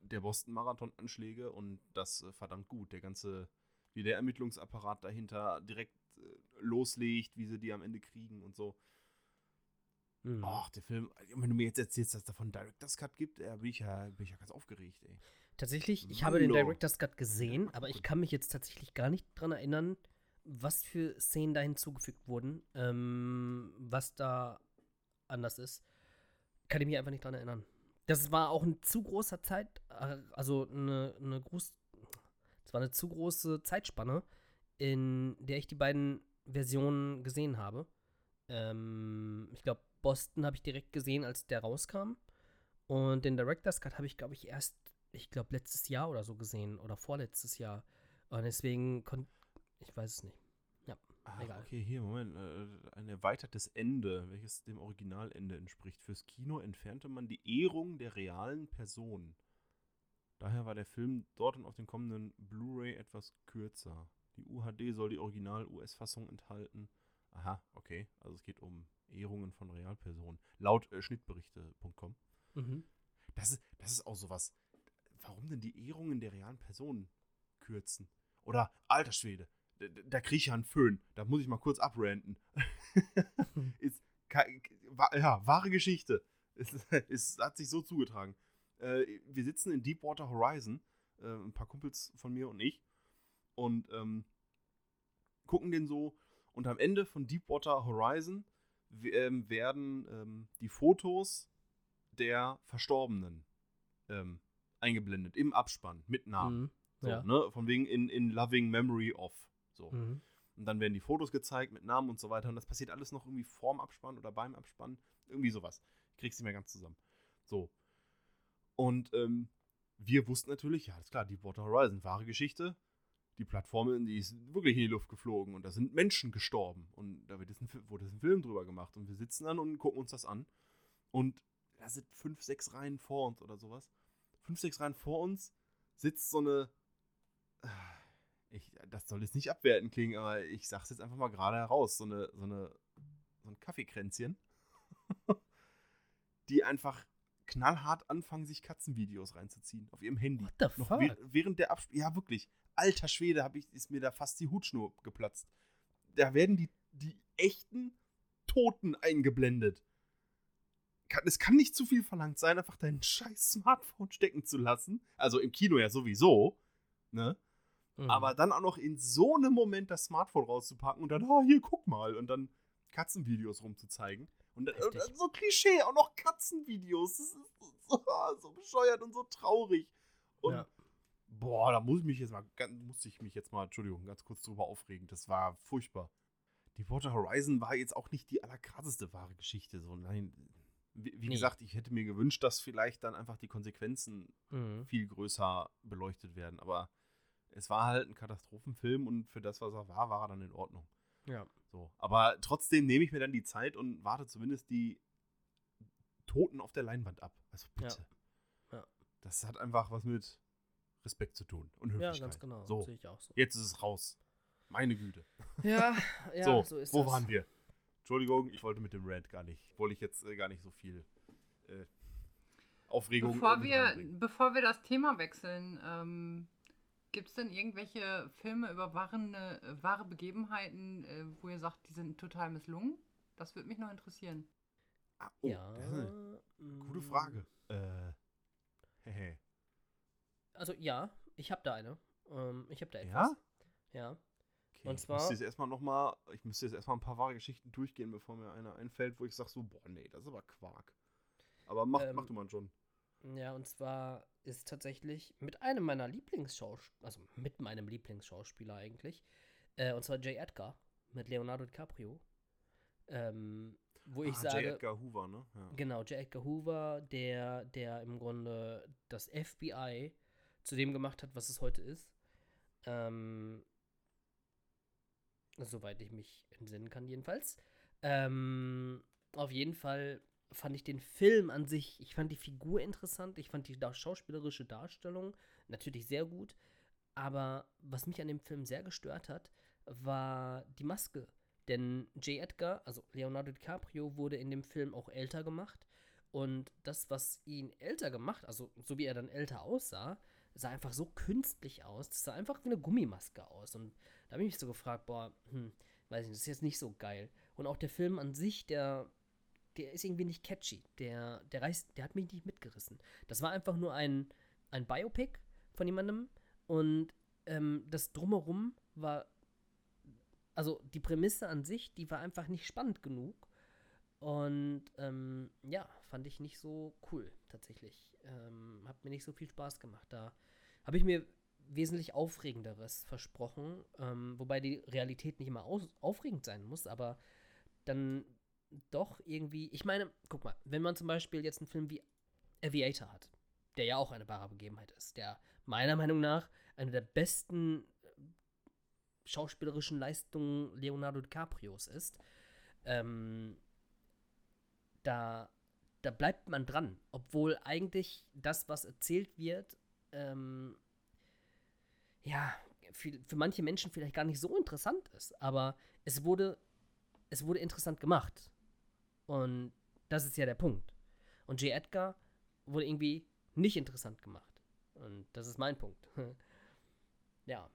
der Boston-Marathon-Anschläge und das äh, verdammt gut. Der ganze, wie der Ermittlungsapparat dahinter direkt äh, loslegt, wie sie die am Ende kriegen und so. Mhm. Ach, der Film, wenn du mir jetzt erzählst, dass es davon Director's Cut gibt, äh, bin, ich ja, bin ich ja ganz aufgeregt, ey. Tatsächlich, ich habe den. Director's Cut gesehen, aber ich kann mich jetzt tatsächlich gar nicht dran erinnern, was für Szenen da hinzugefügt wurden, ähm, was da anders ist. Kann ich mich einfach nicht dran erinnern. Das war auch ein zu großer Zeit, äh, also eine, eine groß, es war eine zu große Zeitspanne, in der ich die beiden Versionen gesehen habe. Ähm, ich glaube, Boston habe ich direkt gesehen, als der rauskam. Und den Director's Cut habe ich, glaube ich, erst, ich glaube, letztes Jahr oder so gesehen. Oder vorletztes Jahr. Und deswegen konnte, ich weiß es nicht. Ja, Ah, Egal. okay, hier, Moment. Äh, ein erweitertes Ende, welches dem Originalende entspricht. Fürs Kino entfernte man die Ehrung der realen Person. Daher war der Film dort und auf den kommenden Blu-ray etwas kürzer. Die UHD soll die Original-US-Fassung enthalten. Aha, okay. Also es geht um Ehrungen von Realpersonen. Laut äh, Schnittberichte.com. mhm. Das ist, das ist auch sowas. Warum denn die Ehrungen der realen Personen kürzen? Oder, alter Schwede, da, da kriege ich ja einen Föhn. Da muss ich mal kurz abranten. ist, ja, wahre Geschichte. Es, es hat sich so zugetragen. Äh, wir sitzen in Deepwater Horizon, äh, ein paar Kumpels von mir und ich, und ähm, gucken den so. Und am Ende von Deepwater Horizon ähm, werden ähm, die Fotos der Verstorbenen ähm, eingeblendet im Abspann mit Namen. Mhm. So, ja. ne? Von wegen in, in Loving Memory of. So. Mhm. Und dann werden die Fotos gezeigt mit Namen und so weiter. Und das passiert alles noch irgendwie vorm Abspann oder beim Abspann. Irgendwie sowas. Ich krieg's nicht mehr ganz zusammen. So. Und ähm, wir wussten natürlich, ja, ist klar, Deepwater Horizon, wahre Geschichte. Die Plattform, die ist wirklich in die Luft geflogen und da sind Menschen gestorben. Und da wird jetzt ein, wurde jetzt ein Film drüber gemacht. Und wir sitzen dann und gucken uns das an. Und da sind fünf, sechs Reihen vor uns oder sowas. Fünf, sechs Reihen vor uns sitzt so eine. Ich, das soll jetzt nicht abwertend klingen, aber ich sag's jetzt einfach mal gerade heraus. So eine, so eine, so ein Kaffeekränzchen, die einfach knallhart anfangen, sich Katzenvideos reinzuziehen auf ihrem Handy. What the Noch fuck? wäh- während der Absp Ja, wirklich. Alter Schwede, hab ich, ist mir da fast die Hutschnur geplatzt. Da werden die, die echten Toten eingeblendet. Kann, es kann nicht zu viel verlangt sein, einfach dein scheiß Smartphone stecken zu lassen. Also im Kino ja sowieso. Ne? Mhm. Aber dann auch noch in so einem Moment das Smartphone rauszupacken und dann, ah, hier, guck mal. Und dann Katzenvideos rumzuzeigen. Und dann, dann so Klischee, auch noch Katzenvideos. Das ist so, so bescheuert und so traurig. Und Ja. boah, da muss ich mich jetzt mal, musste ich mich jetzt mal, Entschuldigung, ganz kurz drüber aufregen. Das war furchtbar. Die Water Horizon war jetzt auch nicht die allerkrasseste wahre Geschichte. So, nein, wie, wie Nee. gesagt, ich hätte mir gewünscht, dass vielleicht dann einfach die Konsequenzen Mhm. viel größer beleuchtet werden. Aber es war halt ein Katastrophenfilm und für das, was er war, war er dann in Ordnung. Ja. So. Aber trotzdem nehme ich mir dann die Zeit und warte zumindest die Toten auf der Leinwand ab. Also bitte. Ja. Das hat einfach was mit Respekt zu tun und ja, Höflichkeit. ganz genau. So, Sehe ich auch so. jetzt ist es raus. Meine Güte. Ja, ja, so, so, ist wo das. waren wir? Entschuldigung, ich wollte mit dem Rant gar nicht, wollte ich jetzt äh, gar nicht so viel äh, Aufregung Bevor wir, bevor wir das Thema wechseln, ähm, gibt es denn irgendwelche Filme über wahre, äh, wahre Begebenheiten, äh, wo ihr sagt, die sind total misslungen? Das würde mich noch interessieren. Ah, oh, ja. das ist eine gute mm, Frage. Äh, hehe. Also ja, ich habe da eine. Ähm, ich habe da Ja? etwas. Ja. Okay, Und ich zwar- müsste jetzt erstmal noch mal, ich müsste jetzt erstmal ein paar wahre Geschichten durchgehen, bevor mir einer einfällt, wo ich sage so, boah, nee, das ist aber Quark. Aber mach, Ähm, mach du mal schon. Ja, und zwar ist tatsächlich mit einem meiner Lieblingsschauspieler, also mit meinem Lieblingsschauspieler eigentlich, äh, und zwar J. Edgar mit Leonardo DiCaprio. Ähm, wo ich ah, sage, J. Edgar Hoover, ne? Ja. Genau, J. Edgar Hoover, der, der im Grunde das FBI zu dem gemacht hat, was es heute ist. Ähm, soweit ich mich entsinnen kann, jedenfalls. Ähm, auf jeden Fall fand ich den Film an sich, ich fand die Figur interessant, ich fand die schauspielerische Darstellung natürlich sehr gut. Aber was mich an dem Film sehr gestört hat, war die Maske. Denn J. Edgar, also Leonardo DiCaprio, wurde in dem Film auch älter gemacht. Und das, was ihn älter gemacht, also so wie er dann älter aussah, sah einfach so künstlich aus. Das sah einfach wie eine Gummimaske aus. Und da habe ich mich so gefragt, boah, hm, weiß nicht, das ist jetzt nicht so geil. Und auch der Film an sich, der, der ist irgendwie nicht catchy. Der, der reißt, der hat mich nicht mitgerissen. Das war einfach nur ein, ein Biopic von jemandem. Und ähm, das drumherum war, also die Prämisse an sich, die war einfach nicht spannend genug. Und ähm, ja, fand ich nicht so cool tatsächlich. Ähm, hat mir nicht so viel Spaß gemacht. Da habe ich mir wesentlich Aufregenderes versprochen, ähm, wobei die Realität nicht immer aufregend sein muss, aber dann doch irgendwie, ich meine, guck mal, wenn man zum Beispiel jetzt einen Film wie Aviator hat, der ja auch eine wahre Begebenheit ist, der meiner Meinung nach eine der besten äh, schauspielerischen Leistungen Leonardo DiCaprios ist, ähm, da, da bleibt man dran, obwohl eigentlich das, was erzählt wird, ähm, ja, für, für manche Menschen vielleicht gar nicht so interessant ist, aber es wurde, es wurde interessant gemacht. Und das ist ja der Punkt. Und J. Edgar wurde irgendwie nicht interessant gemacht. Und das ist mein Punkt. ja.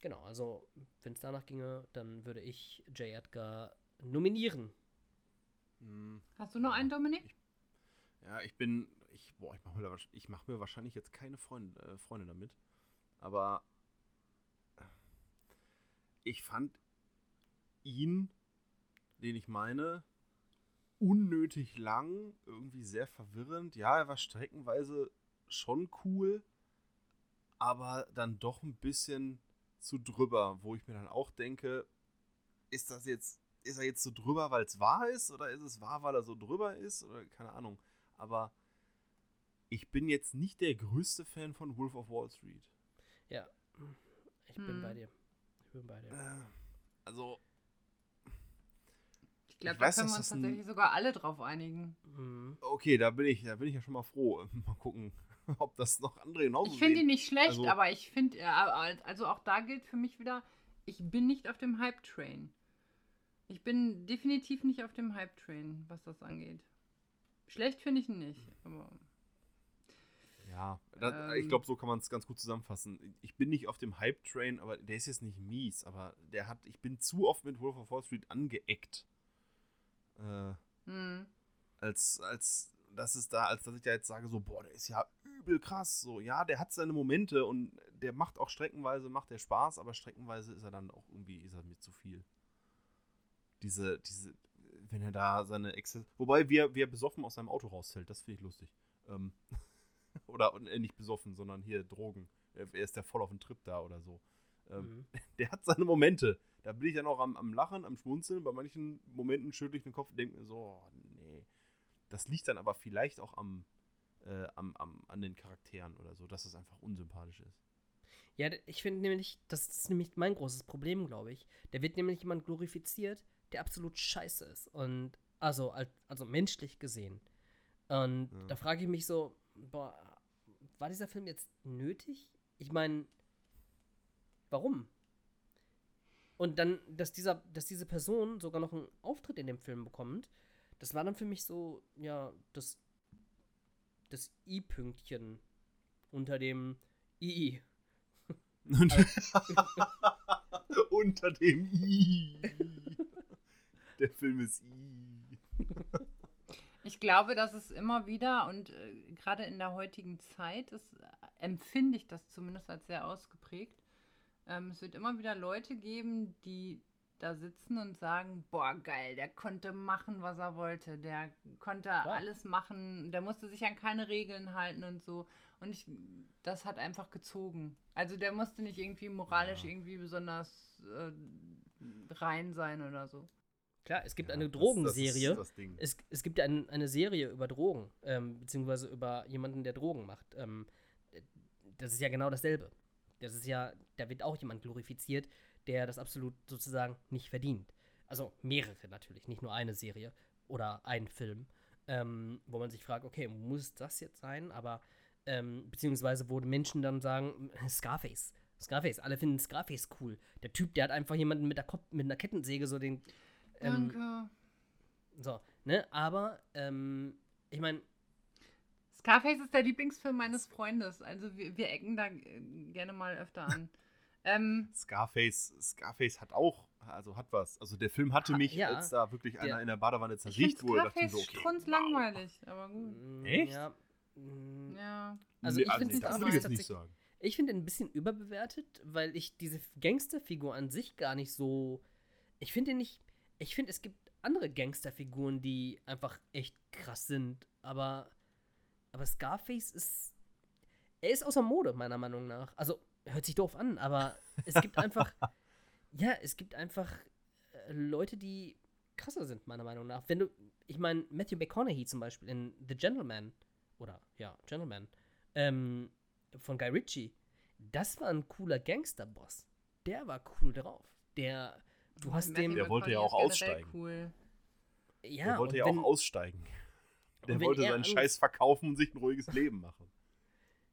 Genau, also wenn es danach ginge, dann würde ich J. Edgar nominieren. Hm, Hast du noch einen, Dominik? Ich, ja, ich bin. Ich, boah, ich mache mir, ich mach mir wahrscheinlich jetzt keine Freunde, äh, Freunde damit. Aber ich fand ihn, den ich meine, unnötig lang, irgendwie sehr verwirrend. Ja, er war streckenweise schon cool, aber dann doch ein bisschen zu drüber, wo ich mir dann auch denke, ist das jetzt, ist er jetzt so drüber, weil es wahr ist, oder ist es wahr, weil er so drüber ist, oder keine Ahnung. Aber ich bin jetzt nicht der größte Fan von Wolf of Wall Street. Ja, ich bin Hm. bei dir. Ich bin bei dir. Äh, also, Ich glaube, da weiß, können wir uns tatsächlich sogar alle drauf einigen. Mhm. okay, da bin ich, da bin ich ja schon mal froh. Mal gucken, ob das noch andere genauso Ich finde ihn nicht schlecht, Also- aber ich finde, also auch da gilt für mich wieder, ich bin nicht auf dem Hype-Train. Ich bin definitiv nicht auf dem Hype-Train, was das angeht. Schlecht finde ich ihn nicht, aber Ja, das, Ähm. ich glaube, so kann man es ganz gut zusammenfassen. Ich bin nicht auf dem Hype-Train, aber der ist jetzt nicht mies, aber der hat, ich bin zu oft mit Wolf of Wall Street angeeckt. Äh, hm, als, als das ist da, als dass ich da jetzt sage, so, boah, der ist ja übel krass. So, ja, der hat seine Momente und der macht auch streckenweise, macht der Spaß, aber streckenweise ist er dann auch irgendwie, ist er mir zu viel. Diese, diese, wenn er da seine Exzess. Wobei, wie er, wie er besoffen aus seinem Auto rausfällt, das finde ich lustig. Ähm, oder äh, nicht besoffen, sondern hier Drogen. Er er ist ja voll auf dem Trip da oder so. Ähm, Mhm. der hat seine Momente. Da bin ich dann auch am, am Lachen, am Schmunzeln. Bei manchen Momenten schüttel ich den Kopf und denke mir so, oh, nee. Das liegt dann aber vielleicht auch am, äh, am, am, an den Charakteren oder so, dass es einfach unsympathisch ist. Ja, ich finde nämlich, das ist nämlich mein großes Problem, glaube ich. Der wird nämlich jemand glorifiziert, der absolut scheiße ist. Und also, al- also menschlich gesehen. Und Ja. da frage ich mich so, boah, war dieser Film jetzt nötig? Ich meine, warum? Und dann, dass dieser, dass diese Person sogar noch einen Auftritt in dem Film bekommt, das war dann für mich so, ja, das, das I-Pünktchen unter dem II. Unter dem I. Der Film ist I. Ich glaube, dass es immer wieder und äh, gerade in der heutigen Zeit ist, äh, empfinde ich das zumindest als sehr ausgeprägt. Ähm, es wird immer wieder Leute geben, die da sitzen und sagen, boah, geil, der konnte machen, was er wollte, der konnte alles machen, der musste sich an keine Regeln halten und so. Und ich, das hat einfach gezogen. Also der musste nicht irgendwie moralisch Ja. irgendwie besonders äh, rein sein oder so. Klar, es gibt Ja, eine Drogenserie. Das, ist das Ding. Es, es gibt ja ein, eine Serie über Drogen, ähm, beziehungsweise über jemanden, der Drogen macht. Ähm, das ist ja genau dasselbe. Das ist ja, da wird auch jemand glorifiziert, der das absolut sozusagen nicht verdient. Also mehrere natürlich, nicht nur eine Serie oder ein Film, ähm, wo man sich fragt, okay, muss das jetzt sein? Aber, ähm, beziehungsweise wo Menschen dann sagen, Scarface. Scarface, alle finden Scarface cool. Der Typ, der hat einfach jemanden mit, der Kopf, mit einer Kettensäge so den. ähm, Danke. so, ne? Aber ähm, ich meine, Scarface ist der Lieblingsfilm meines Freundes. Also wir, wir ecken da äh, gerne mal öfter an. ähm, Scarface, Scarface hat auch, also hat was. Also der Film hatte Ha- mich, ja. als da wirklich einer in der Badewanne finde wurde, Scarface so, okay. langweilig, aber gut. mm, Echt? Ja, mm, Ja. Also Nee, ich finde nee, es das damals würde ich jetzt nicht sagen. Ich finde ihn ein bisschen überbewertet, weil ich diese Gangsterfigur an sich gar nicht so. Ich finde ihn nicht. Ich finde, es gibt andere Gangsterfiguren, die einfach echt krass sind. Aber. Aber Scarface ist. Er ist außer Mode, meiner Meinung nach. Also, hört sich doof an, aber es gibt einfach. ja, es gibt einfach äh, Leute, die krasser sind, meiner Meinung nach. Wenn du. Ich meine, Matthew McConaughey zum Beispiel in The Gentleman. Oder, ja, Gentleman. Ähm, von Guy Ritchie. Das war ein cooler Gangsterboss. Der war cool drauf. Der, du hast Matthew dem, Der wollte ja auch aussteigen. Cool. ja, der wollte ja wenn, auch aussteigen. Der wollte seinen ange- Scheiß verkaufen und sich ein ruhiges Leben machen.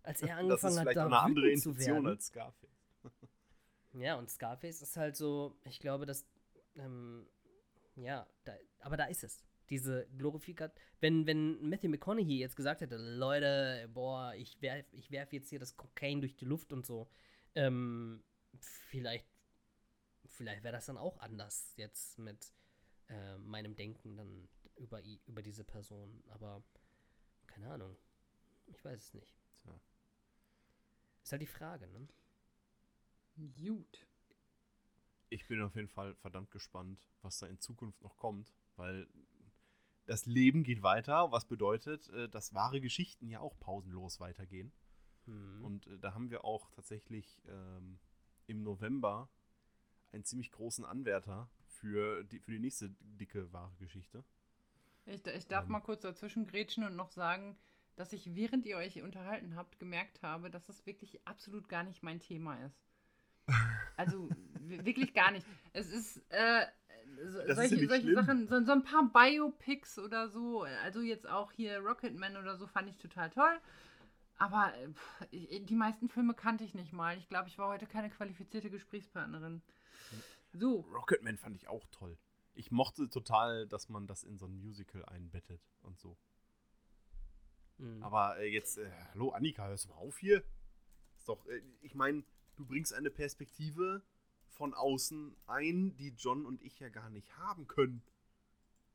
als er Das angefangen ist hat, vielleicht da auch eine andere Intention als Scarface. Ja, und Scarface ist halt so, ich glaube, dass, ähm, ja, da, aber da ist es. Diese Glorifikat. Wenn, wenn Matthew McConaughey jetzt gesagt hätte, Leute, boah, ich werf, ich werf jetzt hier das Kokain durch die Luft und so, ähm, vielleicht, vielleicht wäre das dann auch anders jetzt mit äh, meinem Denken dann über, über diese Person. Aber keine Ahnung. Ich weiß es nicht. Tja. Ist halt die Frage, ne? Gut. Ich bin auf jeden Fall verdammt gespannt, was da in Zukunft noch kommt, weil das Leben geht weiter, was bedeutet, äh, dass wahre Geschichten ja auch pausenlos weitergehen. Hm. Und äh, da haben wir auch tatsächlich ähm, im November einen ziemlich großen Anwärter für die, für die nächste dicke wahre Geschichte. Ich, ich darf Ähm. mal kurz dazwischen grätschen und noch sagen, dass ich, während ihr euch unterhalten habt, gemerkt habe, dass das wirklich absolut gar nicht mein Thema ist. Also wirklich gar nicht. Es ist, äh, so, Das ist solche, solche. Sachen, so, so ein paar Biopics oder so, also jetzt auch hier Rocketman oder so, fand ich total toll. Aber pff, ich- die meisten Filme kannte ich nicht mal. Ich glaube, ich war heute keine qualifizierte Gesprächspartnerin. So, Rocketman fand ich auch toll. Ich mochte total, dass man das in so ein Musical einbettet und so. Hm. Aber äh, jetzt, äh, hallo Annika, hörst du mal auf hier? Ist doch, äh, ich meine, du bringst eine Perspektive von außen ein, die John und ich ja gar nicht haben können.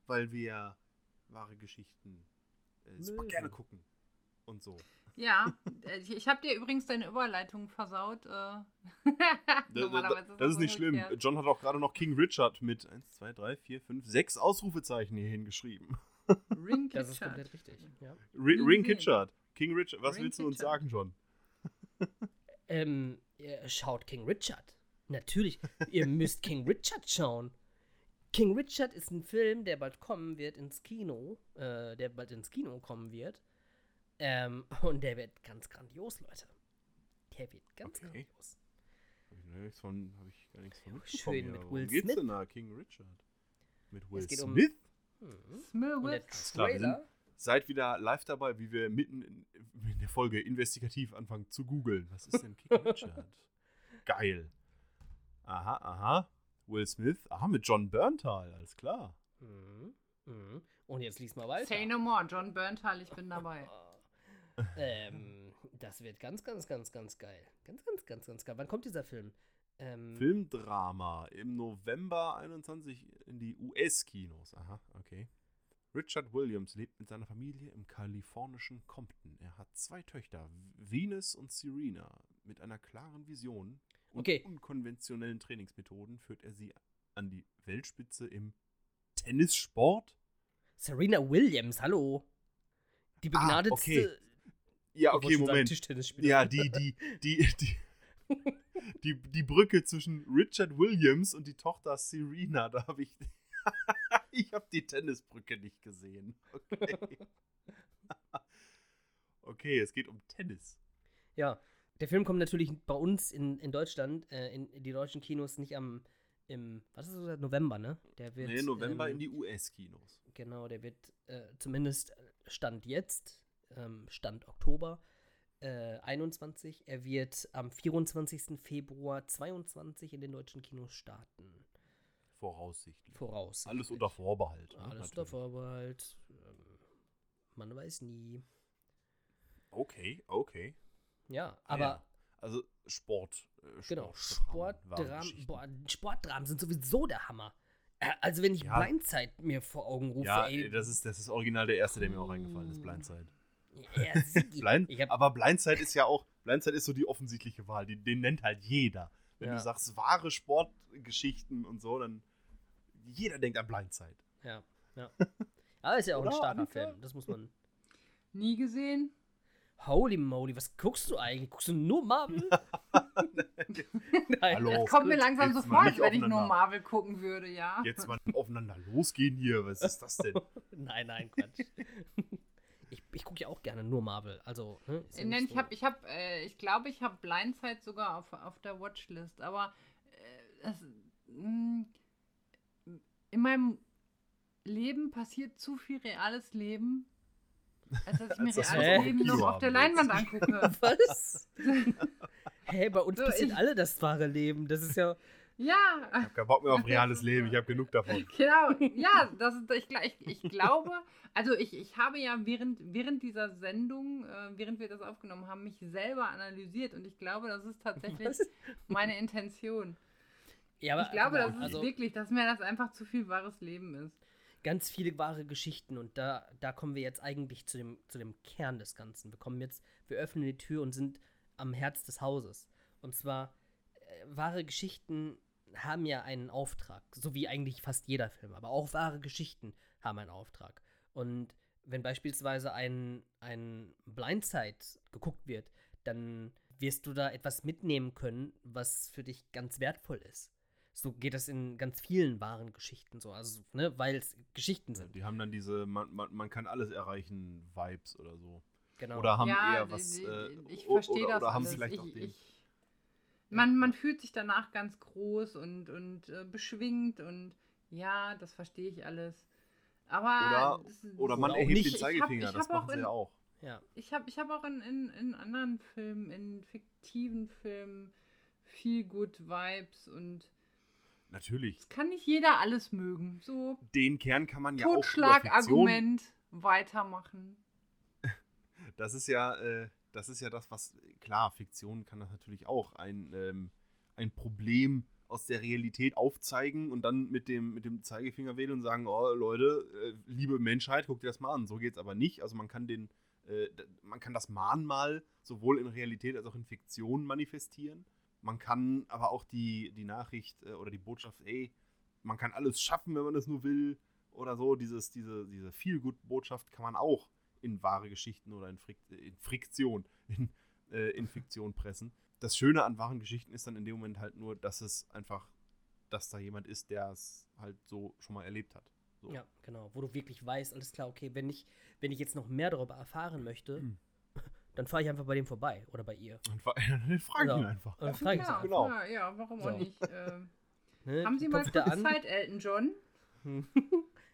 Weil wir wahre Geschichten äh, super gerne gucken. Und so. Ja, äh, ich, ich habe dir übrigens deine Überleitung versaut. Äh. Da- Normalerweise da- Das ist nicht schlimm. umgekehrt. John hat auch gerade noch King Richard mit 1, 2, 3, 4, 5, 6 Ausrufezeichen hier hingeschrieben. Ring Das ist Kitchard. komplett richtig. Ja. Ri Nie Ring. Kitchard. King Richard. Was Ring willst du uns Kitchard. sagen, John? Ähm, ihr schaut King Richard. Natürlich, ihr müsst King Richard schauen. King Richard ist ein Film, der bald kommen wird ins Kino, äh, der bald ins Kino kommen wird. Ähm, und der wird ganz grandios, Leute. Der wird ganz Okay. grandios. Hab ich, noch nichts von, hab ich gar nichts von Ja, mitbekommen. schön mit Will geht's Smith. denn da, King Richard? Mit Will geht um- Smith? Hm. Smell Und der Trailer, Seid wieder live dabei, wie wir mitten in, in der Folge investigativ anfangen zu googeln. Was ist denn King Richard? Geil. Aha, aha. Will Smith. Aha, mit John Berntal, alles klar. Mhm. Mhm. Und jetzt lies mal weiter. Say no more, John Berntal, ich bin dabei. ähm, das wird ganz, ganz, ganz, ganz geil. Ganz, ganz, ganz, ganz geil. Wann kommt dieser Film? Ähm, Filmdrama im November 21 in die US-Kinos. Aha, okay. Richard Williams lebt mit seiner Familie im kalifornischen Compton. Er hat zwei Töchter, Venus und Serena. Mit einer klaren Vision und Okay. unkonventionellen Trainingsmethoden führt er sie an die Weltspitze im Tennissport. Serena Williams, hallo. Die Ah, begnadetste. okay. Ja, okay, Moment. Ja, die, die, die, die, die, die Brücke zwischen Richard Williams und die Tochter Serena, da habe ich. ich habe die Tennisbrücke nicht gesehen. Okay. okay, es geht um Tennis. Ja, der Film kommt natürlich bei uns in, in Deutschland, äh, in, in die deutschen Kinos nicht am im, was ist das, November, ne? Der wird, Nee, November ähm, in die US-Kinos. Genau, der wird äh, zumindest Stand jetzt, ähm, Stand Oktober äh, 21, er wird am 24. Februar 22 in den deutschen Kinos starten. Voraussichtlich. Voraus. Alles unter Vorbehalt. ne, Alles unter. Vorbehalt. Ähm, Man weiß nie. Okay, okay. Ja, aber Ja. Also Sport. Äh, genau, Sport, Sportdramen, boah, Sportdramen sind sowieso der Hammer. Äh, Also wenn ich Ja. Blindzeit mir vor Augen rufe, Ja, ey, das ist, das ist original der erste, der mir auch eingefallen ist, Blindside. Ja. Blind, aber Blindside ist ja auch, Blindside ist so die offensichtliche Wahl, die, den nennt halt jeder. Wenn Ja. du sagst, wahre Sportgeschichten und so, dann jeder denkt an Blindside. ja, ja. Aber ist ja auch ein starker? Film, das muss man. Nie gesehen. Holy moly, was guckst du eigentlich? Guckst du nur Marvel? Nein, Hallo. Das kommt mir langsam so vor, als wenn ich nur. Marvel gucken würde, ja. Jetzt mal aufeinander losgehen hier, was ist das denn? Nein, nein, Quatsch. ich ich gucke ja auch gerne nur Marvel. Also, ne, ja Nein, ich habe, ich habe, äh, ich glaube, ich habe Blindside sogar auf, auf der Watchlist, aber äh, das, mh, in meinem Leben passiert zu viel reales Leben, als dass ich mir du reales Leben noch auf der. Leinwand angucke. Was? Hä, bei uns So, passiert ich- alle das wahre Leben. Das ist ja. Ja, Ich hab keinen Bock mehr auf reales Leben, ich habe genug davon. Genau, ja, das ist, ich, gla- ich, ich glaube, also ich, ich habe ja während, während dieser Sendung, äh, während wir das aufgenommen haben, mich selber analysiert und ich glaube, das ist tatsächlich Was? meine Intention. Ja, aber ich glaube, guck das mal, ist also wirklich, dass mir das einfach zu viel wahres Leben ist. ganz viele wahre Geschichten und da, da kommen wir jetzt eigentlich zu dem, zu dem Kern des Ganzen. Wir kommen jetzt, wir öffnen die Tür und sind am Herz des Hauses. Und zwar, äh, wahre Geschichten haben ja einen Auftrag, so wie eigentlich fast jeder Film, aber auch wahre Geschichten haben einen Auftrag. Und wenn beispielsweise ein, ein Blindside geguckt wird, dann wirst du da etwas mitnehmen können, was für dich ganz wertvoll ist. So geht das in ganz vielen wahren Geschichten so, also, ne, weil es Geschichten sind. Die haben dann diese, man, man, man kann alles erreichen, Vibes oder so. Genau. Oder haben ja, eher was. äh, ich verstehe oder, das oder haben alles. vielleicht ich, auch den. ich, man, man fühlt sich danach ganz groß und, und äh, beschwingt und ja, das verstehe ich alles. Aber Oder- das- oder man auch erhebt nicht. den Ich hab- Zeigefinger, ich das hab auch machen sie in- ja auch. ja. Ich habe ich hab auch in, in, in anderen Filmen, in fiktiven Filmen, viel gut Vibes und Natürlich. es kann nicht jeder alles mögen. So Den Kern kann man ja auch über Fiktion Totschlagargument weitermachen. Das ist ja, äh, das ist ja das, was, klar, Fiktion kann das natürlich auch ein, ähm, ein Problem aus der Realität aufzeigen und dann mit dem, mit dem Zeigefinger wählen und sagen, oh Leute, äh, liebe Menschheit, guckt dir das mal an. So geht's aber nicht. Also man kann den, äh, man kann das Mahnmal sowohl in Realität als auch in Fiktion manifestieren. Man kann aber auch die, die Nachricht äh, oder die Botschaft, ey, man kann alles schaffen, wenn man das nur will oder so. Dieses, diese, diese Feel-Good-Botschaft kann man auch in wahre Geschichten oder in, Frik in Friktion, in, äh, in Fiktion pressen. Das Schöne an wahren Geschichten ist dann in dem Moment halt nur, dass es einfach, dass da jemand ist, der es halt so schon mal erlebt hat. So. Ja, genau. Wo du wirklich weißt, alles klar, okay, wenn ich, wenn ich jetzt noch mehr darüber erfahren möchte, Mhm. dann fahre ich einfach bei dem vorbei oder bei ihr. Und fra- dann frag Oder- ihn einfach. Dann frage ich sie ja, einfach. Genau. ja, ja, warum So. auch nicht? Ähm, Ne? haben Sie mal kurz. Zeit, Elton John?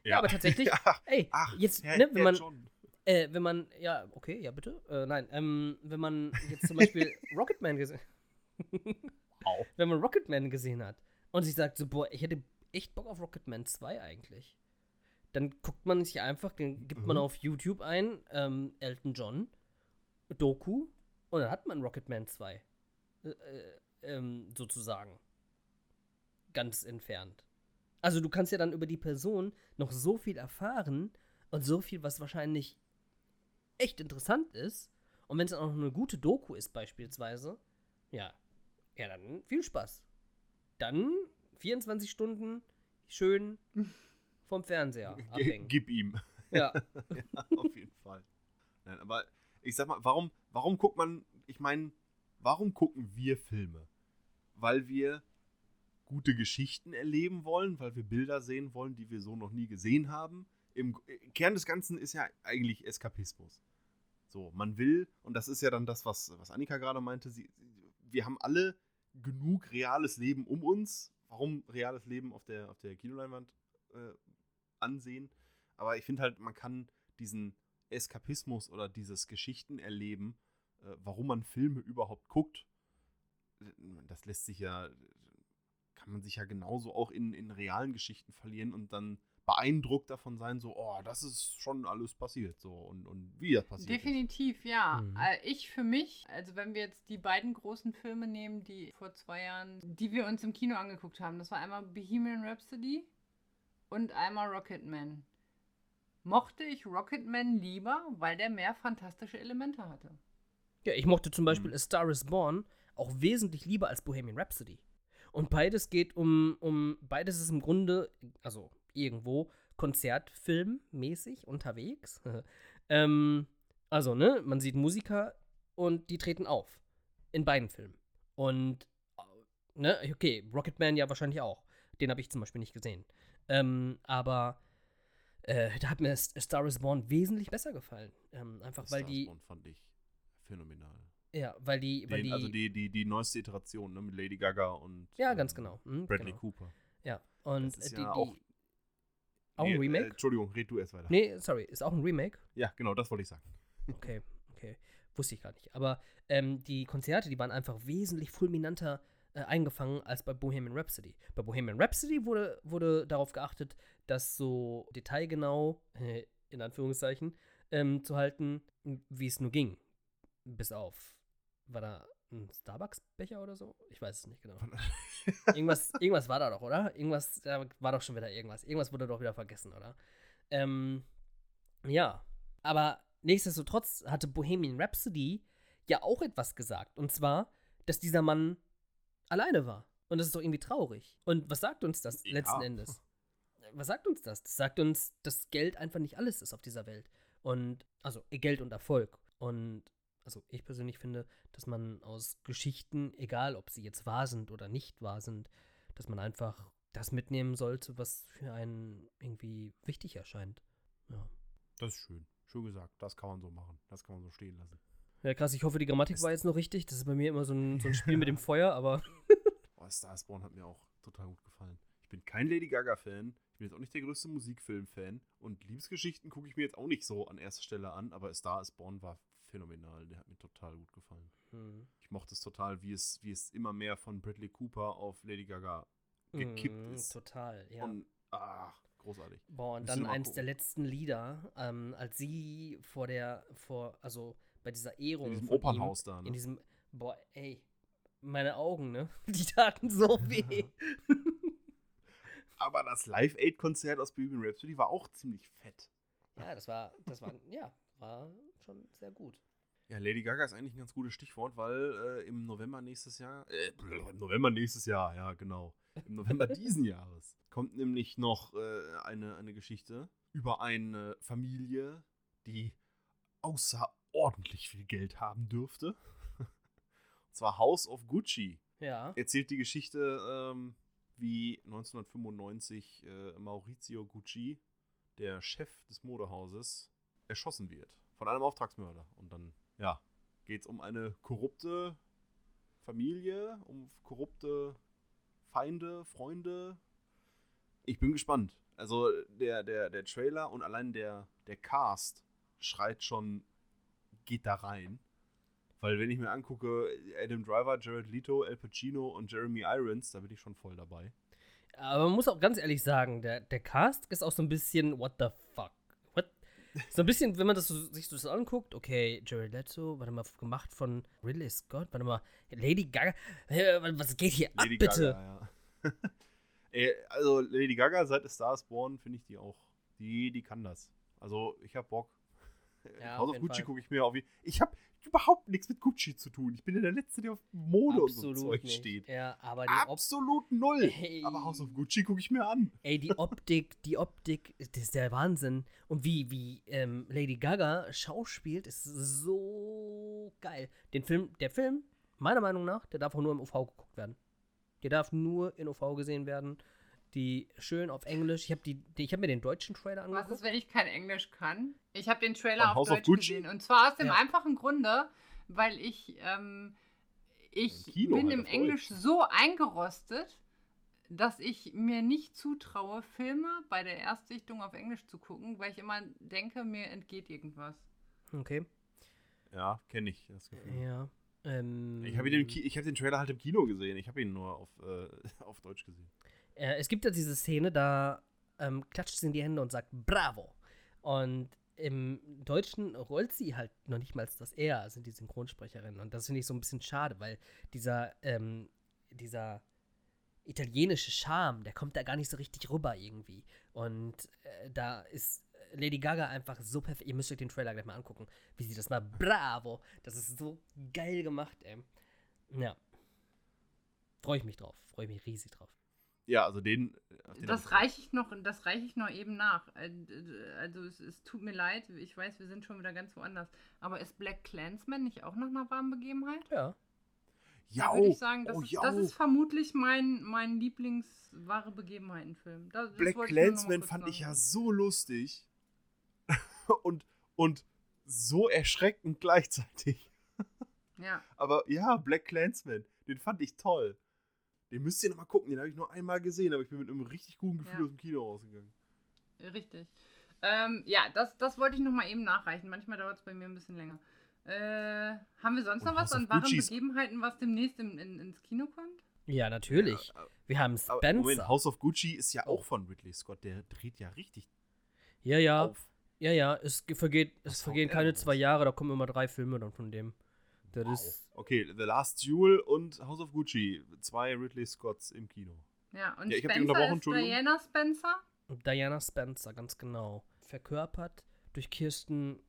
Ja, aber tatsächlich, Ja. ey, Ach, jetzt, Herr- ne, wenn man, John. Äh, wenn man, ja, okay, ja, bitte, äh, nein, ähm, wenn man jetzt zum Beispiel Rocketman gesehen, wenn man Rocketman gesehen hat und sich sagt so, boah, ich hätte echt Bock auf Rocketman 2 eigentlich, dann guckt man sich einfach, dann gibt man Mhm. auf YouTube ein, ähm, Elton John, Doku, und dann hat man Rocketman 2, äh, äh, ähm, sozusagen, ganz entfernt. Also du kannst ja dann über die Person noch so viel erfahren und so viel, was wahrscheinlich echt interessant ist. Und wenn es auch noch eine gute Doku ist beispielsweise, ja, ja, dann viel Spaß. Dann 24 Stunden schön vom Fernseher abhängen. Gib ihm. Ja, ja, auf jeden Fall. Nein, aber ich sag mal, warum, warum guckt man, ich meine, warum gucken wir Filme? Weil wir gute Geschichten erleben wollen, weil wir Bilder sehen wollen, die wir so noch nie gesehen haben. Im Kern des Ganzen ist ja eigentlich Eskapismus. So, man will, und das ist ja dann das, was, was Annika gerade meinte, sie, wir haben alle genug reales Leben um uns. Warum reales Leben auf der, auf der Kinoleinwand äh, ansehen? Aber ich finde halt, man kann diesen Eskapismus oder dieses Geschichtenerleben, äh, warum man Filme überhaupt guckt, äh, das lässt sich ja, kann man sich ja genauso auch in, in realen Geschichten verlieren und dann beeindruckt davon sein, so, oh, das ist schon alles passiert, so und, und wie das passiert. Definitiv, ja. Mhm. Äh, Ich für mich, also wenn wir jetzt die beiden großen Filme nehmen, die vor zwei Jahren, die wir uns im Kino angeguckt haben, das war einmal Bohemian Rhapsody und einmal Rocketman. Mochte ich Rocketman lieber, weil der mehr fantastische Elemente hatte. Ja, ich mochte zum Beispiel Mhm. A Star is Born auch wesentlich lieber als Bohemian Rhapsody. Und beides geht um, um, beides ist im Grunde, also irgendwo, Konzertfilmmäßig unterwegs. ähm, also, ne, man sieht Musiker und die treten auf. In beiden Filmen. Und, äh, ne, okay, Rocketman ja wahrscheinlich auch. Den habe ich zum Beispiel nicht gesehen. Ähm, aber äh, da hat mir Star is Born wesentlich besser gefallen. Ähm, einfach weil Star die, Spawn fand ich phänomenal. ja, weil die, weil Den, die, also die, die, die neueste Iteration, ne, mit Lady Gaga und ja, ganz genau. Mhm, Bradley genau. Cooper. Ja, und Das ist äh, die, ja die, auch- auch ein Nee, Remake? Äh, Entschuldigung, red du erst weiter. nee, sorry, ist auch ein Remake. Ja, genau, das wollte ich sagen. Okay, okay. Wusste ich gar nicht. Aber ähm, die Konzerte, die waren einfach wesentlich fulminanter äh, eingefangen als bei Bohemian Rhapsody. Bei Bohemian Rhapsody wurde, wurde darauf geachtet, das so detailgenau, äh, in Anführungszeichen, ähm, zu halten, wie es nur ging. Bis auf, war da ein Starbucks-Becher oder so? Ich weiß es nicht genau. irgendwas, irgendwas war da doch, oder? Irgendwas, da war doch schon wieder irgendwas. Irgendwas wurde doch wieder vergessen, oder? Ähm, ja. Aber nichtsdestotrotz hatte Bohemian Rhapsody ja auch etwas gesagt. Und zwar, dass dieser Mann alleine war. Und das ist doch irgendwie traurig. Und was sagt uns das Ja. letzten Endes? Was sagt uns das? Das sagt uns, dass Geld einfach nicht alles ist auf dieser Welt. Und, also Geld und Erfolg. Und, also ich persönlich finde, dass man aus Geschichten, egal ob sie jetzt wahr sind oder nicht wahr sind, dass man einfach das mitnehmen sollte, was für einen irgendwie wichtig erscheint. Ja. Das ist schön. Schön gesagt. Das kann man so machen. Das kann man so stehen lassen. Ja, krass, ich hoffe, die Grammatik war jetzt noch richtig. Das ist bei mir immer so ein, so ein Spiel mit dem Feuer, aber. Oh, Star Spawn hat mir auch total gut gefallen. Ich bin kein Lady Gaga-Fan. Ich bin jetzt auch nicht der größte Musikfilm-Fan. Und Liebesgeschichten gucke ich mir jetzt auch nicht so an erster Stelle an. Aber Star is Born war phänomenal. Der hat mir total gut gefallen. Hm. Ich mochte es total, wie es, wie es immer mehr von Bradley Cooper auf Lady Gaga gekippt Mm, ist. Total, ja. Und, ach, großartig. Boah, und dann eins der letzten Lieder, ähm, als sie vor der, vor, also bei dieser Ehrung. In diesem Opernhaus da, Ihm, ne? in diesem, boah, ey, meine Augen, ne? Die taten so weh. Aber das Live-Aid-Konzert aus Bohemian Rhapsody war auch ziemlich fett. ja, das war, das war, ja, war schon sehr gut. Ja, Lady Gaga ist eigentlich ein ganz gutes Stichwort, weil äh, im November nächstes Jahr, äh, im November nächstes Jahr, ja, genau. Im November diesen Jahres kommt nämlich noch äh, eine, eine Geschichte über eine Familie, die außerordentlich viel Geld haben dürfte. Und zwar House of Gucci. Ja. Erzählt die Geschichte, ähm, wie 1995 äh, Maurizio Gucci, der Chef des Modehauses, erschossen wird von einem Auftragsmörder. Und dann, ja, geht es um eine korrupte Familie, um korrupte Feinde, Freunde. Ich bin gespannt. Also der, der, der Trailer und allein der, der Cast schreit schon, geht da rein. Weil wenn ich mir angucke, Adam Driver, Jared Leto, Al Pacino und Jeremy Irons, da bin ich schon voll dabei. Aber man muss auch ganz ehrlich sagen, der, der Cast ist auch so ein bisschen, what the fuck? So ein bisschen, wenn man das so, sich so anguckt, okay, Jared Leto, warte mal, gemacht von Ridley Scott, warte mal, Lady Gaga, was geht hier ab, bitte? Gaga, ja. Ey, also Lady Gaga seit A Star is Born finde ich die auch. Die, die kann das. Also ich hab Bock. Ja, House of Gucci gucke ich mir auf. Ich habe überhaupt nichts mit Gucci zu tun. Ich bin ja der Letzte, der auf Mode und so Zeug nicht. steht. Ja, aber Absolut null. Ey. Aber House of Gucci gucke ich mir an. Ey, die Optik, die Optik, das ist der Wahnsinn. Und wie, wie ähm, Lady Gaga schauspielt, ist so geil. Den Film, der Film, meiner Meinung nach, der darf auch nur im UV geguckt werden. Der darf nur in UV gesehen werden. Die schön auf Englisch. Ich habe die, die, ich habe mir den deutschen Trailer Was angeguckt. ist, wenn ich kein Englisch kann? Ich habe den Trailer Von auf House of Deutsch Gucci? gesehen. Und zwar aus dem Ja. einfachen Grunde, weil ich, ähm, ich Im Kino bin halt im Englisch so eingerostet, dass ich mir nicht zutraue, Filme bei der Erstsichtung auf Englisch zu gucken, weil ich immer denke, mir entgeht irgendwas. Okay. Ja, kenne ich das Gefühl. Ja. Ähm, Ich habe den, Ki- ich hab den Trailer halt im Kino gesehen. Ich habe ihn nur auf, äh, auf Deutsch gesehen. Äh, es gibt ja diese Szene, da ähm, klatscht sie in die Hände und sagt Bravo. Und im Deutschen rollt sie halt noch nicht mal das R, sind die Synchronsprecherinnen. Und das finde ich so ein bisschen schade, weil dieser, ähm, dieser italienische Charme, der kommt da gar nicht so richtig rüber irgendwie. Und äh, da ist Lady Gaga einfach so perfekt. Ihr müsst euch den Trailer gleich mal angucken, wie sie das mal bravo. Das ist so geil gemacht, ey. Ja. Freue ich mich drauf. Freue ich mich riesig drauf. Ja, also den. auf den Das ich reiche ich noch, das reiche ich noch eben nach. Äh, Also es, es tut mir leid, ich weiß, wir sind schon wieder ganz woanders. Aber ist Black Clansman nicht auch noch eine warme Begebenheit? Ja. Ja, würde oh, ich sagen, das, oh, ist, das oh. ist vermutlich mein, mein Lieblings-wahre Begebenheiten-Film. Da- das Black Clansman fand ich ja sagen. so lustig. und, und so erschreckend gleichzeitig. Ja, Aber ja, Black Clansman, den fand ich toll. Den müsst ihr nochmal gucken, den habe ich nur einmal gesehen, aber ich bin mit einem richtig guten Gefühl Ja. aus dem Kino rausgegangen. richtig. Ähm, ja, das, das wollte ich noch mal eben nachreichen. Manchmal dauert es bei mir ein bisschen länger. Äh, haben wir sonst Und noch was House of an wahren Gucci's- Begebenheiten, was demnächst im, in, ins Kino kommt? Ja, natürlich. Ja, Wir haben aber Spencer. Moment, House of Gucci ist ja Oh. auch von Ridley Scott. Der dreht ja richtig ja, ja. auf. Ja, ja. Es ge- vergeht, Was es vergehen er keine zwei? Jahre, da kommen immer drei Filme dann von dem. Das Wow. ist. Okay, The Last Duel und House of Gucci. Zwei Ridley Scotts im Kino. Ja, und Ja, ich Spencer unterbrochen, ist. Diana Spencer. Diana Spencer, ganz genau. Verkörpert durch Kirsten.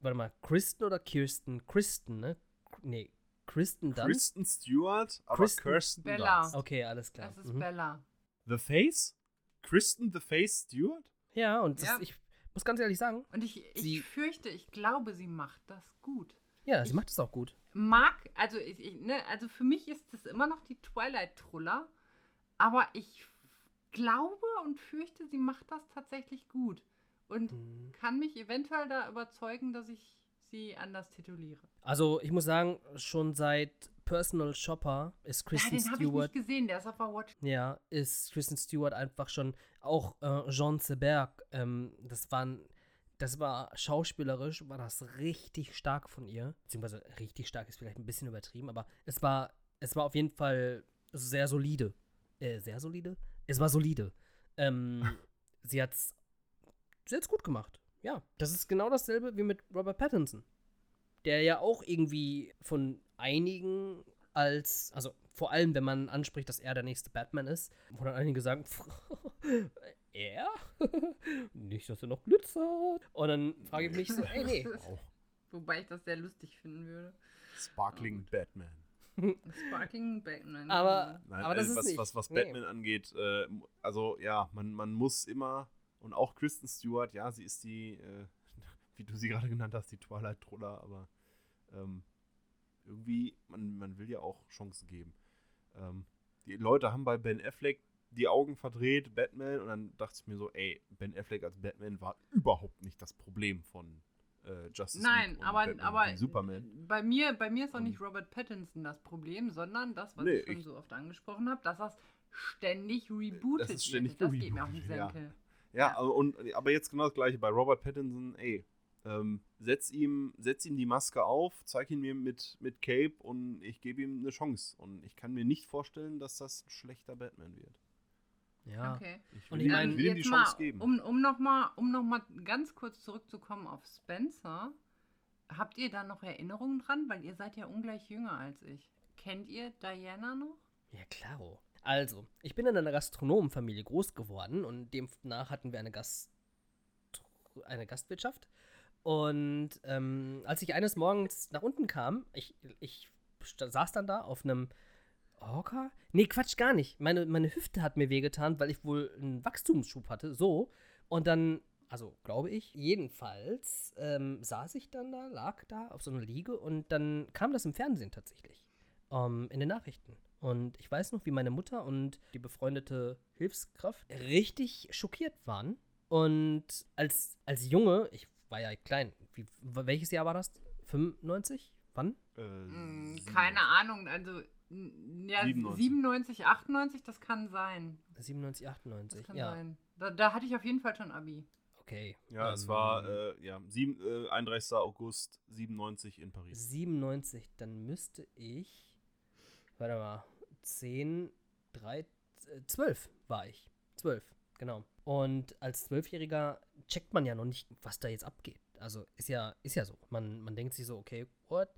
Warte mal, Kristen oder Kirsten? Kristen, ne? Nee, Kristen Dunst. Kristen Stewart, aber Kristen Kirsten Bella. Dunst. Okay, alles klar. Das ist Mhm. Bella. The Face? Kristen The Face Stewart? Ja, und Ja. Das, ich muss ganz ehrlich sagen, Und ich, ich Sie- fürchte, ich glaube, sie macht das gut. Ja, sie Ich- macht es auch gut. Mag, also, ich, ich, ne, also für mich ist das immer noch die Twilight-Truller, aber ich glaube und fürchte, sie macht das tatsächlich gut. Und Mhm. kann mich eventuell da überzeugen, dass ich sie anders tituliere. Also, ich muss sagen, schon seit Personal Shopper ist Ja, Kristen den habe ich Stewart. nicht gesehen, der ist auf Watch. Ja, ist Kristen Stewart einfach schon auch äh, Jean Seberg. Ähm, das waren, das war schauspielerisch, war das richtig stark von ihr. Beziehungsweise richtig stark ist vielleicht ein bisschen übertrieben, aber es war, es war auf jeden Fall sehr solide. Äh, sehr solide? Es war solide. Ähm, sie hat's, sie hat's gut gemacht. Ja, das ist genau dasselbe wie mit Robert Pattinson. Der ja auch irgendwie von einigen als, also vor allem, wenn man anspricht, dass er der nächste Batman ist, wo dann einige sagen, er? Nicht, dass er noch glitzert. Und dann frage ich mich so, ey, nee. Wow. Wobei ich das sehr lustig finden würde. Sparkling Batman. Sparking Batman. Aber, Nein, aber das äh, ist was, nicht. was, was nee. Batman angeht, äh, also ja, man, man muss immer, und auch Kristen Stewart, ja, sie ist die, äh, wie du sie gerade genannt hast, die Twilight Troller, aber ähm, irgendwie, man, man will ja auch Chancen geben. Ähm, die Leute haben bei Ben Affleck die Augen verdreht, Batman, und dann dachte ich mir so, ey, Ben Affleck als Batman war überhaupt nicht das Problem von äh, Justice Nein, League aber, Batman aber Superman. bei mir, bei mir ist auch nicht Robert Pattinson das Problem, sondern das, was Nee, ich schon ich- so oft angesprochen habe, dass das ständig rebootet Das ist ständig wird. Das geht mir auf den rebootet, ja. Senkel. Ja, Ja. aber und, aber jetzt genau das gleiche bei Robert Pattinson, ey. Ähm, setz, ihm, setz ihm die Maske auf, zeig ihn mir mit, mit Cape und ich gebe ihm eine Chance. Und ich kann mir nicht vorstellen, dass das ein schlechter Batman wird. Ja. Okay. Ich Und will, ich mein- ich will ihm die Chance mal, geben. Um, um nochmal um noch mal ganz kurz zurückzukommen auf Spencer. Habt ihr da noch Erinnerungen dran? Weil ihr seid ja ungleich jünger als ich. Kennt ihr Diana noch? Ja, klaro. Also, ich bin in einer Gastronomenfamilie groß geworden und demnach hatten wir eine, Gast eine Gastwirtschaft. Und ähm, als ich eines Morgens nach unten kam, ich, ich saß dann da auf einem Hocker? Nee, Quatsch, gar nicht. Meine, meine Hüfte hat mir wehgetan, weil ich wohl einen Wachstumsschub hatte. So. Und dann, also glaube ich, jedenfalls ähm, saß ich dann da, lag da auf so einer Liege und dann kam das im Fernsehen tatsächlich. Ähm, in den Nachrichten. Und ich weiß noch, wie meine Mutter und die befreundete Hilfskraft richtig schockiert waren. Und als, als Junge, ich war ja klein, wie, welches Jahr war das? 95? Wann? Äh, Hm, keine Ahnung. Also, ja, 97. 97, 98, das kann sein. 97, Das 98. kann Ja, sein. Da, da hatte ich auf jeden Fall schon Abi. okay. Ja, es Ähm, war äh, ja, sieben, äh, 31. August 97 in Paris. 97, dann müsste ich. Warte mal. 10, 3, 12 war ich. 12. genau. Und als Zwölfjähriger checkt man ja noch nicht, was da jetzt abgeht. Also ist ja, ist ja so. Man, man denkt sich so, okay, what?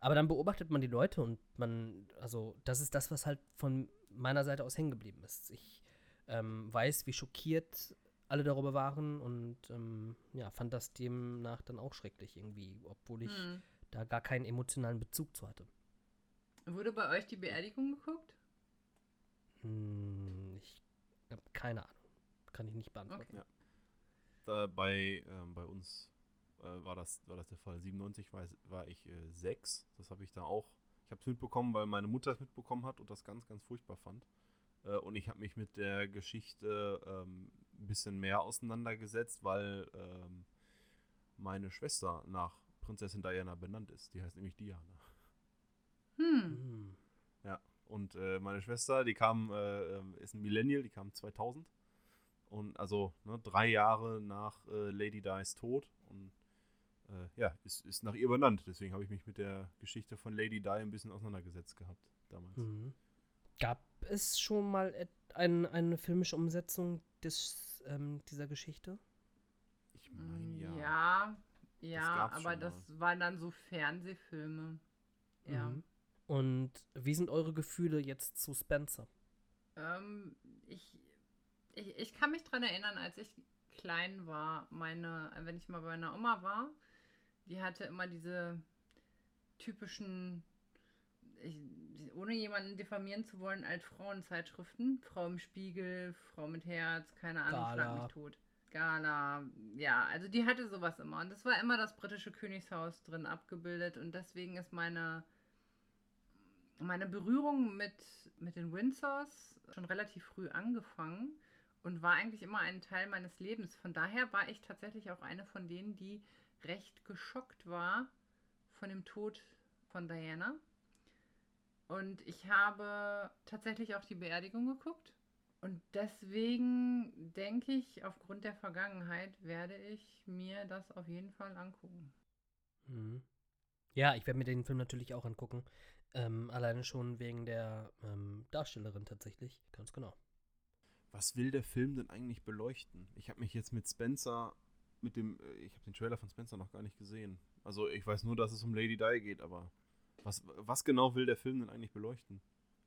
Aber dann beobachtet man die Leute und man, also das ist das, was halt von meiner Seite aus hängen geblieben ist. Ich ähm, weiß, wie schockiert alle darüber waren und ähm, ja, fand das demnach dann auch schrecklich irgendwie, obwohl ich Hm. da gar keinen emotionalen Bezug zu hatte. Wurde bei euch die Beerdigung geguckt? Hm, ich habe keine Ahnung. Kann ich nicht beantworten. Okay. Da bei, ähm, bei uns äh, war, das, war das der Fall. 97 war, war ich äh, sechs. Das habe ich da auch. Ich habe es mitbekommen, weil meine Mutter es mitbekommen hat und das ganz, ganz furchtbar fand. Äh, und ich habe mich mit der Geschichte ähm, ein bisschen mehr auseinandergesetzt, weil ähm, meine Schwester nach Prinzessin Diana benannt ist. Die heißt nämlich Diana. Hm. Hm. Und äh, meine Schwester, die kam, äh, ähm, ist ein Millennial, die kam 2000. Und also ne, drei Jahre nach äh, Lady Di's Tod. Und äh, ja, ist, ist nach ihr benannt. Deswegen habe ich mich mit der Geschichte von Lady Di ein bisschen auseinandergesetzt gehabt damals. Mhm. Gab es schon mal ein, eine filmische Umsetzung des, ähm, dieser Geschichte? Ich meine ja. Mm, Ja, ja, gab's aber das waren dann so Fernsehfilme. Ja. Mhm. Und wie sind eure Gefühle jetzt zu Spencer? Ähm, ich, ich, ich kann mich daran erinnern, als ich klein war, meine, wenn ich mal bei meiner Oma war, die hatte immer diese typischen, ich, ohne jemanden diffamieren zu wollen, Altfrauenzeitschriften. Frau im Spiegel, Frau mit Herz, keine Ahnung, schlag Gala. mich tot. Gala, ja, also die hatte sowas immer. Und es war immer das britische Königshaus drin abgebildet. Und deswegen ist meine, meine Berührung mit, mit den Windsors schon relativ früh angefangen und war eigentlich immer ein Teil meines Lebens. Von daher war ich tatsächlich auch eine von denen, die recht geschockt war von dem Tod von Diana. Und ich habe tatsächlich auch die Beerdigung geguckt. Und deswegen denke ich, aufgrund der Vergangenheit werde ich mir das auf jeden Fall angucken. Mhm. Ja, ich werde mir den Film natürlich auch angucken. Ähm, alleine schon wegen der ähm, Darstellerin tatsächlich. Ganz genau. Was will der Film denn eigentlich beleuchten? Ich habe mich jetzt mit Spencer, mit dem, äh, ich habe den Trailer von Spencer noch gar nicht gesehen. Also ich weiß nur, dass es um Lady Di geht, aber was, was genau will der Film denn eigentlich beleuchten?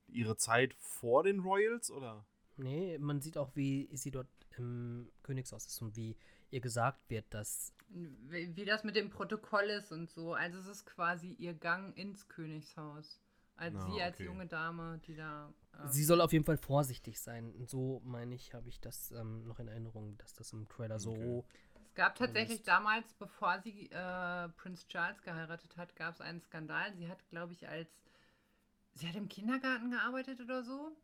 Ihre Zeit vor den Royals oder? Nee, man sieht auch, wie sie dort im Königshaus ist und wie ihr gesagt wird, dass Wie, wie das mit dem Protokoll ist und so. Also es ist quasi ihr Gang ins Königshaus. Als Ah, sie als okay. junge Dame, die da. ähm, sie soll auf jeden Fall vorsichtig sein. Und so meine ich, habe ich das ähm, noch in Erinnerung, dass das im Trailer so. Es gab tatsächlich Mist. damals, bevor sie äh, Prince Charles geheiratet hat, gab es einen Skandal. Sie hat, glaube ich, als sie hat im Kindergarten gearbeitet oder so.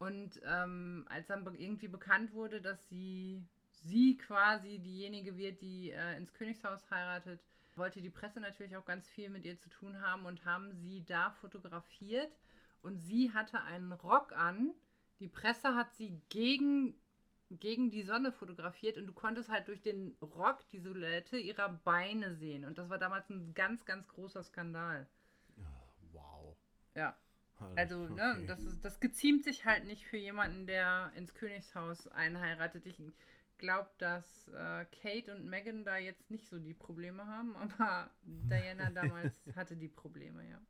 Und ähm, als dann irgendwie bekannt wurde, dass sie sie quasi diejenige wird, die äh, ins Königshaus heiratet, wollte die Presse natürlich auch ganz viel mit ihr zu tun haben und haben sie da fotografiert. Und sie hatte einen Rock an. Die Presse hat sie gegen gegen die Sonne fotografiert und du konntest halt durch den Rock die Silhouette ihrer Beine sehen. Und das war damals ein ganz, ganz großer Skandal. Wow. Ja. Also, ne, okay. das, ist, das geziemt sich halt nicht für jemanden, der ins Königshaus einheiratet. Ich glaube, dass äh, Kate und Meghan da jetzt nicht so die Probleme haben, aber Diana damals hatte die Probleme, ja.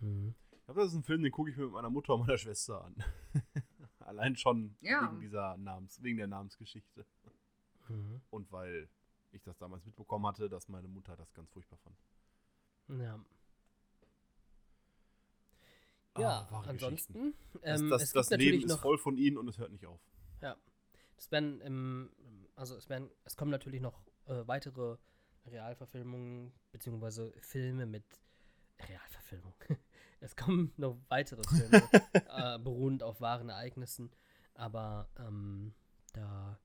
Mhm. Ich glaube, das ist ein Film, den gucke ich mir mit meiner Mutter und meiner Schwester an. Allein schon Ja. wegen dieser Namens, wegen der Namensgeschichte. Mhm. Und weil ich das damals mitbekommen hatte, dass meine Mutter das ganz furchtbar fand. Ja. Ah, Ja, wahre ansonsten. Das, ähm, das, es das gibt Leben natürlich ist noch, voll von ihnen und es hört nicht auf. Ja. Es werden, ähm, also es werden, es kommen natürlich noch äh, weitere Realverfilmungen beziehungsweise Filme mit Realverfilmung. es kommen noch weitere Filme, äh, beruhend auf wahren Ereignissen, aber ähm, da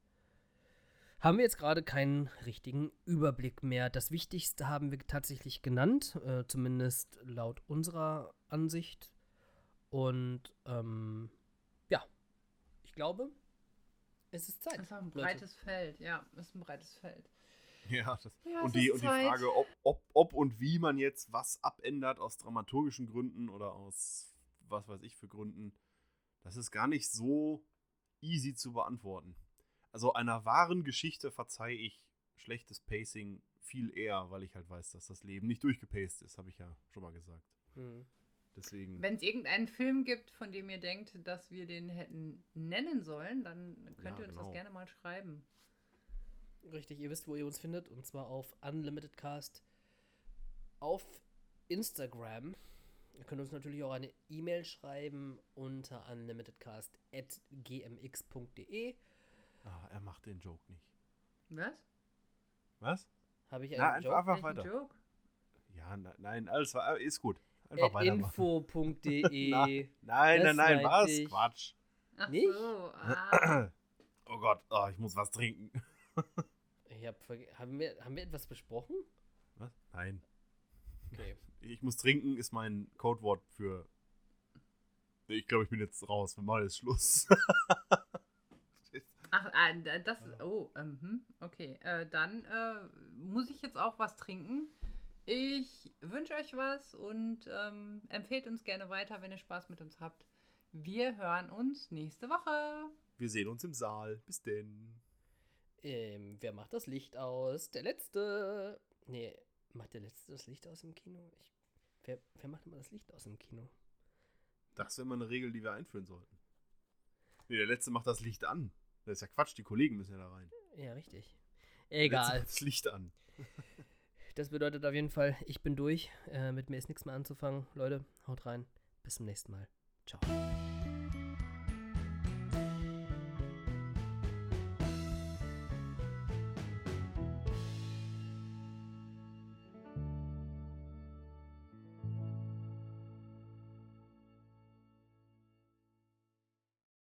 haben wir jetzt gerade keinen richtigen Überblick mehr. Das Wichtigste haben wir tatsächlich genannt, äh, zumindest laut unserer Ansicht. Und ähm, ja, ich glaube, es ist Zeit. Das ist ein Leute. breites Feld, ja, ist ein breites Feld. Ja, das, Ja, und, die, ist und die. Frage, ob, ob, ob und wie man jetzt was abändert aus dramaturgischen Gründen oder aus was weiß ich für Gründen, das ist gar nicht so easy zu beantworten. Also einer wahren Geschichte verzeihe ich schlechtes Pacing viel eher, weil ich halt weiß, dass das Leben nicht durchgepaced ist, habe ich ja schon mal gesagt. Hm. Deswegen. Wenn es irgendeinen Film gibt, von dem ihr denkt, dass wir den hätten nennen sollen, dann könnt Ja, ihr uns genau. das gerne mal schreiben. Richtig, ihr wisst, wo ihr uns findet, und zwar auf UnlimitedCast auf Instagram. Ihr könnt uns natürlich auch eine E-Mail schreiben unter unlimitedcast.gmx.de. Ah, er macht den Joke nicht. Was? Was? Habe ich Na, einen einfach, Joke? einfach Welchen weiter. Joke? Ja, ne- nein, alles war, ist gut. Einfach weitermachen. info.de. Nein, nein, nein, was? ich. Quatsch. Ach Nicht? so. Ah. Oh Gott, oh, ich muss was trinken. Hab haben, wir, haben wir etwas besprochen? Was? Nein. Okay. Ich muss trinken, ist mein Codewort für. Ich glaube, ich bin jetzt raus. Wir machen jetzt Schluss. Ach, ah, da- das. Oh, ähm, hm, okay. Äh, dann äh, muss ich jetzt auch was trinken. Ich wünsche euch was und ähm, empfehlt uns gerne weiter, wenn ihr Spaß mit uns habt. Wir hören uns nächste Woche. Wir sehen uns im Saal. Bis denn. Ähm, wer macht das Licht aus? Der Letzte. Nee, macht der Letzte das Licht aus im Kino? Ich, wer, wer macht immer das Licht aus im Kino? Das wäre mal eine Regel, die wir einführen sollten. Nee, der letzte macht das Licht an. Das ist ja Quatsch, die Kollegen müssen ja da rein. Ja, richtig. Der Egal. macht Das Licht an. Das bedeutet auf jeden Fall, ich bin durch. Äh, mit mir ist nichts mehr anzufangen. Leute, haut rein. Bis zum nächsten Mal. Ciao.